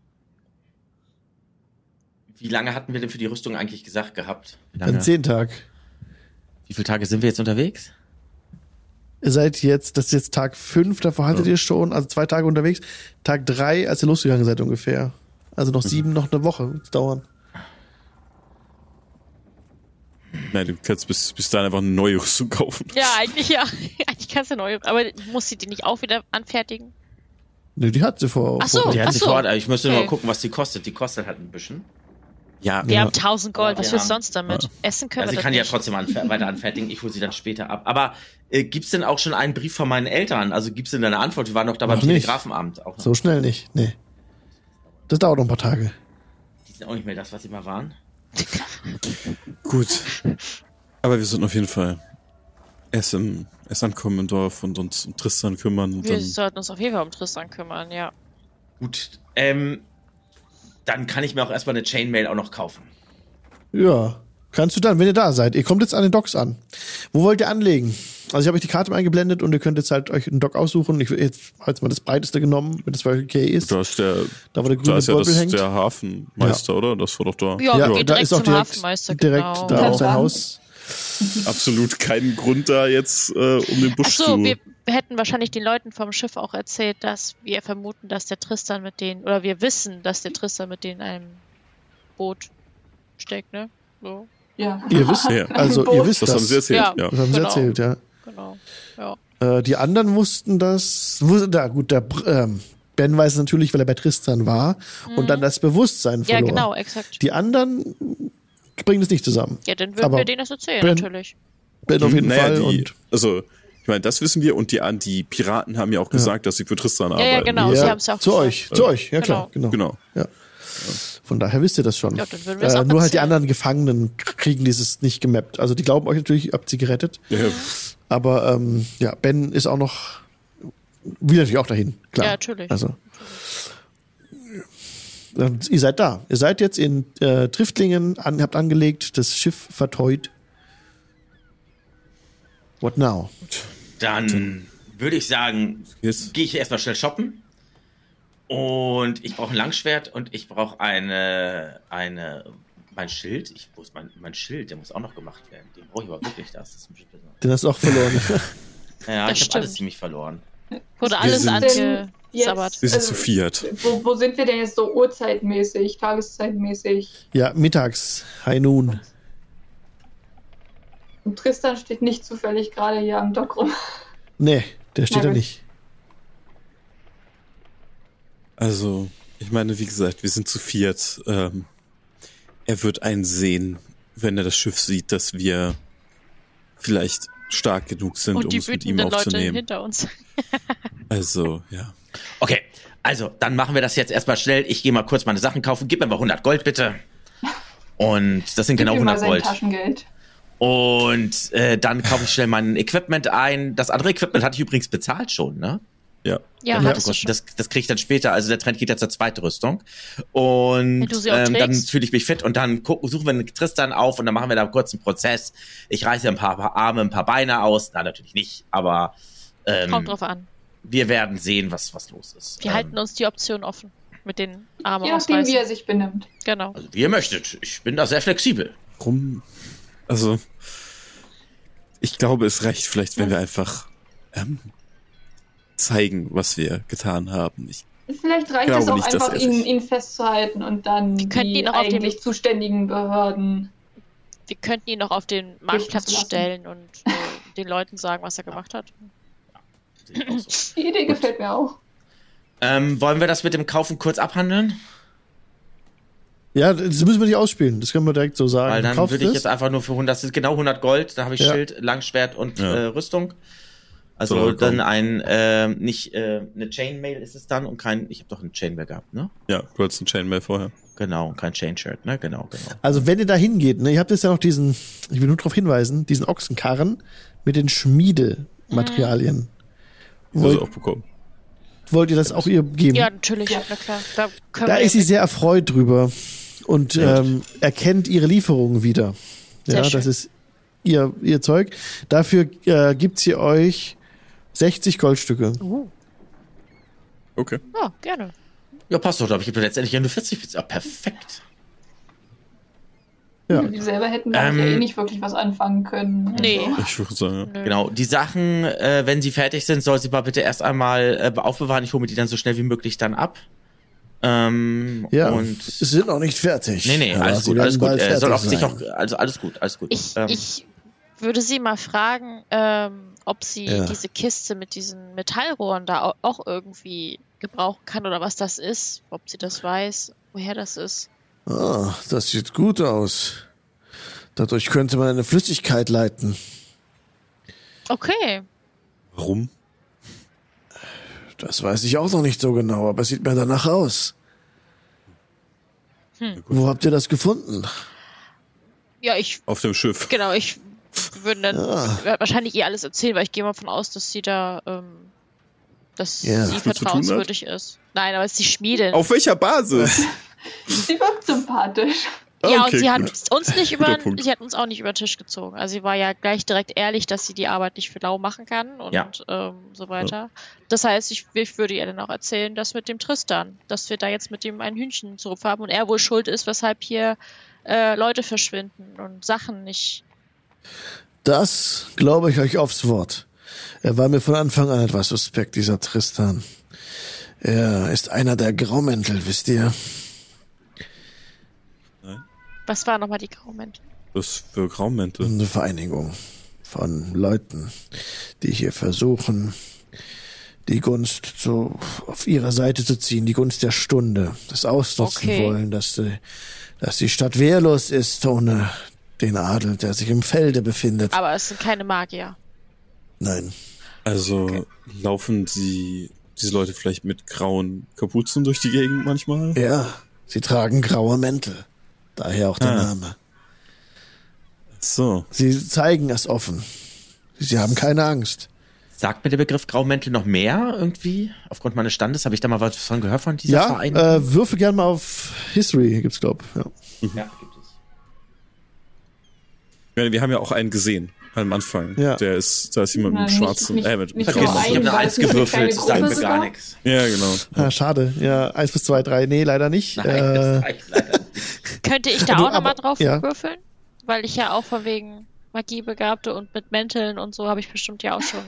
Wie lange hatten wir denn für die Rüstung eigentlich gesagt gehabt? An zehn Tag. Wie viele Tage sind wir jetzt unterwegs? Ihr seid jetzt, das ist jetzt Tag fünf, davor hattet ihr schon, also zwei Tage unterwegs. Tag drei, als ihr losgegangen seid ungefähr. Also noch sieben, noch eine Woche wird's dauern. Nein, du kannst bis, bis dahin einfach eine neue Rüstung kaufen. Ja, eigentlich ja. *laughs* eigentlich kannst du neu. Aber muss sie die nicht auch wieder anfertigen? Nö, die hat sie vor. Ach so. vor- Die hat ach sie so. vor, ich müsste nur Okay. mal gucken, was die kostet. Die kostet halt ein bisschen. Ja, Wir Ja. haben 1000 Gold. Was Ja. willst du sonst damit? Essen können Also wir ich das kann die ja nicht. trotzdem anfer weiter anfertigen. Ich hole sie dann später ab. Aber äh, gibt's denn auch schon einen Brief von meinen Eltern? Also gibt's denn eine Antwort? Wir waren doch da beim Noch nicht. Telegrafenamt. Auch noch. So schnell nicht. Nee. Das dauert noch ein paar Tage. Die sind auch nicht mehr das, was sie mal waren. gut. Aber wir sollten auf jeden Fall erst, im, erst ankommen im Dorf und uns um Tristan kümmern. Wir dann, sollten uns auf jeden Fall um Tristan kümmern, ja. Gut. Ähm, dann kann ich mir auch erstmal eine Chainmail auch noch kaufen. Ja. Kannst du dann, wenn ihr da seid. Ihr kommt jetzt an den Docks an. Wo wollt ihr anlegen? Also ich habe euch die Karte mal eingeblendet und ihr könnt jetzt halt euch einen Dock aussuchen. Ich habe jetzt, jetzt mal das breiteste genommen, wenn das für euch okay ist. da ist der, Da wo der da grüne ist ja das, hängt. der Hafenmeister, oder? Das war doch da. Ja, ja, da direkt ist auch zum direkt, Hafenmeister, direkt genau. da Ja, auf *laughs* sein. Haus. Absolut keinen Grund da jetzt, äh, um den Busch Achso, zu... wir, hätten wahrscheinlich den Leuten vom Schiff auch erzählt, dass wir vermuten, dass der Tristan mit denen, oder wir wissen, dass der Tristan mit denen in einem Boot steckt, ne? So. Ja. Ihr wisst, Ja. *laughs* also ihr wisst Das das. haben sie erzählt, Ja. ja. Das haben sie Genau. erzählt, ja. Genau. Ja. Äh, die anderen wussten das. Wus da, gut, der ähm, Ben weiß es natürlich, weil er bei Tristan war und dann das Bewusstsein Mhm. Ja, verlor. genau, exakt. Die anderen bringen es nicht zusammen. Ja, dann würden Aber wir denen das erzählen, Ben- natürlich. Ben auf jeden Naja, Fall. die, und also, ich meine, das wissen wir und die, an- die Piraten haben ja auch gesagt, dass sie für Tristan ja, arbeiten. genau. sie haben's ja auch zu gesagt. euch, zu euch, ja klar, genau. Genau. Ja. Von daher wisst ihr das schon. Ja, dann würden wir es äh, auch nur halt die erzählen. anderen Gefangenen kriegen dieses nicht gemappt. Also die glauben euch natürlich, ihr habt sie gerettet. Ja, Aber ähm, ja, Ben ist auch noch, will natürlich auch dahin, klar. Ja, natürlich. Also ähm, ihr seid da. Ihr seid jetzt in äh, Triftlingen, an, habt angelegt, das Schiff verteut. What now? Dann würde ich sagen, Yes. gehe ich erstmal schnell shoppen. Und ich brauche ein Langschwert und ich brauche eine, eine, mein Schild. Ich, wo ist mein, mein Schild? Der muss auch noch gemacht werden. Den brauche ich aber wirklich. Das ist ein. Den hast du auch verloren. *laughs* Ja, Das ich habe alles ziemlich verloren. Wurde alles sind- Jetzt, Wir sind also, zu viert. Wo, wo sind wir denn jetzt so uhrzeitmäßig, tageszeitmäßig? ja, mittags, High Noon. Und Tristan steht nicht zufällig gerade hier am Dock rum. Nee, der steht da nicht. Also, ich meine, wie gesagt, wir sind zu viert. Ähm, er wird einsehen, wenn er das Schiff sieht, dass wir vielleicht stark genug sind, um Und die es mit ihm wütenden Leute aufzunehmen. hinter uns. Also, ja. Okay, also dann machen wir das jetzt erstmal schnell. Ich gehe mal kurz meine Sachen kaufen. Gib mir mal 100 Gold bitte. Und das sind genau Gib mal 100 sein Gold. Taschengeld. Und äh, dann kaufe ich schnell mein Equipment ein. Das andere Equipment hatte ich übrigens bezahlt schon, ne? Ja. Ja, das, das kriege ich dann später. Also der Trend geht ja zur zweiten Rüstung. Und Wenn du sie auch ähm, dann fühle ich mich fit und dann gucken, suchen wir einen Tristan auf und dann machen wir da kurz einen Prozess. Ich reiße ein paar, paar Arme, ein paar Beine aus. Na, natürlich nicht, aber ähm, Kommt drauf an. Wir werden sehen, was, was los ist. Wir ähm, halten uns die Option offen. Mit den Armen Je nachdem, wie er sich benimmt. Genau. Also wie ihr möchtet. Ich bin da sehr flexibel. Warum? Also, ich glaube, es reicht vielleicht, wenn wir einfach ähm, zeigen, was wir getan haben. Ich, Vielleicht reicht es auch nicht, einfach, ihn, ihn festzuhalten und dann Wir könnten die ihn auch eigentlich zuständigen Behörden. Wir könnten ihn noch auf den Marktplatz stellen und äh, den Leuten sagen, was er gemacht hat. Sehe ich auch so. Die Idee gefällt mir auch. ähm, wollen wir das mit dem Kaufen kurz abhandeln? Ja, das müssen wir nicht ausspielen. Das können wir direkt so sagen. Weil dann würde ich es. jetzt einfach nur für 100, das sind genau 100 Gold, da habe ich Ja. Schild, Langschwert und Ja. äh, Rüstung. Also Soll dann ein, äh, nicht äh, eine Chainmail ist es dann und kein, ich habe doch eine Chainmail gehabt, ne? ja, du hattest einen Chainmail vorher. Genau, und kein Chainshirt, ne? Genau, genau. Also wenn ihr da hingeht, ne, ihr habt jetzt ja noch diesen, ich will nur darauf hinweisen, diesen Ochsenkarren mit den Schmiedematerialien. Also Wollt, auch bekommen. wollt ihr das auch ihr geben? Ja, natürlich, Ja. na klar. Da, Da ist sie sehr erfreut drüber und Ja. ähm, erkennt ihre Lieferungen wieder. Sehr ja, schön. das ist ihr, ihr Zeug. Dafür äh, gibt sie euch 60 Goldstücke. Uh, Okay. ja, gerne. Ja, passt doch, da habe ich letztendlich ja nur 40 Bits. Ja, perfekt. Ja. Die selber hätten damit ja Ähm, eh nicht wirklich was anfangen können. Nee. Also. Ich würde sagen, ja. Nö. Genau, die Sachen, äh, wenn sie fertig sind, soll sie mal bitte erst einmal äh, aufbewahren. Ich hole mir die dann so schnell wie möglich dann ab. Ähm, Ja, und sie sind noch nicht fertig. Nee, nee, Aber alles gut, alles gut. Er soll auch fertig sich auch, also alles gut, alles gut. Ich, Ähm, ich würde sie mal fragen, ähm, ob sie Ja. diese Kiste mit diesen Metallrohren da au- auch irgendwie gebrauchen kann oder was das ist, ob sie das weiß, woher das ist. Ah, das sieht gut aus. Dadurch könnte man eine Flüssigkeit leiten. Okay, Warum? Das weiß ich auch noch nicht so genau, aber es sieht mir danach aus. Hm. Wo habt ihr das gefunden? ja, ich, Auf dem Schiff. genau, ich würde dann Ah. werd wahrscheinlich ihr alles erzählen, weil ich gehe mal davon aus, dass sie da, ähm, dass Ja. sie vertrauenswürdig ist. Nein, aber es ist die Schmiedin. Auf welcher Basis? *laughs* Sie wirkt sympathisch. Ja, Okay, und sie hat gut. uns nicht über, sie hat uns auch nicht über den Tisch gezogen. Also sie war ja gleich direkt ehrlich, dass sie die Arbeit nicht für lau machen kann und Ja. ähm, so weiter. Das heißt, ich, ich würde ihr dann auch erzählen, dass mit dem Tristan, dass wir da jetzt mit dem ein Hühnchen zu Rupf haben und er wohl schuld ist, weshalb hier äh, Leute verschwinden und Sachen nicht. Das glaube ich euch aufs Wort. Er war mir von Anfang an etwas suspekt, dieser Tristan. Er ist einer der Graumäntel, wisst ihr? Was war nochmal die Graumäntel? Was für Graumäntel? Eine Vereinigung von Leuten, die hier versuchen, die Gunst zu, auf ihre Seite zu ziehen, die Gunst der Stunde, das ausnutzen Okay. wollen, dass, die- dass die Stadt wehrlos ist ohne den Adel, der sich im Felde befindet. Aber es sind keine Magier. Nein. Also laufen die, diese Leute vielleicht mit grauen Kapuzen durch die Gegend manchmal? Ja, sie tragen graue Mäntel. Daher auch der Ah. Name. So. Sie zeigen es offen. Sie haben keine Angst. Sagt mir der Begriff Graumäntel noch mehr irgendwie? Aufgrund meines Standes habe ich da mal was von gehört von dieser Ja, Verein? äh, würfel gerne mal auf History, gibt's glaub. Ja. ja, gibt es. Ja, wir haben ja auch einen gesehen am Anfang. Ja. Der ist, da ist jemand Nein, mit nicht- schwarzen, nicht- äh, mit, nicht es, ich habe einen, eine Eins gewürfelt, sagt mir gar nichts. Ja, genau. Ah, schade. Ja, eins bis zwei, drei. Nee, leider nicht. Nein, äh, das reicht leider nicht. Könnte ich da Du, auch nochmal drauf ja. würfeln? Weil ich ja auch von wegen Magie begabte und mit Mänteln und so habe ich bestimmt ja auch schon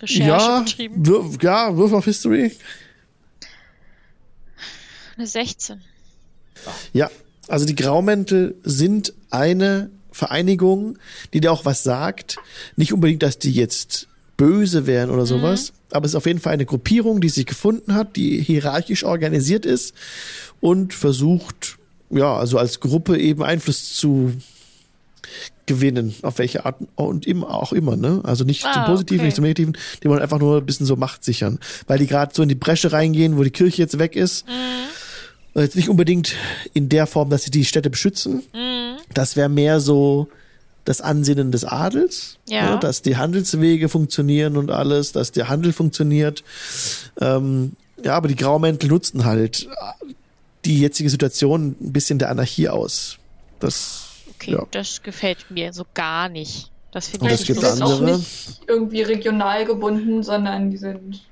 Recherche ja, betrieben. würf, ja, Würfel auf History. Eine 16. Ja, also die Graumäntel sind eine Vereinigung, die dir auch was sagt. Nicht unbedingt, dass die jetzt böse wären oder sowas, aber es ist auf jeden Fall eine Gruppierung, die sich gefunden hat, die hierarchisch organisiert ist und versucht, ja, also als Gruppe eben Einfluss zu gewinnen, auf welche Art und immer auch immer, ne? Also nicht zum Ah, Positiven, okay. nicht zum Negativen, die wollen einfach nur ein bisschen so Macht sichern, weil die gerade so in die Bresche reingehen, wo die Kirche jetzt weg ist. Und Jetzt nicht unbedingt in der Form, dass sie die Städte beschützen. Das wäre mehr so das Ansinnen des Adels, Ja. ne, dass die Handelswege funktionieren und alles, dass der Handel funktioniert. Ähm, ja, aber die Graumäntel nutzen halt die jetzige Situation ein bisschen der Anarchie aus. Das Okay, Ja. das gefällt mir so gar nicht. Das finde ich es gibt sind lustig. auch nicht irgendwie regional gebunden, sondern die sind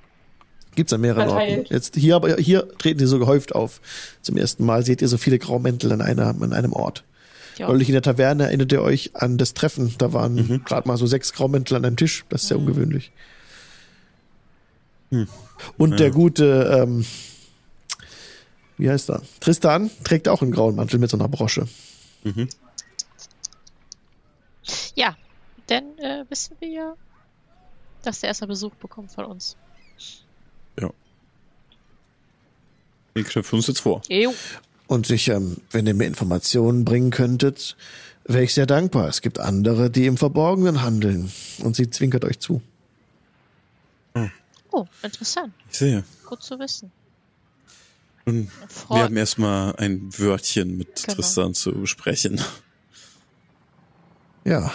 gibt's an mehreren Verteilt. Orten. Jetzt hier, aber hier treten die so gehäuft auf. Zum ersten Mal seht ihr so viele Graumäntel an, einer, an einem Ort. Ja. Neulich in der Taverne erinnert ihr euch an das Treffen. Da waren gerade mal so sechs Graumäntel an einem Tisch. Das ist sehr ungewöhnlich. Und der gute, ähm, wie heißt er? Tristan trägt auch einen grauen Mantel mit so einer Brosche. Ja, denn äh, wissen wir ja, dass der erstmal Besuch bekommt von uns. Den knöpfen wir uns jetzt vor. Jo. Und sich, ähm, wenn ihr mir Informationen bringen könntet, wäre ich sehr dankbar. Es gibt andere, die im Verborgenen handeln. Und sie zwinkert euch zu. Oh, interessant. Ich sehe. Gut zu wissen. Nun, wir haben erstmal ein Wörtchen mit Genau. Tristan zu besprechen. Ja.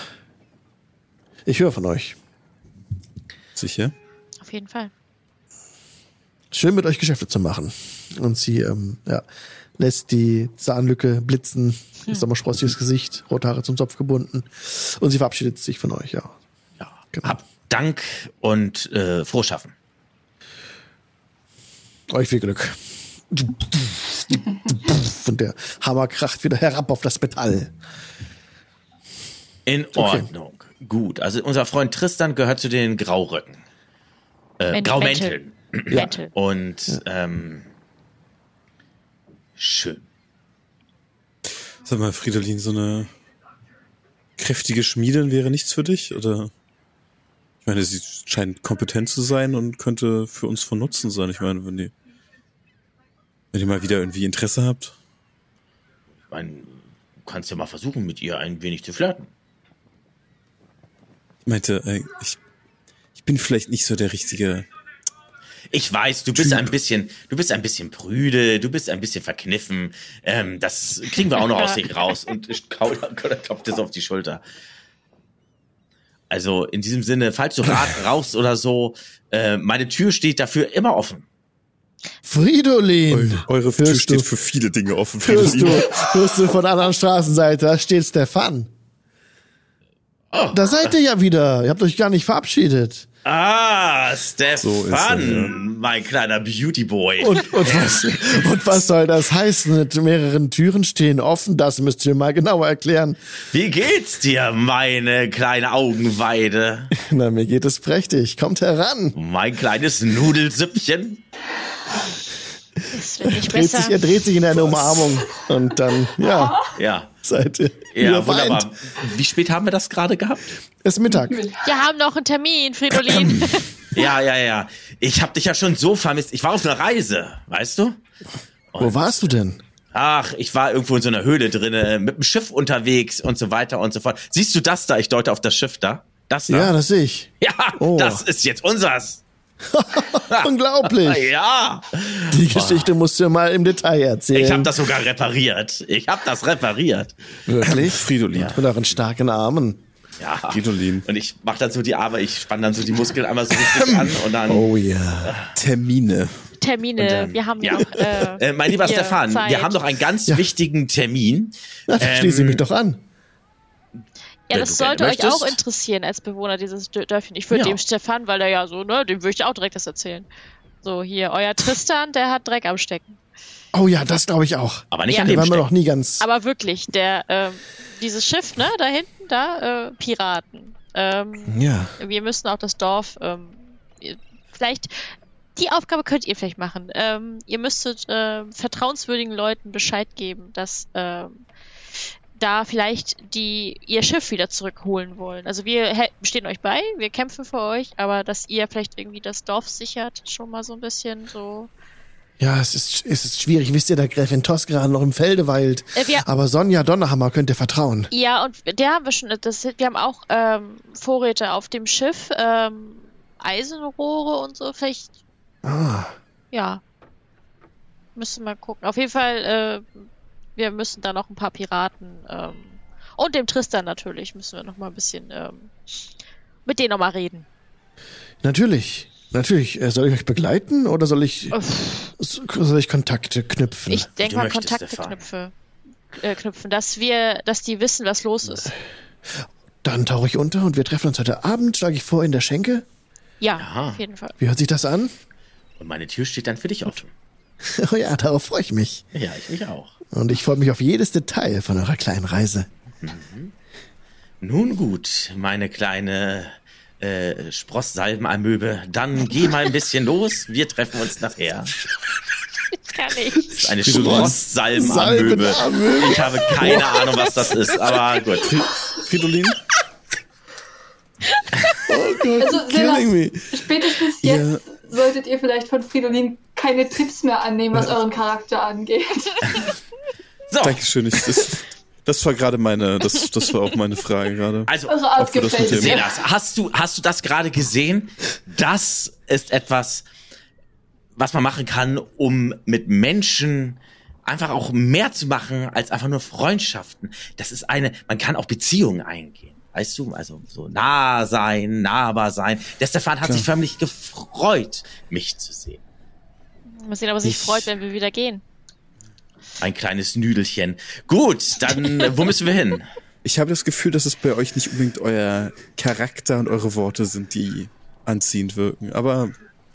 Ich höre von euch. Sicher? Auf jeden Fall. Schön mit euch Geschäfte zu machen. Und sie ähm, ja, lässt die Zahnlücke blitzen, Hm. ist nochmal sprossiges Gesicht, rote Haare zum Zopf gebunden. Und sie verabschiedet sich von euch, ja. Ja. Genau. Hab Dank und äh, frohes Schaffen. Euch viel Glück. Und der Hammer kracht wieder herab auf das Metall. In Ordnung. Gut. Also unser Freund Tristan gehört zu den Grauröcken. Äh, Graumänteln. Mäntel. Und ähm, schön. Sag mal, Fridolin, so eine kräftige Schmiedin wäre nichts für dich? Oder? Ich meine, sie scheint kompetent zu sein und könnte für uns von Nutzen sein. Ich meine, wenn die, wenn ihr mal wieder irgendwie Interesse habt. Ich meine, du kannst ja mal versuchen, mit ihr ein wenig zu flirten. Ich meinte, äh, ich, ich bin vielleicht nicht so der richtige. Ich weiß, du bist Typ. ein bisschen, du bist ein bisschen prüde, du bist ein bisschen verkniffen. Ähm, das kriegen wir auch noch aus *laughs* dir raus. Und ich kau- *laughs* klopft es auf die Schulter. Also in diesem Sinne, falls du Rat *laughs* brauchst oder so, äh, meine Tür steht dafür immer offen. Fridolin! Eure, eure Tür steht du? für viele Dinge offen. Hörst du, hörst du von der anderen Straßenseite, da steht Stefan. Oh, Da seid ihr ja wieder. Ihr habt euch gar nicht verabschiedet. Ah, So Stefan, er, ja. mein kleiner Beauty Boy. Und, und, was, und was soll das heißen? Mit mehreren Türen stehen offen, das müsst ihr mal genauer erklären. Wie geht's dir, meine kleine Augenweide? Na, mir geht es prächtig. Kommt heran. Mein kleines Nudelsüppchen? Es wird nicht Dreht sich, besser. er dreht sich in eine Umarmung. Und dann, ja, Ja. seid ihr Ja, wieder wunderbar. vereint. Wie spät haben wir das gerade gehabt? Es ist Mittag. Wir haben noch einen Termin, Fridolin. *laughs* Ja, ja, ja. Ich hab dich ja schon so vermisst. Ich war auf einer Reise, weißt du? Wo warst du denn? Ach, ich war irgendwo in so einer Höhle drinne, mit dem Schiff unterwegs und so weiter und so fort. Siehst du das da? Ich deute auf das Schiff da. Das da? Ja, das sehe ich. Ja, Oh. das ist jetzt unsers. *laughs* Unglaublich. Ja, Die Geschichte musst du mal im Detail erzählen. ich habe das sogar repariert. Ich habe das repariert. Wirklich? Fridolin. Mit euren starken Armen. Ja. Fridolin. Und ich mach dann so die Arme, ich spann dann so die Muskeln einmal so richtig an und dann. Oh ja. Termine. Termine, Und dann- wir haben ja. noch. Äh, Äh, mein lieber Stefan, Zeit. wir haben noch einen ganz Ja. wichtigen Termin. Na, dann schließe ich Ähm, mich doch an. Ja, das sollte euch auch möchtest. interessieren als Bewohner dieses Dö- Dörfchen. Ich würde Ja. dem Stefan, weil er ja so, ne, dem würde ich auch direkt das erzählen. So, hier, euer Tristan, der hat Dreck am Stecken. Oh ja, das glaube ich auch. Aber nicht Ja. an dem war mir Steck. noch nie ganz. Aber wirklich, der, ähm, dieses Schiff, ne, da hinten, da, äh, Piraten. Ähm, Ja. wir müssen auch das Dorf, ähm, vielleicht, die Aufgabe könnt ihr vielleicht machen. Ähm, ihr müsstet ähm, vertrauenswürdigen Leuten Bescheid geben, dass ähm, da vielleicht die ihr Schiff wieder zurückholen wollen. Also wir stehen euch bei, wir kämpfen für euch, aber dass ihr vielleicht irgendwie das Dorf sichert, schon mal so ein bisschen so. Ja, es ist, es ist schwierig. Wisst ihr, der Gräfin Tos gerade noch im Felde weilt. Äh, wir, Aber Sonja Donnerhammer könnt ihr vertrauen. Ja, und der haben wir schon, das, wir haben auch ähm, Vorräte auf dem Schiff, ähm, Eisenrohre und so, vielleicht, Ah. ja. Müssen wir mal gucken. Auf jeden Fall, äh, wir müssen da noch ein paar Piraten, ähm, und dem Tristan natürlich, müssen wir noch mal ein bisschen, ähm, mit denen noch mal reden. Natürlich. Natürlich. Äh, Soll ich euch begleiten oder soll ich, Uff, soll ich Kontakte knüpfen? Ich denke mal Kontakte knüpfe, äh, knüpfen, dass wir, dass die wissen, was los ist. Dann tauche ich unter und wir treffen uns heute Abend, schlage ich vor, in der Schenke. Ja, Aha. auf jeden Fall. Wie hört sich das an? Und meine Tür steht dann für dich offen. *laughs* Oh ja, darauf freue ich mich. Ja, ich mich auch. Und ich freue mich auf jedes Detail von eurer kleinen Reise. Nun gut, meine kleine äh, Sprosssalbenamöbe, dann geh mal ein bisschen los. Wir treffen uns nachher. Kann ich. Das ist eine Spross- Sprosssalbenamöbe. Salbenamöbe. Ich habe keine Ahnung, was das ist, aber gut. Fridolin? *laughs* Oh Gott, Also, killing me. Spätestens jetzt solltet ihr vielleicht von Fridolin keine Tipps mehr annehmen, was euren Charakter angeht. *laughs* So, Dankeschön. Ich, das, das war gerade meine, das, das war auch meine Frage gerade. also Eure Art das gefällt dem- mir. Hast du, hast du das gerade gesehen? Das ist etwas, was man machen kann, um mit Menschen einfach auch mehr zu machen als einfach nur Freundschaften. Das ist eine, man kann auch Beziehungen eingehen. Weißt du, also so nah sein, nahbar sein. Der Stefan hat sich förmlich gefreut, mich zu sehen. Mal sehen, ob er sich Ich- freut, wenn wir wieder gehen. Ein kleines Nüdelchen. Gut, dann äh, wo müssen wir hin? *laughs* Ich habe das Gefühl, dass es bei euch nicht unbedingt euer Charakter und eure Worte sind, die anziehend wirken. Aber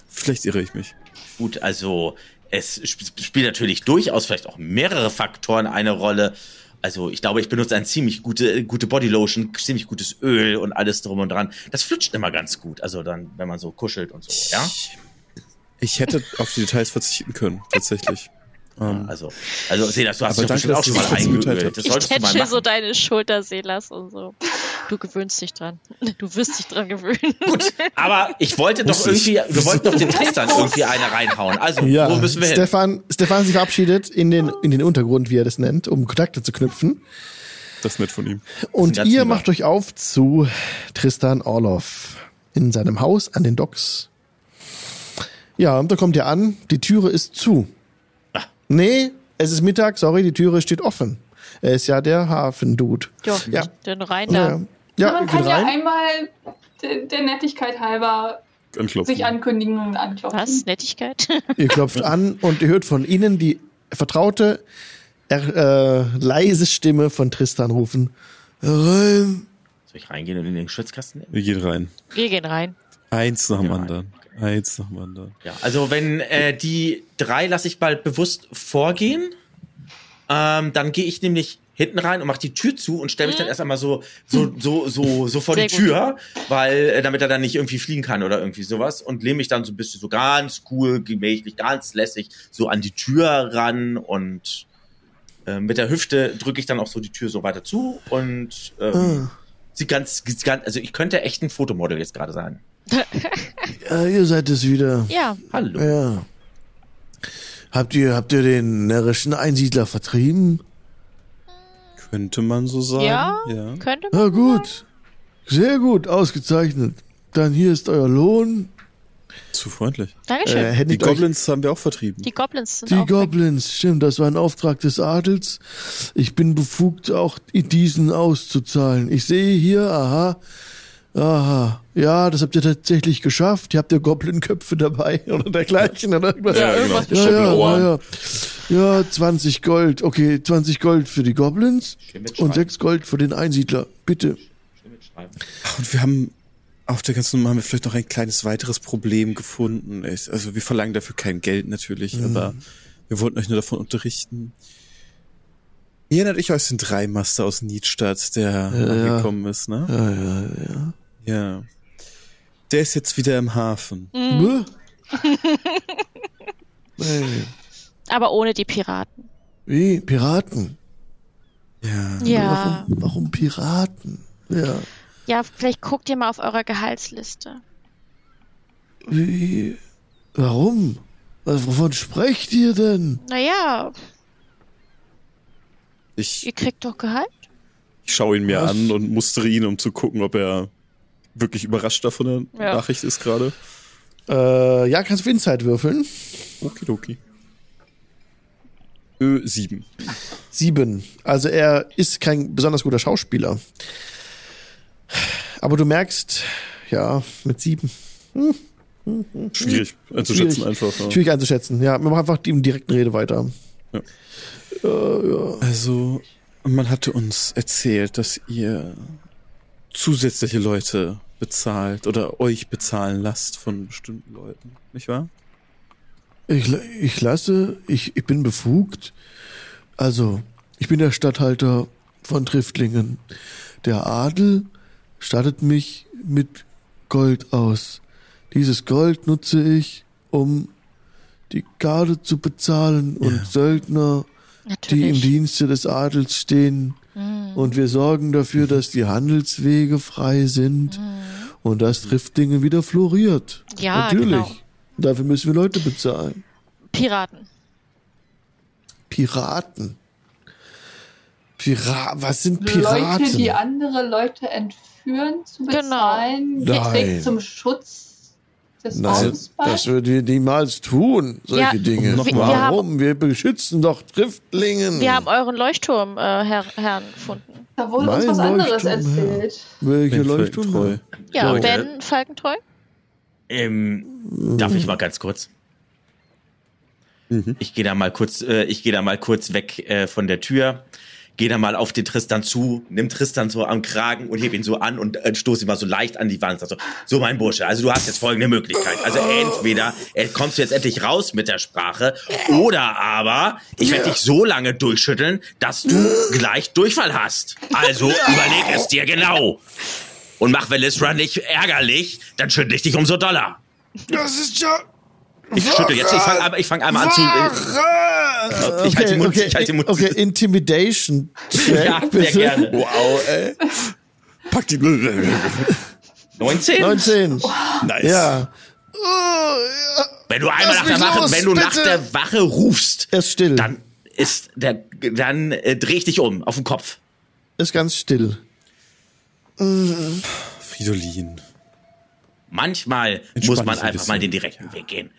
vielleicht irre ich mich. Gut, also es sp spielt natürlich durchaus vielleicht auch mehrere Faktoren eine Rolle. Also ich glaube, ich benutze ein ziemlich gute, gute Bodylotion, ziemlich gutes Öl und alles drum und dran. Das flutscht immer ganz gut. Also dann, wenn man so kuschelt und so, ja. Ich hätte auf die Details verzichten können, tatsächlich. Ähm, Also, also Selas, du hast dich danke, auch dass schon du mal eingeölt. hast. Das Ich solltest du mal tätschel so deine Schulter, Selas und so. Du gewöhnst dich dran. *laughs* Du wirst dich dran gewöhnen. Gut, aber ich wollte doch irgendwie, wir wollten doch den Tristan irgendwie eine reinhauen. Also, Ja, wo müssen wir hin? Stefan, Stefan sich verabschiedet in den, in den Untergrund, wie er das nennt, um Kontakte zu knüpfen. das ist nett von ihm. Und ihr lieber. macht euch auf zu Tristan Orloff in seinem Haus an den Docks. Ja, und da kommt ihr an, die Türe ist zu. Nee, es ist Mittag, sorry, die Türe steht offen. Er ist ja der Hafendude. Jo, Ja. dann rein Ja, da. ja Man geht kann ja rein. einmal der, der Nettigkeit halber Anklopfen. sich ankündigen und anklopfen. Was? Nettigkeit? *laughs* Ihr klopft an und ihr hört von innen die vertraute, er, äh, leise Stimme von Tristan rufen. Herein. Soll ich reingehen und in den Schwitzkasten nehmen? Wir gehen rein. Wir gehen rein. Eins nach dem Ja. Anderen. Eins nach dem anderen. Ja, also wenn äh, die drei lasse ich bald bewusst vorgehen, ähm, dann gehe ich nämlich hinten rein und mache die Tür zu und stelle mich dann erst einmal so so so so so vor Sehr die gut. Tür, weil äh, damit er dann nicht irgendwie fliegen kann oder irgendwie sowas und lehne mich dann so ein bisschen so ganz cool, gemächlich, ganz lässig so an die Tür ran und äh, mit der Hüfte drücke ich dann auch so die Tür so weiter zu und ähm, Ah. sie ganz, ganz also ich könnte echt ein Fotomodel jetzt gerade sein. Ja, ihr seid es wieder. Ja, Hallo. Ja. Habt ihr, habt ihr den närrischen Einsiedler vertrieben? Könnte man so sagen. Ja. ja. könnte man. Na gut. Sehr gut, ausgezeichnet. Dann hier ist euer Lohn. Zu freundlich. Dankeschön. Äh, Die Goblins haben wir auch vertrieben. die Goblins sind Die auch weg. Goblins, stimmt, das war ein Auftrag des Adels. Ich bin befugt, auch diesen auszuzahlen. Ich sehe hier, aha, aha, ja, das habt ihr tatsächlich geschafft. Ihr habt ja Goblin-Köpfe dabei *laughs* oder dergleichen oder irgendwas. Ja, irgendwas ja, ja, ja, ja. ja, 20 Gold. Okay, 20 Gold für die Goblins und 6 Gold für den Einsiedler. Bitte. Und wir haben auf der ganzen Nummer haben wir vielleicht noch ein kleines weiteres Problem gefunden. Also wir verlangen dafür kein Geld natürlich, aber wir wollten euch nur davon unterrichten. Ihr erinnert euch aus den Dreimaster aus Niedstadt, der ja. angekommen ist, ne? Ja, ja, ja. Ja. Der ist jetzt wieder im Hafen. Mhm. *laughs* Hey, Aber ohne die Piraten. wie? Piraten? Ja. Ja. Warum, warum Piraten? Ja. Ja, vielleicht guckt ihr mal auf eurer Gehaltsliste. Wie? Warum? Was, wovon sprecht ihr denn? Naja, Ich, ihr kriegt doch Gehalt. ich schaue ihn mir Was? an und mustere ihn, um zu gucken, ob er wirklich überrascht davon der Ja. Nachricht ist gerade. Äh, ja, kannst du für Insight würfeln? Okidoki. Ö, sieben. Sieben. Also er ist kein besonders guter Schauspieler. Aber du merkst, ja, mit sieben. Schwierig einzuschätzen Schwierig. einfach. Ja. Schwierig einzuschätzen. Ja, wir machen einfach die im direkten Rede weiter. Also, man hatte uns erzählt, dass ihr zusätzliche Leute bezahlt oder euch bezahlen lasst von bestimmten Leuten, nicht wahr? Ich, ich lasse, ich, ich bin befugt. Also, ich bin der Statthalter von Triftlingen. Der Adel stattet mich mit Gold aus. Dieses Gold nutze ich, um die Garde zu bezahlen und Ja. Söldner, die im Natürlich. Dienste des Adels stehen. Und wir sorgen dafür, dass die Handelswege frei sind und dass Triftlingen wieder floriert. Ja, Natürlich. genau. Dafür müssen wir Leute bezahlen. Piraten. Piraten. Pira was sind Piraten? Leute, die andere Leute entführen, zu Genau. bezahlen, Nein. direkt zum Schutz des Nein, bei. das würden wir niemals tun, solche Ja, Dinge. wir- wir Warum? Wir, beschützen doch Triftlingen. Wir haben euren Leuchtturm, äh, Herr, Herrn, gefunden. Da wurde uns Mein was anderes Leuchtturm, erzählt. Welche Ben Leuchtturm? Falkentreu. Ja. Ben Falkentreu. Ähm, darf ich mal ganz kurz? Mhm. Ich gehe da mal kurz, äh, ich gehe da mal kurz weg äh, von der Tür, gehe da mal auf den Tristan zu, nimm Tristan so am Kragen und heb ihn so an und äh, stoße ihn mal so leicht an die Wand. und sag So, so mein Bursche, also du hast jetzt folgende Möglichkeit. Also entweder äh, kommst du jetzt endlich raus mit der Sprache oder aber ich werde dich so lange durchschütteln, dass du gleich Durchfall hast. Also überleg es dir genau. Und mach Velisra nicht ärgerlich, dann schüttle ich dich umso doller. Das ist ja. Ich schüttel jetzt, ich fange ich fang einmal an zu. Äh! Ich halte den Mund, okay, ich halte den Mund. Okay, Intimidation. Check, ja, sehr gerne. Wow, ey. Pack die. 19? 19. Nice. Ja. Ja. Wenn du einmal nach der Wache, los, wenn du nach der Wache rufst, ist still. dann ist der, dann äh, dreh ich dich um auf den Kopf. ist ganz still. Fridolin. Manchmal Entspann muss man einfach mal den direkten Weg gehen.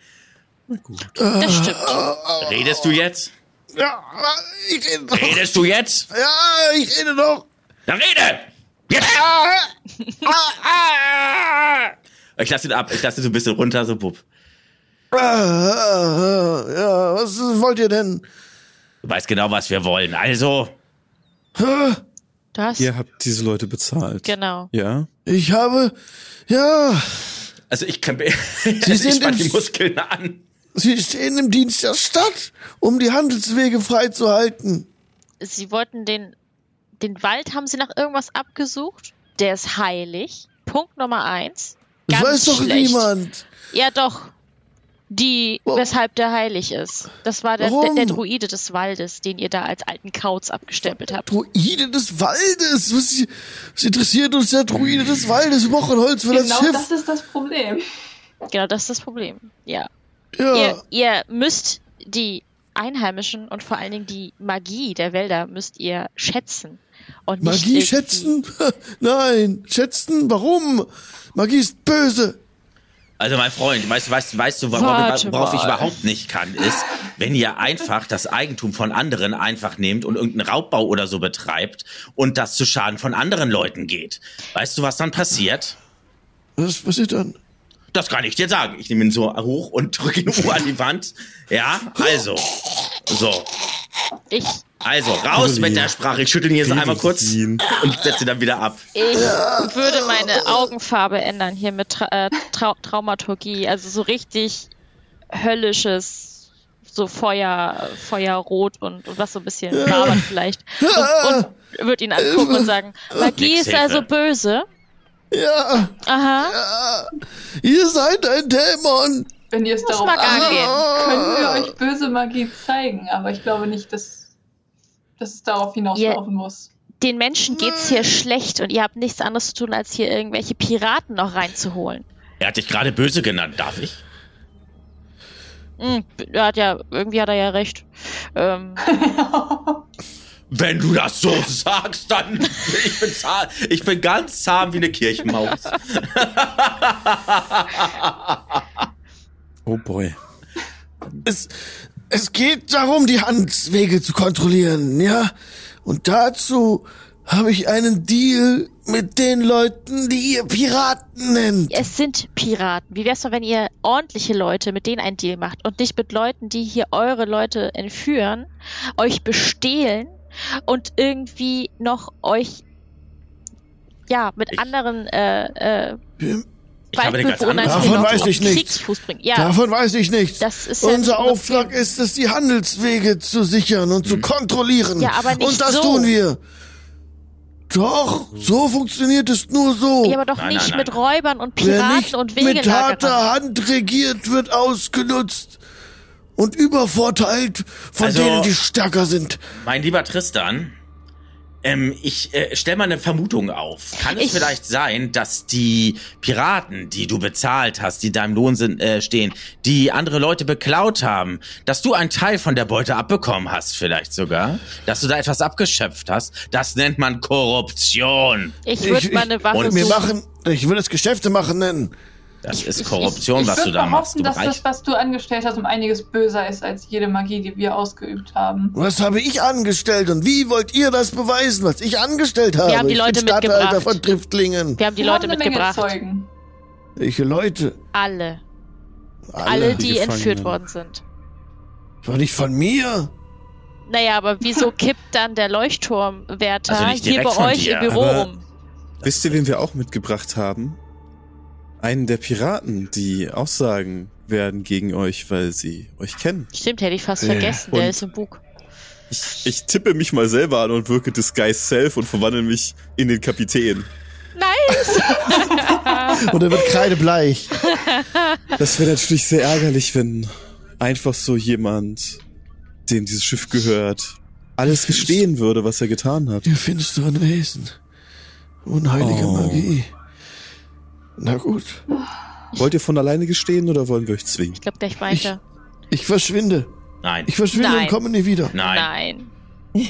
Na gut. Das stimmt. Redest du jetzt? Ja, ich rede doch. Redest du jetzt? Ja, ich rede doch. Dann rede! Jetzt! Ich lasse ihn ab, ich lasse ihn so ein bisschen runter, so bupp. Ah, ah, Ja, was wollt ihr denn? Du weißt genau, was wir wollen. Also, Das? Ihr habt diese Leute bezahlt. Genau. Ja? Ich habe, ja, Also ich kann *laughs* Sie also sind ich die im- Muskeln an. Sie stehen im Dienst der Stadt, um die Handelswege freizuhalten. Sie wollten den, den Wald haben sie nach irgendwas abgesucht. Der ist heilig. Punkt Nummer eins. Das Ganz weiß doch schlecht. niemand. Ja, doch. Die, weshalb der heilig ist. Das war der, der, der Druide des Waldes, den ihr da als alten Kauz abgestempelt habt. Druide des Waldes. Was, was interessiert uns der Druide des Waldes? Wir brauchen Holz für das Genau Schiff. das ist das Problem. Genau, das ist das Problem. Ja. Ja. Ihr, ihr müsst die Einheimischen und vor allen Dingen die Magie der Wälder müsst ihr schätzen. Und nicht Magie schätzen? *laughs* Nein, schätzen? Warum? Magie ist böse. Also mein Freund, weißt, du, weißt, weißt du, worauf, worauf ich überhaupt nicht kann, ist, wenn ihr einfach das Eigentum von anderen einfach nehmt und irgendeinen Raubbau oder so betreibt und das zu Schaden von anderen Leuten geht. Weißt du, was dann passiert? Was passiert dann? Das kann ich dir sagen. Ich nehme ihn so hoch und drücke ihn hoch an die Wand. Ja, also. So. Ich, Also, raus mit der Sprache. Ich schüttel ihn jetzt einmal kurz Medizin. und setze ihn dann wieder ab. ich würde meine Augenfarbe ändern hier mit Tra äh, Trau Traumaturgie. Also so richtig höllisches, so Feuer, Feuerrot und, und was so ein bisschen labert vielleicht. Und, und würde ihn angucken und sagen, Magie ist also böse. Ja, Aha. ja. Ihr seid ein Dämon. Wenn ihr es mal angeht, können wir euch böse Magie zeigen. Aber ich glaube nicht, dass, dass es darauf hinauslaufen muss. Den Menschen geht's hier schlecht und ihr habt nichts anderes zu tun, als hier irgendwelche Piraten noch reinzuholen. Er hat dich gerade böse genannt, darf ich? Hm, er hat ja, irgendwie hat er ja recht. Ähm, *laughs* Wenn du das so sagst, dann ich bin zahm, ich bin ganz zahm wie eine Kirchenmaus. Oh boy. Es, es geht darum, die Handelswege zu kontrollieren, ja? Und dazu habe ich einen Deal mit den Leuten, die ihr Piraten nennt. es sind Piraten. Wie wär's doch, wenn ihr ordentliche Leute mit denen einen Deal macht und nicht mit Leuten, die hier eure Leute entführen, euch bestehlen und irgendwie noch euch ja mit Ich- anderen äh, äh, Ich habe eine ganz andere Davon noch weiß ich nichts. Ja, Davon weiß ich nichts. das ist ja Unser nicht unser Auftrag Problem. ist es, die Handelswege zu sichern und zu kontrollieren. Ja, aber nicht Und das so. tun wir. Doch, so funktioniert es nur so. ja, aber doch Nein, nicht nein, mit nein. Räubern und Wer Piraten nicht und mit Wegelagerern. harter Hand regiert, wird ausgenutzt und übervorteilt von Also- denen, die stärker sind. Mein lieber Tristan, ähm, ich äh, stell mal eine Vermutung auf. Kann es Ich- vielleicht sein, dass die Piraten, die du bezahlt hast, die deinem Lohn sind, äh, stehen, die andere Leute beklaut haben, dass du einen Teil von der Beute abbekommen hast, vielleicht sogar? Dass du da etwas abgeschöpft hast? Das nennt man Korruption. Ich würde meine Waffe Und wir machen, ich würde es Geschäfte machen nennen. Das ist ich- Korruption, ich was du da machst. behaupten, Du dass das, was du angestellt hast, um einiges böser ist als jede Magie, die wir ausgeübt haben. Was habe ich angestellt und wie wollt ihr das beweisen, was ich angestellt habe? haben die ich Leute bin Statthalter mitgebracht. von Driftlingen. Wir haben die Wir Leute haben eine Menge mitgebracht. Zeugen. Welche Leute? Alle. Alle. Alle, die die entführt worden sind. War nicht von mir. Naja, aber wieso *laughs* kippt dann der Leuchtturmwärter Also nicht hier bei euch dir, im Büro rum? Wisst ihr, wen wir auch mitgebracht haben? Einen der Piraten, die Aussagen werden gegen euch, weil sie euch kennen. Stimmt, hätte ich fast Äh, vergessen. Der und- ist im Bug. Ich, ich tippe mich mal selber an und wirke Disguise Self und verwandle mich in den Kapitän. Nice! *laughs* Und er wird kreidebleich. Das wäre natürlich sehr ärgerlich, wenn einfach so jemand, dem dieses Schiff gehört, alles gestehen würde, was er getan hat. Ihr finsteren Wesen. Unheilige Oh. Magie. Na gut. Wollt ihr von alleine gestehen oder wollen wir euch zwingen? Ich glaube gleich weiter. Ich verschwinde. Nein. Ich verschwinde Nein. und komme nie wieder. Nein. Nein.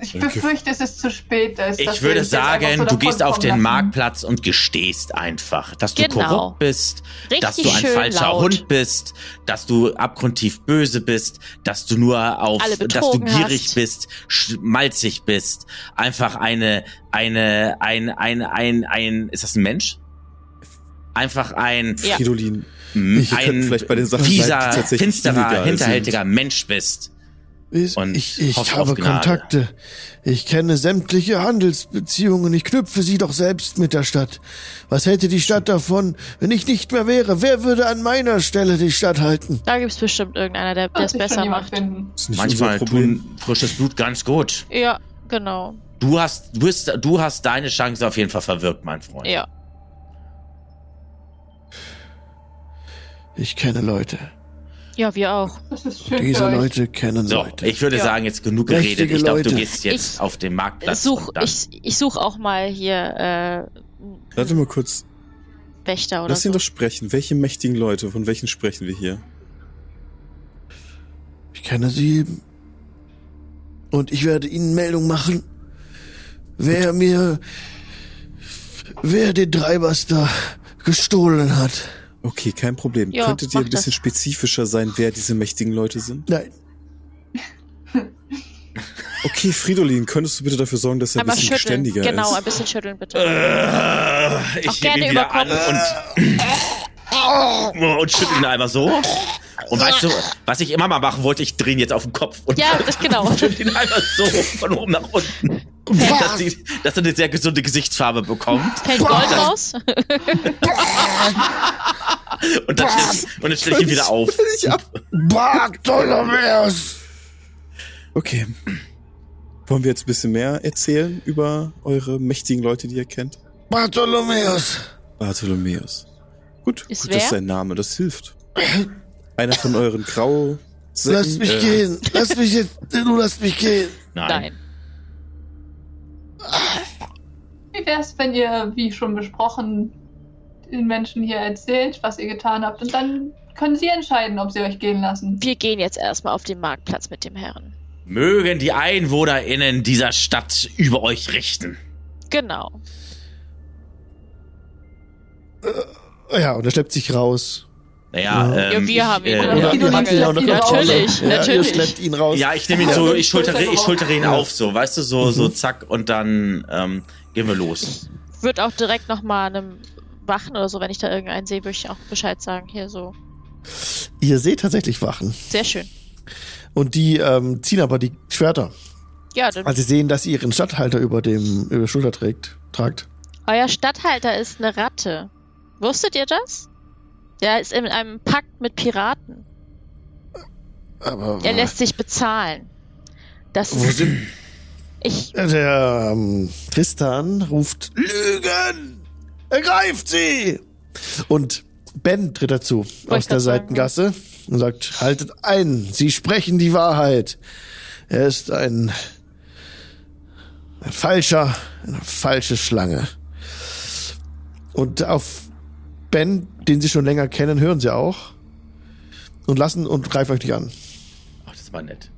Ich befürchte, es ist zu spät. Dass, dass Ich würde sagen, so du gehst auf den lassen. Marktplatz und gestehst einfach, dass du Genau. korrupt bist, dass Richtig du ein falscher laut. Hund bist, dass du abgrundtief böse bist, dass du nur auf, dass du gierig hast. bist, schmalzig bist, einfach eine, eine, ein, ein, ein, ein, ist das ein Mensch? Einfach ein, Ja. Fridolin, Wir könnten ein vielleicht bei den Sachen bleiben, die fieser, tatsächlich finsterer, hinterhältiger Mensch bist. Ich, Und ich, ich habe. Kontakte. Ich kenne sämtliche Handelsbeziehungen. Ich knüpfe sie doch selbst mit der Stadt. Was hätte die Stadt davon, wenn ich nicht mehr wäre? Wer würde an meiner Stelle die Stadt halten? Da gibt's bestimmt irgendeiner, der es schon besser macht. Das Manchmal tun frisches Blut ganz gut. Ja, genau. Du hast, du, bist, du hast deine Chance auf jeden Fall verwirkt, mein Freund. Ja. Ich kenne Leute. Ja, wir auch. Das ist schön Diese. Leute kennen So, Leute. ich würde Ja. sagen, jetzt genug geredet. Ich glaube, du gehst jetzt Ich auf den Marktplatz. Such, ich, ich suche auch mal hier äh, Warte mal kurz. Wächter oder Lass ihn so. doch sprechen. Welche mächtigen Leute, von welchen sprechen wir hier? Ich kenne sie. Und ich werde ihnen Meldung machen, wer mir, wer den Dreibaster gestohlen hat. Okay, kein Problem. Ja, Könntet ihr ein bisschen das. spezifischer sein, wer diese mächtigen Leute sind? Nein. Okay, Fridolin, könntest du bitte dafür sorgen, dass er ein Einmal bisschen schütteln. beständiger Genau, ist? ein bisschen schütteln bitte. Äh, Auch ich nehme gerne ihn wieder an und, und schüttel ihn einmal so. Und weißt du, was ich immer mal machen wollte, ich drehe ihn jetzt auf den Kopf und Ja, das genau. *laughs* schüttel ihn einmal so von oben nach unten. Dass, die, dass er eine sehr gesunde Gesichtsfarbe bekommt. Fällt Gold raus? Und dann, *laughs* und dann stelle ich ihn wieder auf. Bartholomäus! Okay. Wollen wir jetzt ein bisschen mehr erzählen über eure mächtigen Leute, die ihr kennt? Bartholomäus! Bartholomäus. Gut, Ist gut wer? das ist sein Name, das hilft. Einer von euren Grau... Lass mich äh, gehen! Lass mich jetzt! Du lass mich gehen! Nein. Nein. Wie wär's, wenn ihr, wie schon besprochen, den Menschen hier erzählt, was ihr getan habt und dann können sie entscheiden, ob sie euch gehen lassen. Wir gehen jetzt erstmal auf den Marktplatz mit dem Herrn. Mögen die EinwohnerInnen dieser Stadt über euch richten. Genau. Ja, und er schleppt sich raus. Naja, Ja. ähm, Ja, wir haben ihn, ich, äh, Ja, ihr Natürlich. Ja, natürlich. Ihr schleppt ihn raus. Ja, ich nehme ihn so, ich schultere, ich schultere ihn auf, so, weißt du, so, so zack und dann ähm, gehen wir los. Wird auch direkt nochmal einem Wachen oder so, wenn ich da irgendeinen sehe, würde ich auch Bescheid sagen. Hier so. Ihr seht tatsächlich Wachen. Sehr schön. Und die ähm, ziehen aber die Schwerter. Ja, dann, Als sie sehen, dass sie ihren Stadthalter über dem über der Schulter trägt, tragt. euer Stadthalter ist eine Ratte. Wusstet ihr das? Der ist in einem Pakt mit Piraten. Aber Er lässt sich bezahlen. Das wo sind ich. der ähm, Tristan ruft Lügen! Ergreift sie! Und Ben tritt dazu aus ich der sagen, Seitengasse und sagt, haltet ein, sie sprechen die Wahrheit. Er ist ein, ein falscher, eine falsche Schlange. Und auf Ben, den sie schon länger kennen, hören sie auch und lassen und greifen euch nicht an. Ach, das war nett.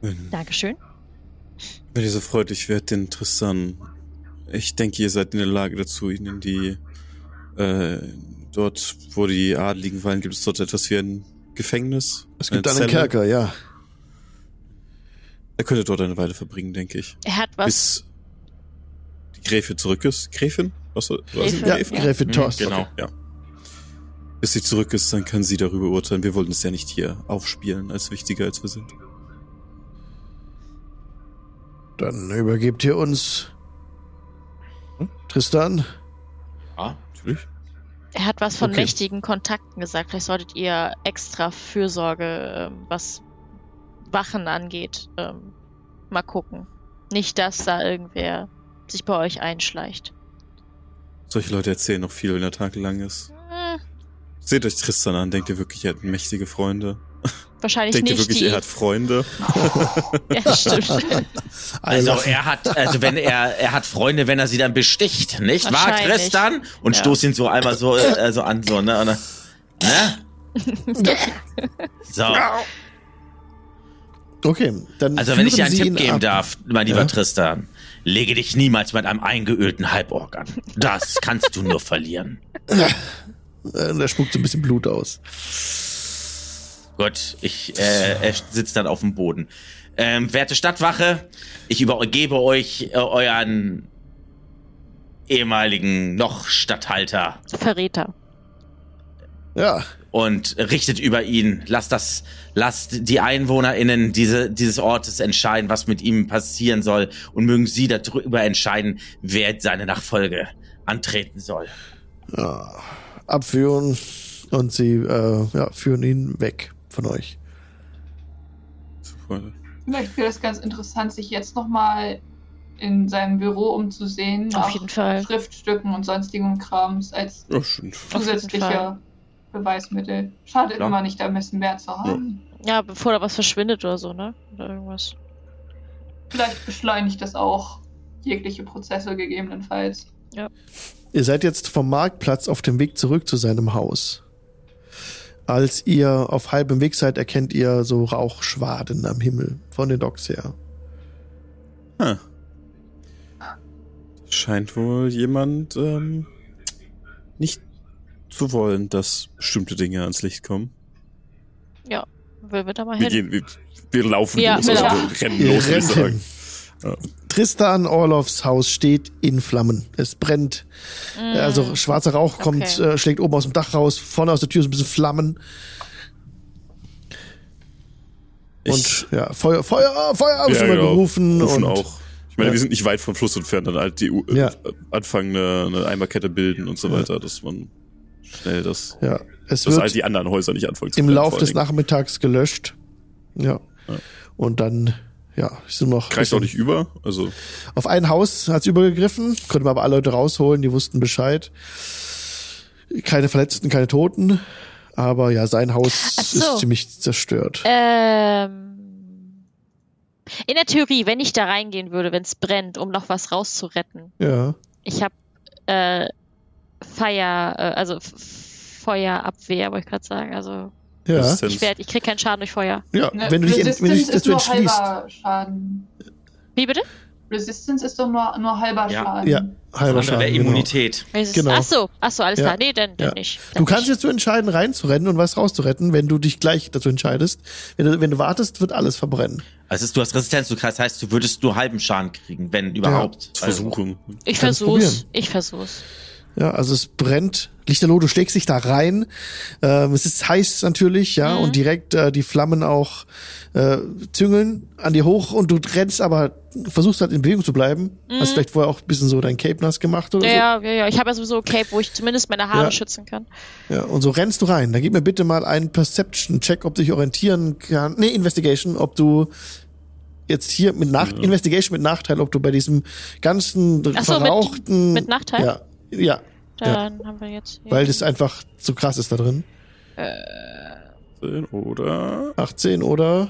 Wenn, Dankeschön. wenn ihr so freundlich wärt, den Tristan. Ich denke, ihr seid in der Lage dazu, ihn in die... Äh, dort, wo die Adligen weilen, gibt es dort etwas wie ein Gefängnis. Es gibt Eine einen Zelle. Kerker, ja. Er könnte dort eine Weile verbringen, denke ich. Er hat was. Bis die Gräfin zurück ist. Gräfin? Was, was Gräfin. Ja, Gräfin? Ja. Gräfin Hm, Thorst. genau. Ja. Bis sie zurück ist, dann kann sie darüber urteilen. Wir wollten es ja nicht hier aufspielen, als wichtiger als wir sind. Dann übergebt ihr uns Tristan. Ja. Natürlich. Er hat was von Okay. mächtigen Kontakten gesagt. Vielleicht solltet ihr extra Fürsorge, ähm, was Wachen angeht, ähm, mal gucken. Nicht, dass da irgendwer sich bei euch einschleicht. Solche Leute erzählen noch viel, wenn der Tag lang ist. Hm, Seht euch Tristan an. Denkt ihr wirklich, er hat mächtige Freunde? wahrscheinlich Denkt ihr nicht wirklich, die. er hat Freunde? *laughs* ja, stimmt. Also Alle- er hat, also wenn er, er hat Freunde, wenn er sie dann besticht, nicht wahr. Tristan? Und Ja. stoßt ihn so einmal so, äh, so an, so, ne? Und ne? *laughs* So, Okay, dann also wenn ich dir einen Sie Tipp geben ab. darf, mein lieber Ja. Tristan, lege dich niemals mit einem eingeölten Halborg an. Das kannst du nur verlieren. Äh, Da spuckt so ein bisschen Blut aus. Gut, ich, äh, er sitzt dann auf dem Boden. Ähm, werte Stadtwache, ich übergebe euch äh, euren ehemaligen noch Statthalter. Verräter. Ja. Und richtet über ihn. Lasst das, lasst die EinwohnerInnen diese, dieses Ortes entscheiden, was mit ihm passieren soll. Und mögen sie darüber entscheiden, wer seine Nachfolge antreten soll. ja. Abführen und sie äh, ja, führen ihn weg von euch. Super. Vielleicht wäre das ganz interessant, sich jetzt nochmal in seinem Büro umzusehen. Auf nach jeden Fall. Schriftstücken und sonstigen Krams als Ja, stimmt. Auf jeden zusätzlicher Fall. Beweismittel. Schadet Ja. immer nicht, da ein bisschen mehr zu haben. Ja, bevor da was verschwindet oder so, ne? Oder irgendwas. Vielleicht beschleunigt das auch jegliche Prozesse gegebenenfalls. Ihr seid jetzt vom Marktplatz auf dem Weg zurück zu seinem Haus. Als ihr auf halbem Weg seid, erkennt ihr so Rauchschwaden am Himmel von den Docks her. Ah. Scheint wohl jemand ähm, nicht zu wollen, dass bestimmte Dinge ans Licht kommen. Will wir da mal Wir, hin? gehen, wir, wir laufen Ja, los, wir also laufen. wir rennen los, würde ich sagen. Ja. Tristan Orloffs Haus steht in Flammen. Es brennt. Mm. Also schwarzer Rauch kommt, Okay. äh, schlägt oben aus dem Dach raus, vorne aus der Tür so ein bisschen Flammen. Ich, Und ja, Feuer, Feuer, Feuer haben schon mal genau, gerufen. rufen und auch. Ich meine, Ja. wir sind nicht weit vom Fluss entfernt, dann halt die U Ja. äh, anfangen, eine, eine Eimerkette bilden und so weiter, dass man schnell das, Ja, es dass wird halt die anderen Häuser nicht anfangen zu im brennen, Lauf vor des. Nachmittags gelöscht. Ja. Ja. Und dann, ja, ist nur noch. Reicht auch nicht über, also Auf ein Haus hat's übergegriffen, konnte man aber alle Leute rausholen, die wussten Bescheid. Keine Verletzten, keine Toten. Aber ja, sein Haus so. ist ziemlich zerstört. Ähm, in der Theorie, wenn ich da reingehen würde, wenn es brennt, um noch was rauszuretten. Ja. Ich habe äh, Feier, äh, also Feuerabwehr, wollte ich gerade sagen. Also Ja. Resistenz. ich, werd, ich krieg keinen Schaden durch Feuer. ja. Ne, Wenn du dich, wenn du Resistance dich ist dazu nur entschließt. halber Schaden. Wie bitte? Resistance ist doch nur, nur halber Ja. Schaden. Ja, halber Schaden. wäre Genau. Immunität. Genau. Ach so, ach so, alles Ja. klar. Nee, dann, dann Ja. nicht. Du Dann kannst nicht. jetzt so entscheiden, reinzurennen und was rauszuretten, wenn du dich gleich dazu entscheidest. Wenn du, wenn du wartest, wird alles verbrennen. Also du hast Resistenz, du kannst, heißt, du würdest nur halben Schaden kriegen, wenn überhaupt. zu versuchen. Ich versuch's. Ich versuch's. Ja, also es brennt. Lichterloh, du schlägst dich da rein. Ähm, es ist heiß natürlich, ja, Mhm. und direkt äh, die Flammen auch äh, züngeln an dir hoch und du rennst aber, versuchst halt in Bewegung zu bleiben. Hast vielleicht vorher auch ein bisschen so dein Cape nass gemacht oder Mhm. Ja, ja, ja. Ich habe ja sowieso Cape, wo ich zumindest meine Haare Ja. schützen kann. so. Ja, und so rennst du rein. Dann gib mir bitte mal einen Perception-Check, ob du dich orientieren kann. Nee, Investigation, ob du jetzt hier mit Nach Investigation mit Nachteil, ob du bei diesem ganzen Ach so, mit- verrauchten mit Nachteil? Ja, ja, Dann haben wir jetzt. hier- weil das einfach so krass ist da drin. Oder 18 oder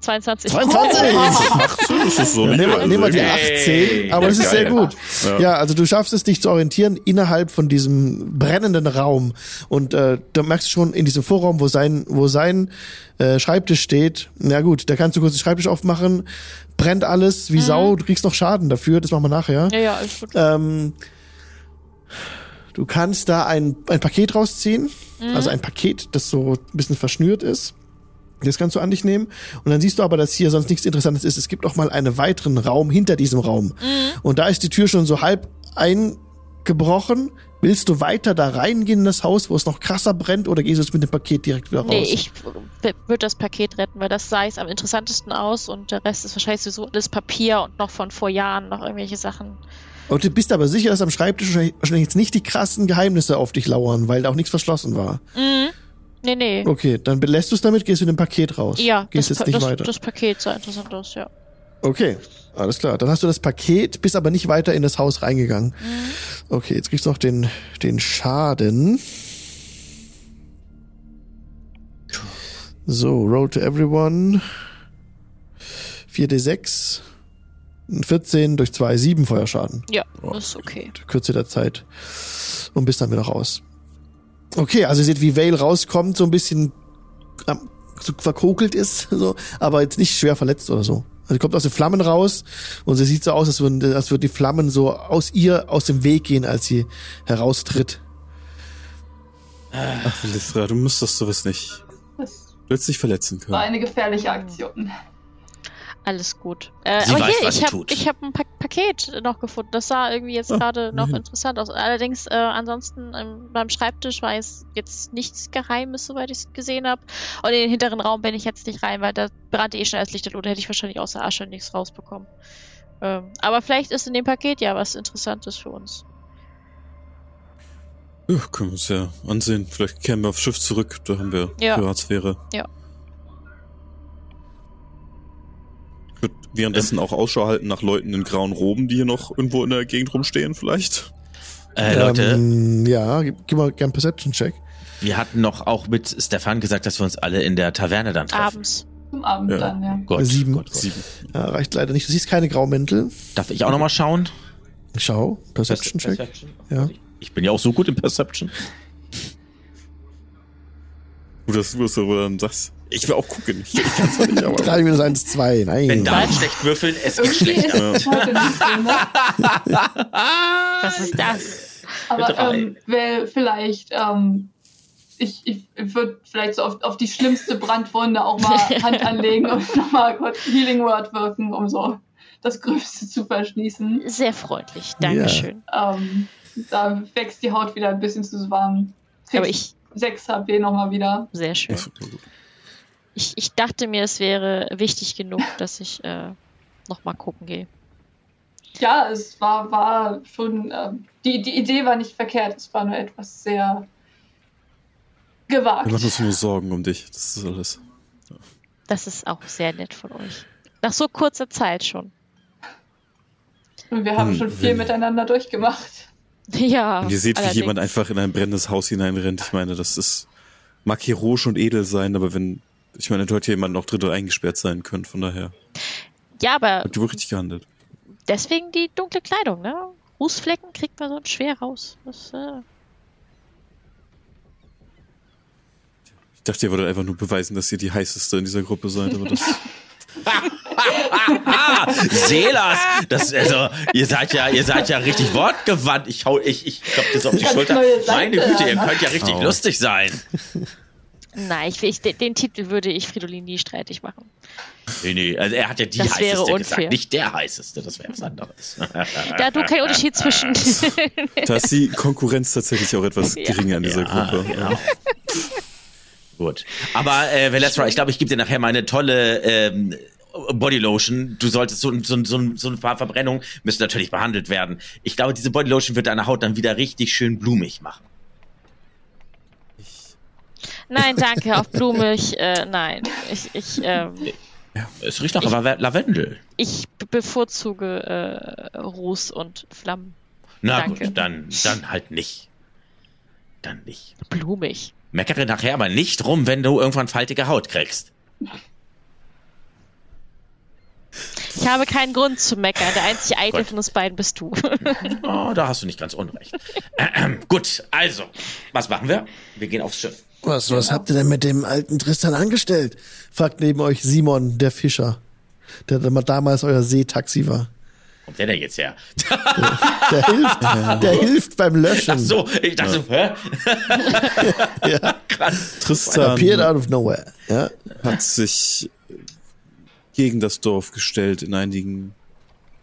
22. 22. 18 ist es so Ja, nehmen, wir, Also nehmen wir die irgendwie- 18, aber das ist sehr gut. Ja. Ja, also du schaffst es, dich zu orientieren innerhalb von diesem brennenden Raum. Und äh, da merkst du schon in diesem Vorraum, wo sein, wo sein äh, Schreibtisch steht, na gut, da kannst du kurz den Schreibtisch aufmachen, brennt alles wie Sau, du kriegst noch Schaden dafür, das machen wir nachher. Ja, ja, alles gut. Ähm, du kannst da ein, ein Paket rausziehen, Mhm. also ein Paket, das so ein bisschen verschnürt ist. Das kannst du an dich nehmen. Und dann siehst du aber, dass hier sonst nichts Interessantes ist. Es gibt auch mal einen weiteren Raum hinter diesem Raum. Mhm. Und da ist die Tür schon so halb eingebrochen. Willst du weiter da reingehen in das Haus, wo es noch krasser brennt, oder gehst du jetzt mit dem Paket direkt wieder raus? Nee, ich würde das Paket retten, weil das sah es am interessantesten aus und der Rest ist wahrscheinlich sowieso alles Papier und noch von vor Jahren noch irgendwelche Sachen. Und du bist aber sicher, dass am Schreibtisch wahrscheinlich jetzt nicht die krassen Geheimnisse auf dich lauern, weil da auch nichts verschlossen war. Mhm. Nee, nee. Okay, dann belässt du es damit, gehst mit dem Paket raus. Ja, Gehst das, jetzt nicht das, weiter. das Paket sah interessant aus, ja. Okay, alles klar. Dann hast du das Paket, bist aber nicht weiter in das Haus reingegangen. Mhm. Okay, jetzt kriegst du noch den, den Schaden. So, roll to everyone. 4d6. 14 durch 2, 7 Feuerschaden. Ja, das ist okay. Kürze der Zeit. Und bist dann wieder raus. Okay, also ihr seht, wie Vale rauskommt, so ein bisschen ähm, so verkokelt ist, *laughs* so, aber jetzt nicht schwer verletzt oder so. Also sie kommt aus den Flammen raus und sie sieht so aus, als würden, als würden die Flammen so aus ihr aus dem Weg gehen, als sie heraustritt. Ach, Lithra, du musstest sowas nicht. Dich verletzen war können. eine gefährliche Aktion. Alles gut. Äh, Sie aber weiß, hier, was ich habe tut. ich hab ein pa Paket noch gefunden. Das sah irgendwie jetzt Ah, gerade noch interessant aus. Allerdings, äh, ansonsten ähm, beim Schreibtisch war es jetzt nichts Geheimes, soweit ich es gesehen habe. Und in den hinteren Raum bin ich jetzt nicht rein, weil da brannte eh schon als Lichterloh. Da hätte ich wahrscheinlich außer Asche nichts rausbekommen. Ähm, aber vielleicht ist in dem Paket ja was Interessantes für uns. Ja, können wir uns ja ansehen. Vielleicht kehren wir aufs Schiff zurück. Da haben wir Ja. Privatsphäre. Ja. Währenddessen auch Ausschau halten nach Leuten in grauen Roben, die hier noch irgendwo in der Gegend rumstehen, vielleicht. Äh, Leute, Ähm, ja, gib, gib mal gern Perception-Check. wir hatten noch auch mit Stefan gesagt, dass wir uns alle in der Taverne dann treffen. Abends. Zum Abend Ja. dann, ja. Gut, Sieben. gut, gut. Sieben. Ja, reicht leider nicht. Du siehst keine Graumäntel. Darf ich auch nochmal schauen? Schau, Perception-Check. Perception? Ja. Ich bin ja auch so gut in Perception. Gut, dass du es aber dann sagst. Ich will auch gucken. Ich, ich kann zwar nicht, aber. 3 minus 1, 2. Nein. Wenn da schlecht würfeln, es geht schlechter. ist es heute nicht so, ne? Was ist das? Aber ähm, vielleicht, ähm, ich, ich würde vielleicht so auf, auf die schlimmste Brandwunde auch mal *laughs* Hand anlegen und nochmal kurz Healing Word wirken, um so das Größte zu verschließen. Sehr freundlich. Dankeschön. Ähm, da wächst die Haut wieder ein bisschen zusammen. Kriegst Aber ich, 6 HP nochmal wieder. sehr schön. Ich, ich dachte mir, es wäre wichtig genug, dass ich äh, nochmal gucken gehe. Ja, es war, war schon, ähm, die, die Idee war nicht verkehrt, es war nur etwas sehr gewagt. Wir machen uns nur Sorgen um dich. Das ist alles. Das ist auch sehr nett von euch. Nach so kurzer Zeit schon. Und wir haben Hm, schon viel miteinander durchgemacht. *laughs* Ja. Und ihr seht, wie allerdings. jemand einfach in ein brennendes Haus hineinrennt. Ich meine, das ist, mag heroisch und edel sein, aber wenn, ich meine, dort jemand noch drin eingesperrt sein könnte, von daher. Ja, aber Habt ihr wohl richtig gehandelt. deswegen die dunkle Kleidung, ne? Rußflecken kriegt man so schwer raus. Das, äh, Ich dachte, ihr wolltet einfach nur beweisen, dass ihr die heißeste in dieser Gruppe seid, aber das. Ah, *laughs* Selas! Das, also, ihr seid ja, ihr seid ja richtig wortgewandt. Ich hau, ich, ich klopf das auf die Schulter. Meine Güte, ihr könnt ja richtig Au. lustig sein. Nein, ich, ich, den, Titel würde ich Fridolin nie streitig machen. Nee, nee, also er hat ja die Das wäre heißeste unfair. gesagt, nicht der heißeste, das wäre was anderes. Da du kein Unterschied *laughs* zwischen. Da ist die Konkurrenz tatsächlich auch etwas Ja. geringer in dieser Ja, Gruppe. genau. *laughs* Gut. Aber äh, Velesra, ich glaube, ich gebe dir nachher meine tolle ähm, Bodylotion. Du solltest so, so, so, so ein paar Verbrennungen müssen natürlich behandelt werden. Ich glaube, diese Bodylotion wird deine Haut dann wieder richtig schön blumig machen. Nein, danke, auf blumig, äh, nein. Ich, ich, ähm, Es riecht nach Ich- Lave- Lavendel. ich be- bevorzuge äh, Ruß und Flammen. Na Danke. gut, dann, dann halt nicht. Dann nicht. Blumig. Meckere nachher aber nicht rum, wenn du irgendwann faltige Haut kriegst. Ich habe keinen Grund zu meckern. Der einzige Eitel von uns beiden bist du. Oh, da hast du nicht ganz unrecht. Ähm, gut, also, was machen wir? Wir gehen aufs Schiff. Was, was habt ihr denn mit dem alten Tristan angestellt? fragt neben euch Simon, der Fischer. Der da- damals euer Seetaxi war. Kommt der denn jetzt her? Der hilft, der *laughs* hilft beim Löschen. Ach so, ich dachte, hä? *laughs* Ja. Tristan Appeared out of nowhere. Ja. hat sich gegen das Dorf gestellt in einigen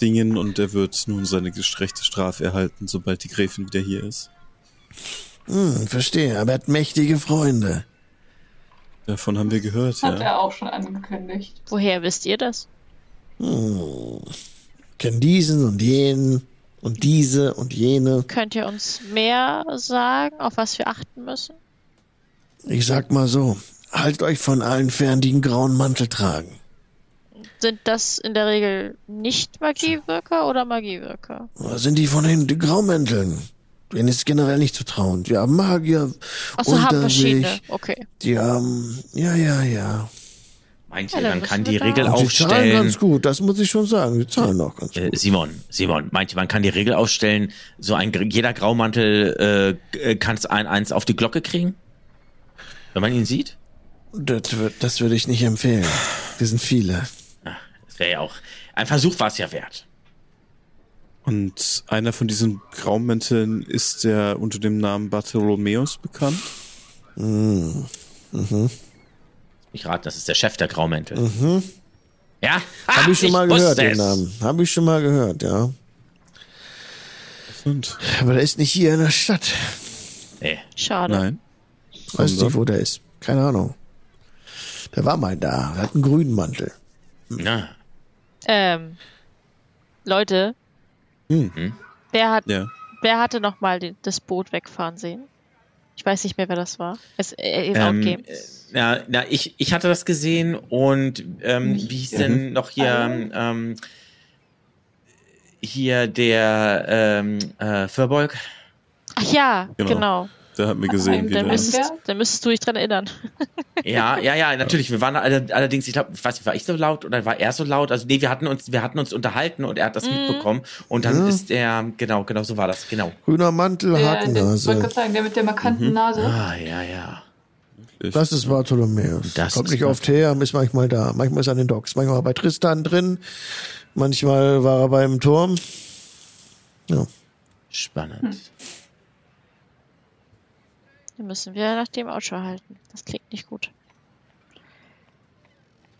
Dingen und er wird nun seine gerechte Strafe erhalten, sobald die Gräfin wieder hier ist. Hm, verstehe, aber er hat mächtige Freunde. Davon haben wir gehört, Hat ja. er auch schon angekündigt. Woher wisst ihr das? Hm. Kennen diesen und jenen und diese und jene. Könnt ihr uns mehr sagen, auf was wir achten müssen? Ich sag mal so, haltet euch von allen fern, die einen grauen Mantel tragen. Sind das in der Regel nicht Magiewirker oder Magiewirker? Oder sind die von den Graumänteln? Denen ist generell nicht zu trauen. Die haben Magier haben unter verschiedene. sich. Okay. Die haben, ja, ja, ja. Meint Ja, man kann die Regel da. Und sie zahlen aufstellen? ganz gut, das muss ich schon sagen. Sie zahlen auch ganz Äh, gut. Simon, Simon, meint ihr, man kann die Regel aufstellen, so ein jeder Graumantel äh, kann es ein eins auf die Glocke kriegen? Wenn man ihn sieht? Das, das würde ich nicht empfehlen. Wir sind viele. Das wäre ja auch. Ein Versuch war es ja wert. Und einer von diesen Graumänteln ist der unter dem Namen Bartholomäus bekannt. Hm. Mhm. Ich rate, das ist der Chef der Graumäntel. Mhm. Ja? Habe ich schon mal wusste gehört, den. Namen. Habe ich schon mal gehört, ja. Und Aber der ist nicht hier in der Stadt. Nee. Schade. nein. Weiß nicht, wo der ist. Keine Ahnung. Der war mal da. Der hat einen grünen Mantel. Na, Ähm, Leute, Hm. wer hat, Ja. wer hatte noch mal den, das Boot wegfahren sehen? Ich weiß nicht mehr, wer das war. Es, äh, im ähm, Outgame. äh, na, na, ich, ich hatte das gesehen und ähm, wie hieß denn noch hier ähm, hier der ähm, äh, Furbolg? Ach ja, Genau. genau. Der hat mir gesehen, wie Da müsstest, da müsstest du dich dran erinnern. *laughs* Ja, ja, ja, natürlich. Wir waren alle, allerdings, ich glaube, ich weiß nicht, war ich so laut oder war er so laut? Also nee, wir hatten uns, wir hatten uns unterhalten und er hat das mitbekommen und dann Ja. ist er, genau, genau so war das, genau. Grüner Mantel, Der, der, ich wollte Hakennase. gerade sagen, der mit der markanten Mhm. Nase. Ah, ja, ja. Das ist Bartholomäus. Das Kommt ist nicht oft her, ist manchmal da. Manchmal ist er an den Docks. Manchmal bei Tristan drin. Manchmal war er beim Turm. Ja. Spannend. Dann müssen wir nach dem Ausschau halten. Das klingt nicht gut.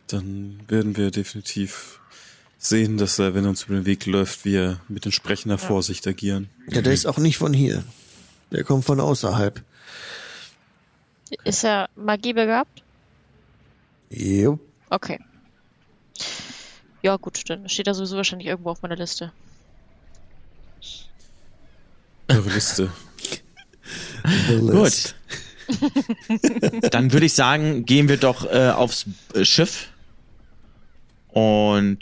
Dann werden wir definitiv sehen, dass er, wenn er uns über den Weg läuft, wir mit entsprechender Vorsicht agieren. ja, der ist auch nicht von hier. Der kommt von außerhalb. Ist er Magie begabt? Jo. Okay. Ja, gut, dann steht er sowieso wahrscheinlich irgendwo auf meiner Liste. Eure Liste. List. Dann würde ich sagen, gehen wir doch äh, aufs äh, Schiff und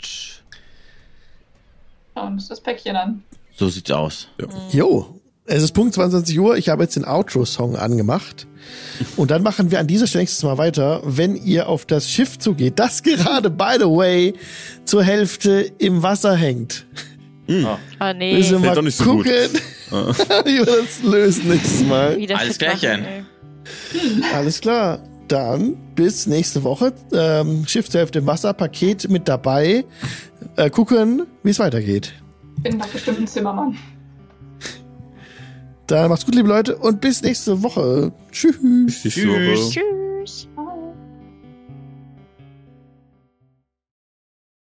Schauen uns das Päckchen an. so sieht's aus. Jo. Es ist Punkt 22 Uhr. Ich habe jetzt den Outro-Song angemacht. Und dann machen wir an dieser Stelle nächstes Mal weiter, wenn ihr auf das Schiff zugeht, das gerade, by the way, zur Hälfte im Wasser hängt. Ah, nee. Müssen wir mal doch nicht so gucken, *laughs* wie wir das lösen nächstes Mal. Alles klärchen. Alles klar. Dann bis nächste Woche. Ähm, Schiff zur Hälfte im Wasser, Paket mit dabei. Äh, gucken, wie es weitergeht. Bin doch bestimmt ein Zimmermann. Dann macht's gut, liebe Leute, und bis nächste Woche. Tschüss. Bis nächste Woche. Tschüss.